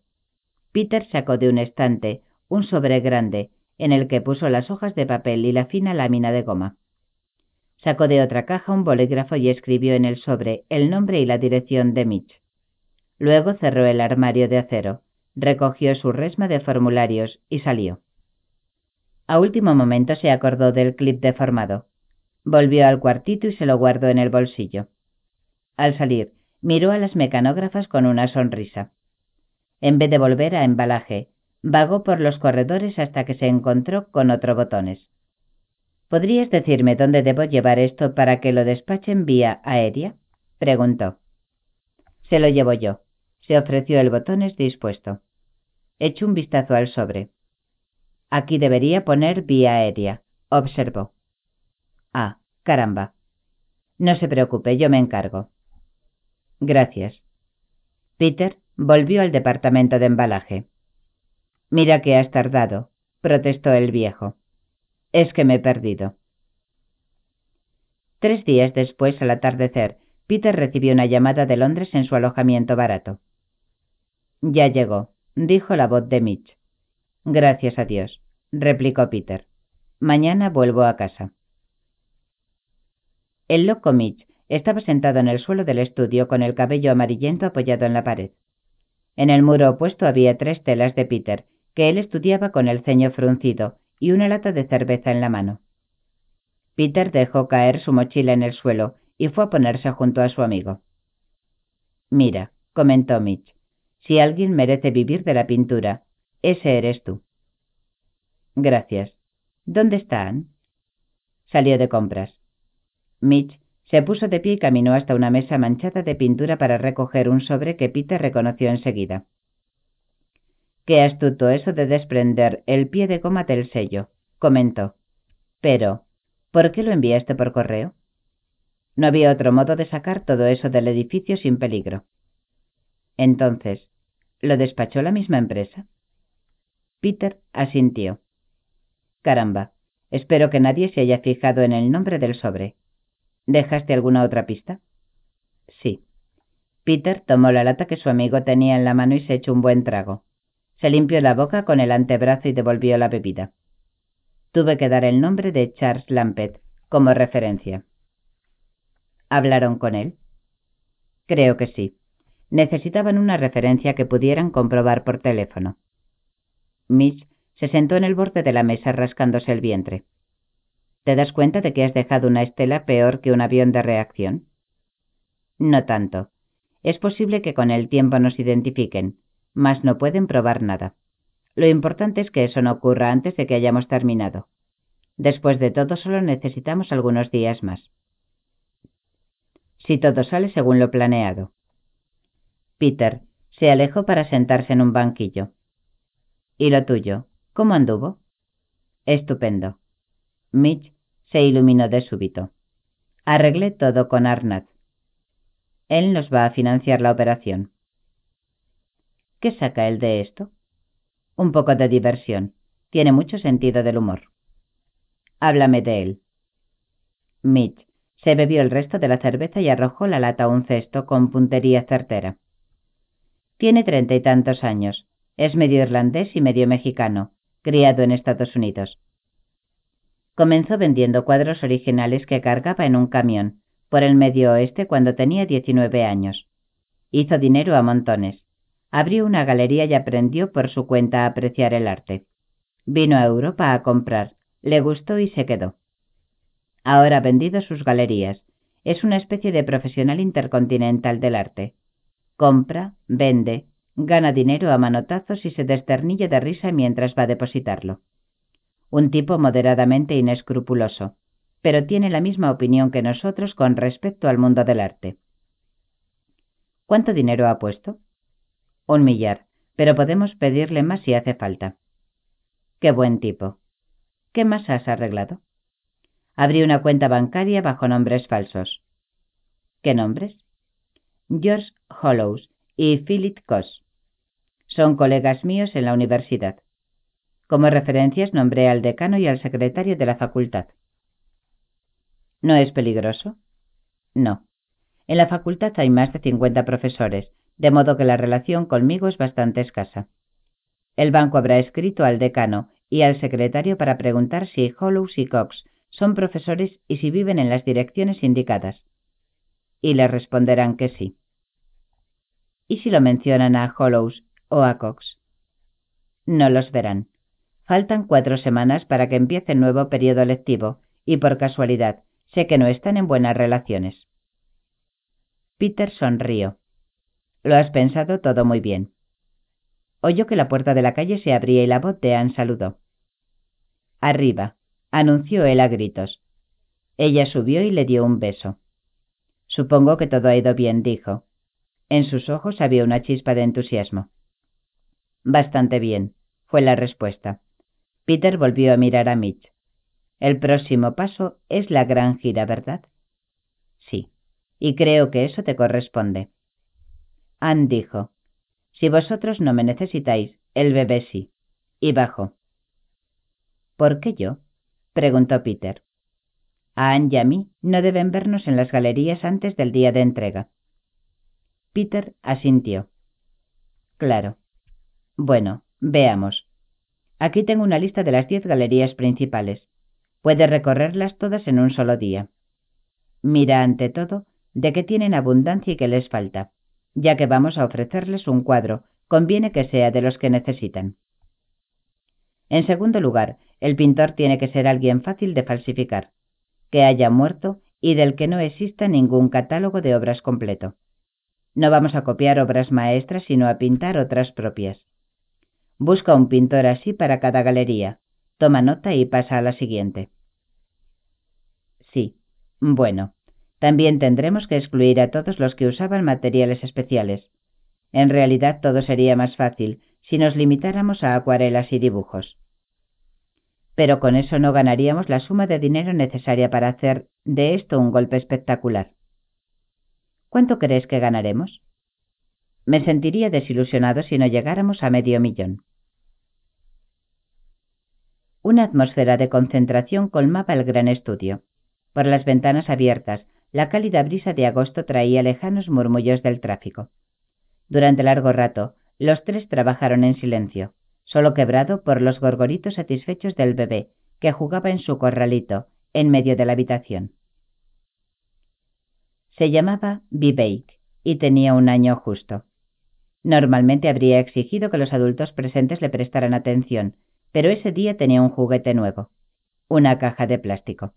Peter sacó de un estante un sobre grande en el que puso las hojas de papel y la fina lámina de goma. Sacó de otra caja un bolígrafo y escribió en el sobre el nombre y la dirección de Mitch. Luego cerró el armario de acero, recogió su resma de formularios y salió. A último momento se acordó del clip deformado. Volvió al cuartito y se lo guardó en el bolsillo. Al salir, miró a las mecanógrafas con una sonrisa. En vez de volver a embalaje, vagó por los corredores hasta que se encontró con otro botones. ¿Podrías decirme dónde debo llevar esto para que lo despachen vía aérea? preguntó. Se lo llevo yo. Se ofreció el botones dispuesto. Echó un vistazo al sobre. Aquí debería poner vía aérea, observó. Ah, caramba. No se preocupe, yo me encargo. Gracias. Peter volvió al departamento de embalaje. Mira que has tardado, protestó el viejo. Es que me he perdido. Tres días después, al atardecer, Peter recibió una llamada de Londres en su alojamiento barato. Ya llegó, dijo la voz de Mitch. Gracias a Dios, replicó Peter. Mañana vuelvo a casa. El loco Mitch estaba sentado en el suelo del estudio con el cabello amarillento apoyado en la pared. En el muro opuesto había tres telas de Peter, que él estudiaba con el ceño fruncido y una lata de cerveza en la mano. Peter dejó caer su mochila en el suelo y fue a ponerse junto a su amigo. Mira, comentó Mitch, si alguien merece vivir de la pintura, ese eres tú. Gracias. ¿Dónde están? Salió de compras. Mitch se puso de pie y caminó hasta una mesa manchada de pintura para recoger un sobre que Peter reconoció enseguida. Qué astuto eso de desprender el pie de goma del sello, comentó. Pero, ¿por qué lo enviaste por correo? No había otro modo de sacar todo eso del edificio sin peligro. Entonces, ¿lo despachó la misma empresa? Peter asintió. Caramba, espero que nadie se haya fijado en el nombre del sobre. ¿Dejaste alguna otra pista? Sí. Peter tomó la lata que su amigo tenía en la mano y se echó un buen trago. Se limpió la boca con el antebrazo y devolvió la bebida. Tuve que dar el nombre de Charles Lampet como referencia. ¿Hablaron con él? Creo que sí. Necesitaban una referencia que pudieran comprobar por teléfono. Mitch se sentó en el borde de la mesa rascándose el vientre. ¿Te das cuenta de que has dejado una estela peor que un avión de reacción? No tanto. Es posible que con el tiempo nos identifiquen, mas no pueden probar nada. Lo importante es que eso no ocurra antes de que hayamos terminado. Después de todo, solo necesitamos algunos días más. Si todo sale según lo planeado. Peter se alejó para sentarse en un banquillo. ¿Y lo tuyo? ¿Cómo anduvo? Estupendo. Mitch se iluminó de súbito. Arreglé todo con Arnett. Él nos va a financiar la operación. ¿Qué saca él de esto? Un poco de diversión. Tiene mucho sentido del humor. Háblame de él. Mitch se bebió el resto de la cerveza y arrojó la lata a un cesto con puntería certera. Tiene treinta y tantos años. Es medio irlandés y medio mexicano, criado en Estados Unidos. Comenzó vendiendo cuadros originales que cargaba en un camión por el medio oeste cuando tenía diecinueve años. Hizo dinero a montones abrió una galería y aprendió por su cuenta a apreciar el arte. Vino a Europa a comprar, le gustó y se quedó. Ahora ha vendido sus galerías. Es una especie de profesional intercontinental del arte. Compra, vende, gana dinero a manotazos y se desternilla de risa mientras va a depositarlo. Un tipo moderadamente inescrupuloso, pero tiene la misma opinión que nosotros con respecto al mundo del arte. ¿Cuánto dinero ha puesto? Un millar, pero podemos pedirle más si hace falta. Qué buen tipo. ¿Qué más has arreglado? Abrí una cuenta bancaria bajo nombres falsos. ¿Qué nombres? George Hollows y Philip Coss. Son colegas míos en la universidad. Como referencias nombré al decano y al secretario de la facultad. ¿No es peligroso? No. En la facultad hay más de 50 profesores, de modo que la relación conmigo es bastante escasa. El banco habrá escrito al decano y al secretario para preguntar si Hollows y Cox son profesores y si viven en las direcciones indicadas. Y le responderán que sí. ¿Y si lo mencionan a Hollows o a Cox? No los verán. Faltan cuatro semanas para que empiece el nuevo periodo lectivo y por casualidad sé que no están en buenas relaciones. Peter sonrió. Lo has pensado todo muy bien. Oyó que la puerta de la calle se abría y la voz de Anne saludó. Arriba, anunció él a gritos. Ella subió y le dio un beso. Supongo que todo ha ido bien, dijo. En sus ojos había una chispa de entusiasmo. Bastante bien, fue la respuesta. Peter volvió a mirar a Mitch. El próximo paso es la gran gira, ¿verdad? Sí, y creo que eso te corresponde. Anne dijo, Si vosotros no me necesitáis, el bebé sí. Y bajó. ¿Por qué yo? preguntó Peter. A Anne y a mí no deben vernos en las galerías antes del día de entrega. Peter asintió. Claro. Bueno, veamos. Aquí tengo una lista de las diez galerías principales. Puede recorrerlas todas en un solo día. Mira ante todo de qué tienen abundancia y qué les falta. Ya que vamos a ofrecerles un cuadro, conviene que sea de los que necesitan. En segundo lugar, el pintor tiene que ser alguien fácil de falsificar, que haya muerto y del que no exista ningún catálogo de obras completo. No vamos a copiar obras maestras, sino a pintar otras propias. Busca un pintor así para cada galería. Toma nota y pasa a la siguiente. Sí. Bueno. También tendremos que excluir a todos los que usaban materiales especiales. En realidad todo sería más fácil si nos limitáramos a acuarelas y dibujos. Pero con eso no ganaríamos la suma de dinero necesaria para hacer de esto un golpe espectacular. ¿Cuánto crees que ganaremos? Me sentiría desilusionado si no llegáramos a medio millón. Una atmósfera de concentración colmaba el gran estudio. Por las ventanas abiertas, la cálida brisa de agosto traía lejanos murmullos del tráfico. Durante largo rato, los tres trabajaron en silencio, solo quebrado por los gorgoritos satisfechos del bebé, que jugaba en su corralito, en medio de la habitación. Se llamaba Vivek y tenía un año justo. Normalmente habría exigido que los adultos presentes le prestaran atención, pero ese día tenía un juguete nuevo, una caja de plástico.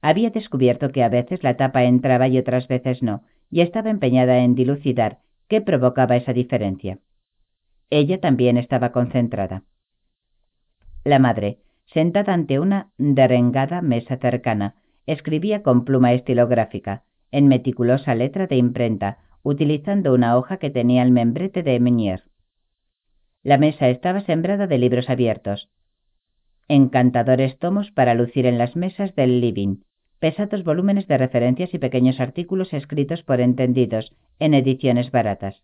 Había descubierto que a veces la tapa entraba y otras veces no, y estaba empeñada en dilucidar qué provocaba esa diferencia. Ella también estaba concentrada. La madre, sentada ante una derengada mesa cercana, escribía con pluma estilográfica, en meticulosa letra de imprenta, utilizando una hoja que tenía el membrete de Meunier. La mesa estaba sembrada de libros abiertos, encantadores tomos para lucir en las mesas del living, pesados volúmenes de referencias y pequeños artículos escritos por entendidos en ediciones baratas.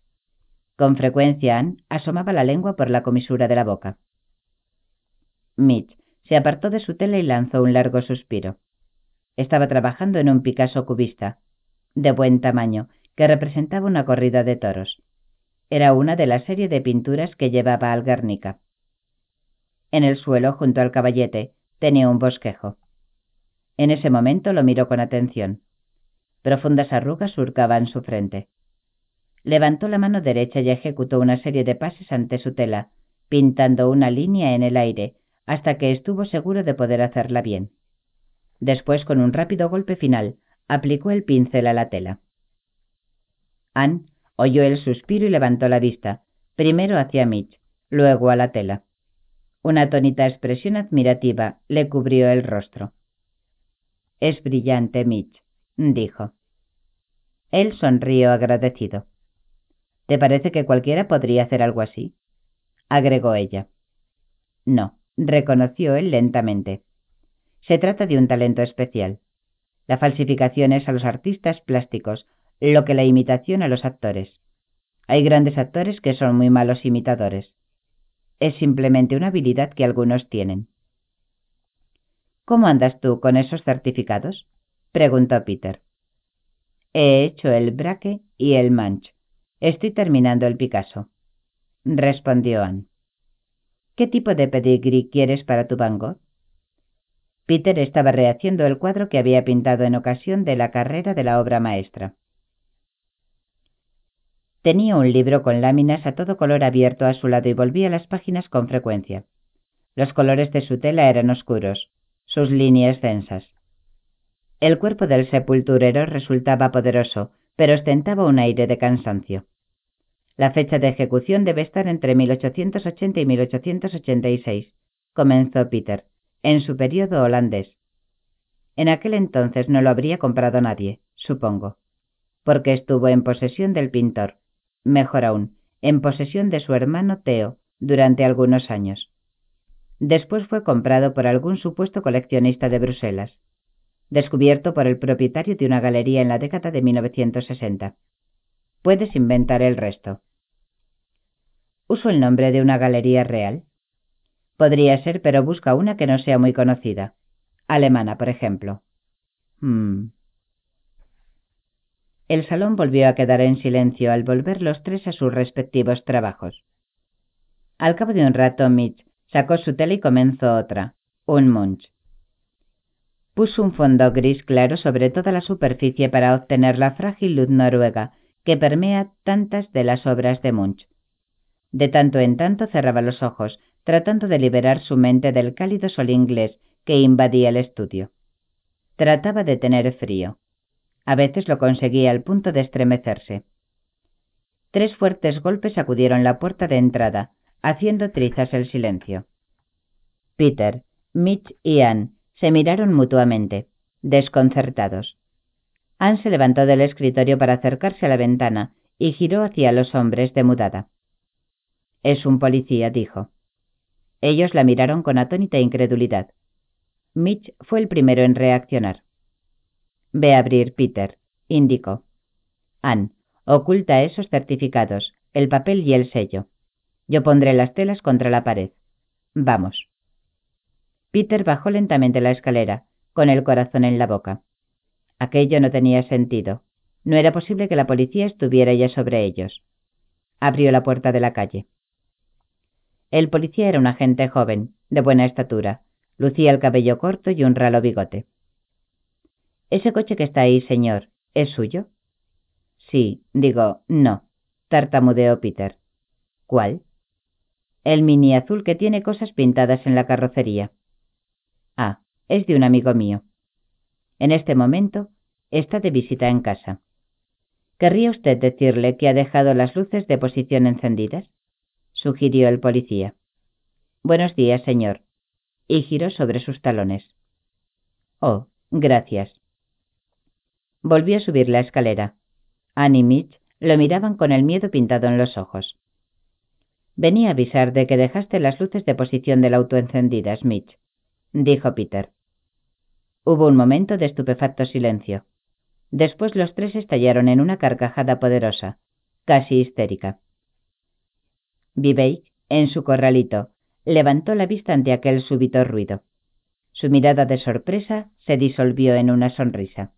Con frecuencia Anne asomaba la lengua por la comisura de la boca. Mitch se apartó de su tela y lanzó un largo suspiro. Estaba trabajando en un Picasso cubista, de buen tamaño, que representaba una corrida de toros. Era una de la serie de pinturas que llevaba al Guernica. En el suelo, junto al caballete, tenía un bosquejo. En ese momento lo miró con atención. Profundas arrugas surcaban su frente. Levantó la mano derecha y ejecutó una serie de pases ante su tela, pintando una línea en el aire, hasta que estuvo seguro de poder hacerla bien. Después, con un rápido golpe final, aplicó el pincel a la tela. Anne oyó el suspiro y levantó la vista, primero hacia Mitch, luego a la tela. Una atónita expresión admirativa le cubrió el rostro. Es brillante, Mitch, dijo. Él sonrió agradecido. ¿Te parece que cualquiera podría hacer algo así? agregó ella. No, reconoció él lentamente. Se trata de un talento especial. La falsificación es a los artistas plásticos lo que la imitación a los actores. Hay grandes actores que son muy malos imitadores. Es simplemente una habilidad que algunos tienen. ¿Cómo andas tú con esos certificados? preguntó Peter. He hecho el braque y el manch. Estoy terminando el Picasso, respondió Anne. ¿Qué tipo de pedigrí quieres para tu Van? Peter estaba rehaciendo el cuadro que había pintado en ocasión de la carrera de la obra maestra. Tenía un libro con láminas a todo color abierto a su lado y volvía las páginas con frecuencia. Los colores de su tela eran oscuros, sus líneas densas. El cuerpo del sepulturero resultaba poderoso, pero ostentaba un aire de cansancio. La fecha de ejecución debe estar entre 1880 y 1886, comenzó Peter, en su periodo holandés. En aquel entonces no lo habría comprado nadie, supongo, porque estuvo en posesión del pintor, mejor aún, en posesión de su hermano Theo, durante algunos años. Después fue comprado por algún supuesto coleccionista de Bruselas descubierto por el propietario de una galería en la década de 1960. Puedes inventar el resto. ¿Uso el nombre de una galería real? Podría ser, pero busca una que no sea muy conocida. Alemana, por ejemplo. Hmm. El salón volvió a quedar en silencio al volver los tres a sus respectivos trabajos. Al cabo de un rato, Mitch sacó su tela y comenzó otra, un Munch puso un fondo gris claro sobre toda la superficie para obtener la frágil luz noruega que permea tantas de las obras de Munch. De tanto en tanto cerraba los ojos, tratando de liberar su mente del cálido sol inglés que invadía el estudio. Trataba de tener frío. A veces lo conseguía al punto de estremecerse. Tres fuertes golpes sacudieron la puerta de entrada, haciendo trizas el silencio. Peter, Mitch y Anne se miraron mutuamente, desconcertados. Anne se levantó del escritorio para acercarse a la ventana y giró hacia los hombres de mudada. Es un policía, dijo. Ellos la miraron con atónita incredulidad. Mitch fue el primero en reaccionar. Ve a abrir, Peter, indicó. Anne, oculta esos certificados, el papel y el sello. Yo pondré las telas contra la pared. Vamos. Peter bajó lentamente la escalera, con el corazón en la boca. Aquello no tenía sentido. No era posible que la policía estuviera ya sobre ellos. Abrió la puerta de la calle. El policía era un agente joven, de buena estatura. Lucía el cabello corto y un ralo bigote. Ese coche que está ahí, señor, ¿es suyo? Sí, digo, no, tartamudeó Peter. ¿Cuál? El mini azul que tiene cosas pintadas en la carrocería. Ah, es de un amigo mío. En este momento está de visita en casa. ¿Querría usted decirle que ha dejado las luces de posición encendidas? sugirió el policía. Buenos días, señor. Y giró sobre sus talones. Oh, gracias. Volvió a subir la escalera. Annie y Mitch lo miraban con el miedo pintado en los ojos. Venía a avisar de que dejaste las luces de posición del auto encendidas, Mitch, dijo Peter. Hubo un momento de estupefacto silencio. Después los tres estallaron en una carcajada poderosa, casi histérica. Vivek, en su corralito, levantó la vista ante aquel súbito ruido. Su mirada de sorpresa se disolvió en una sonrisa.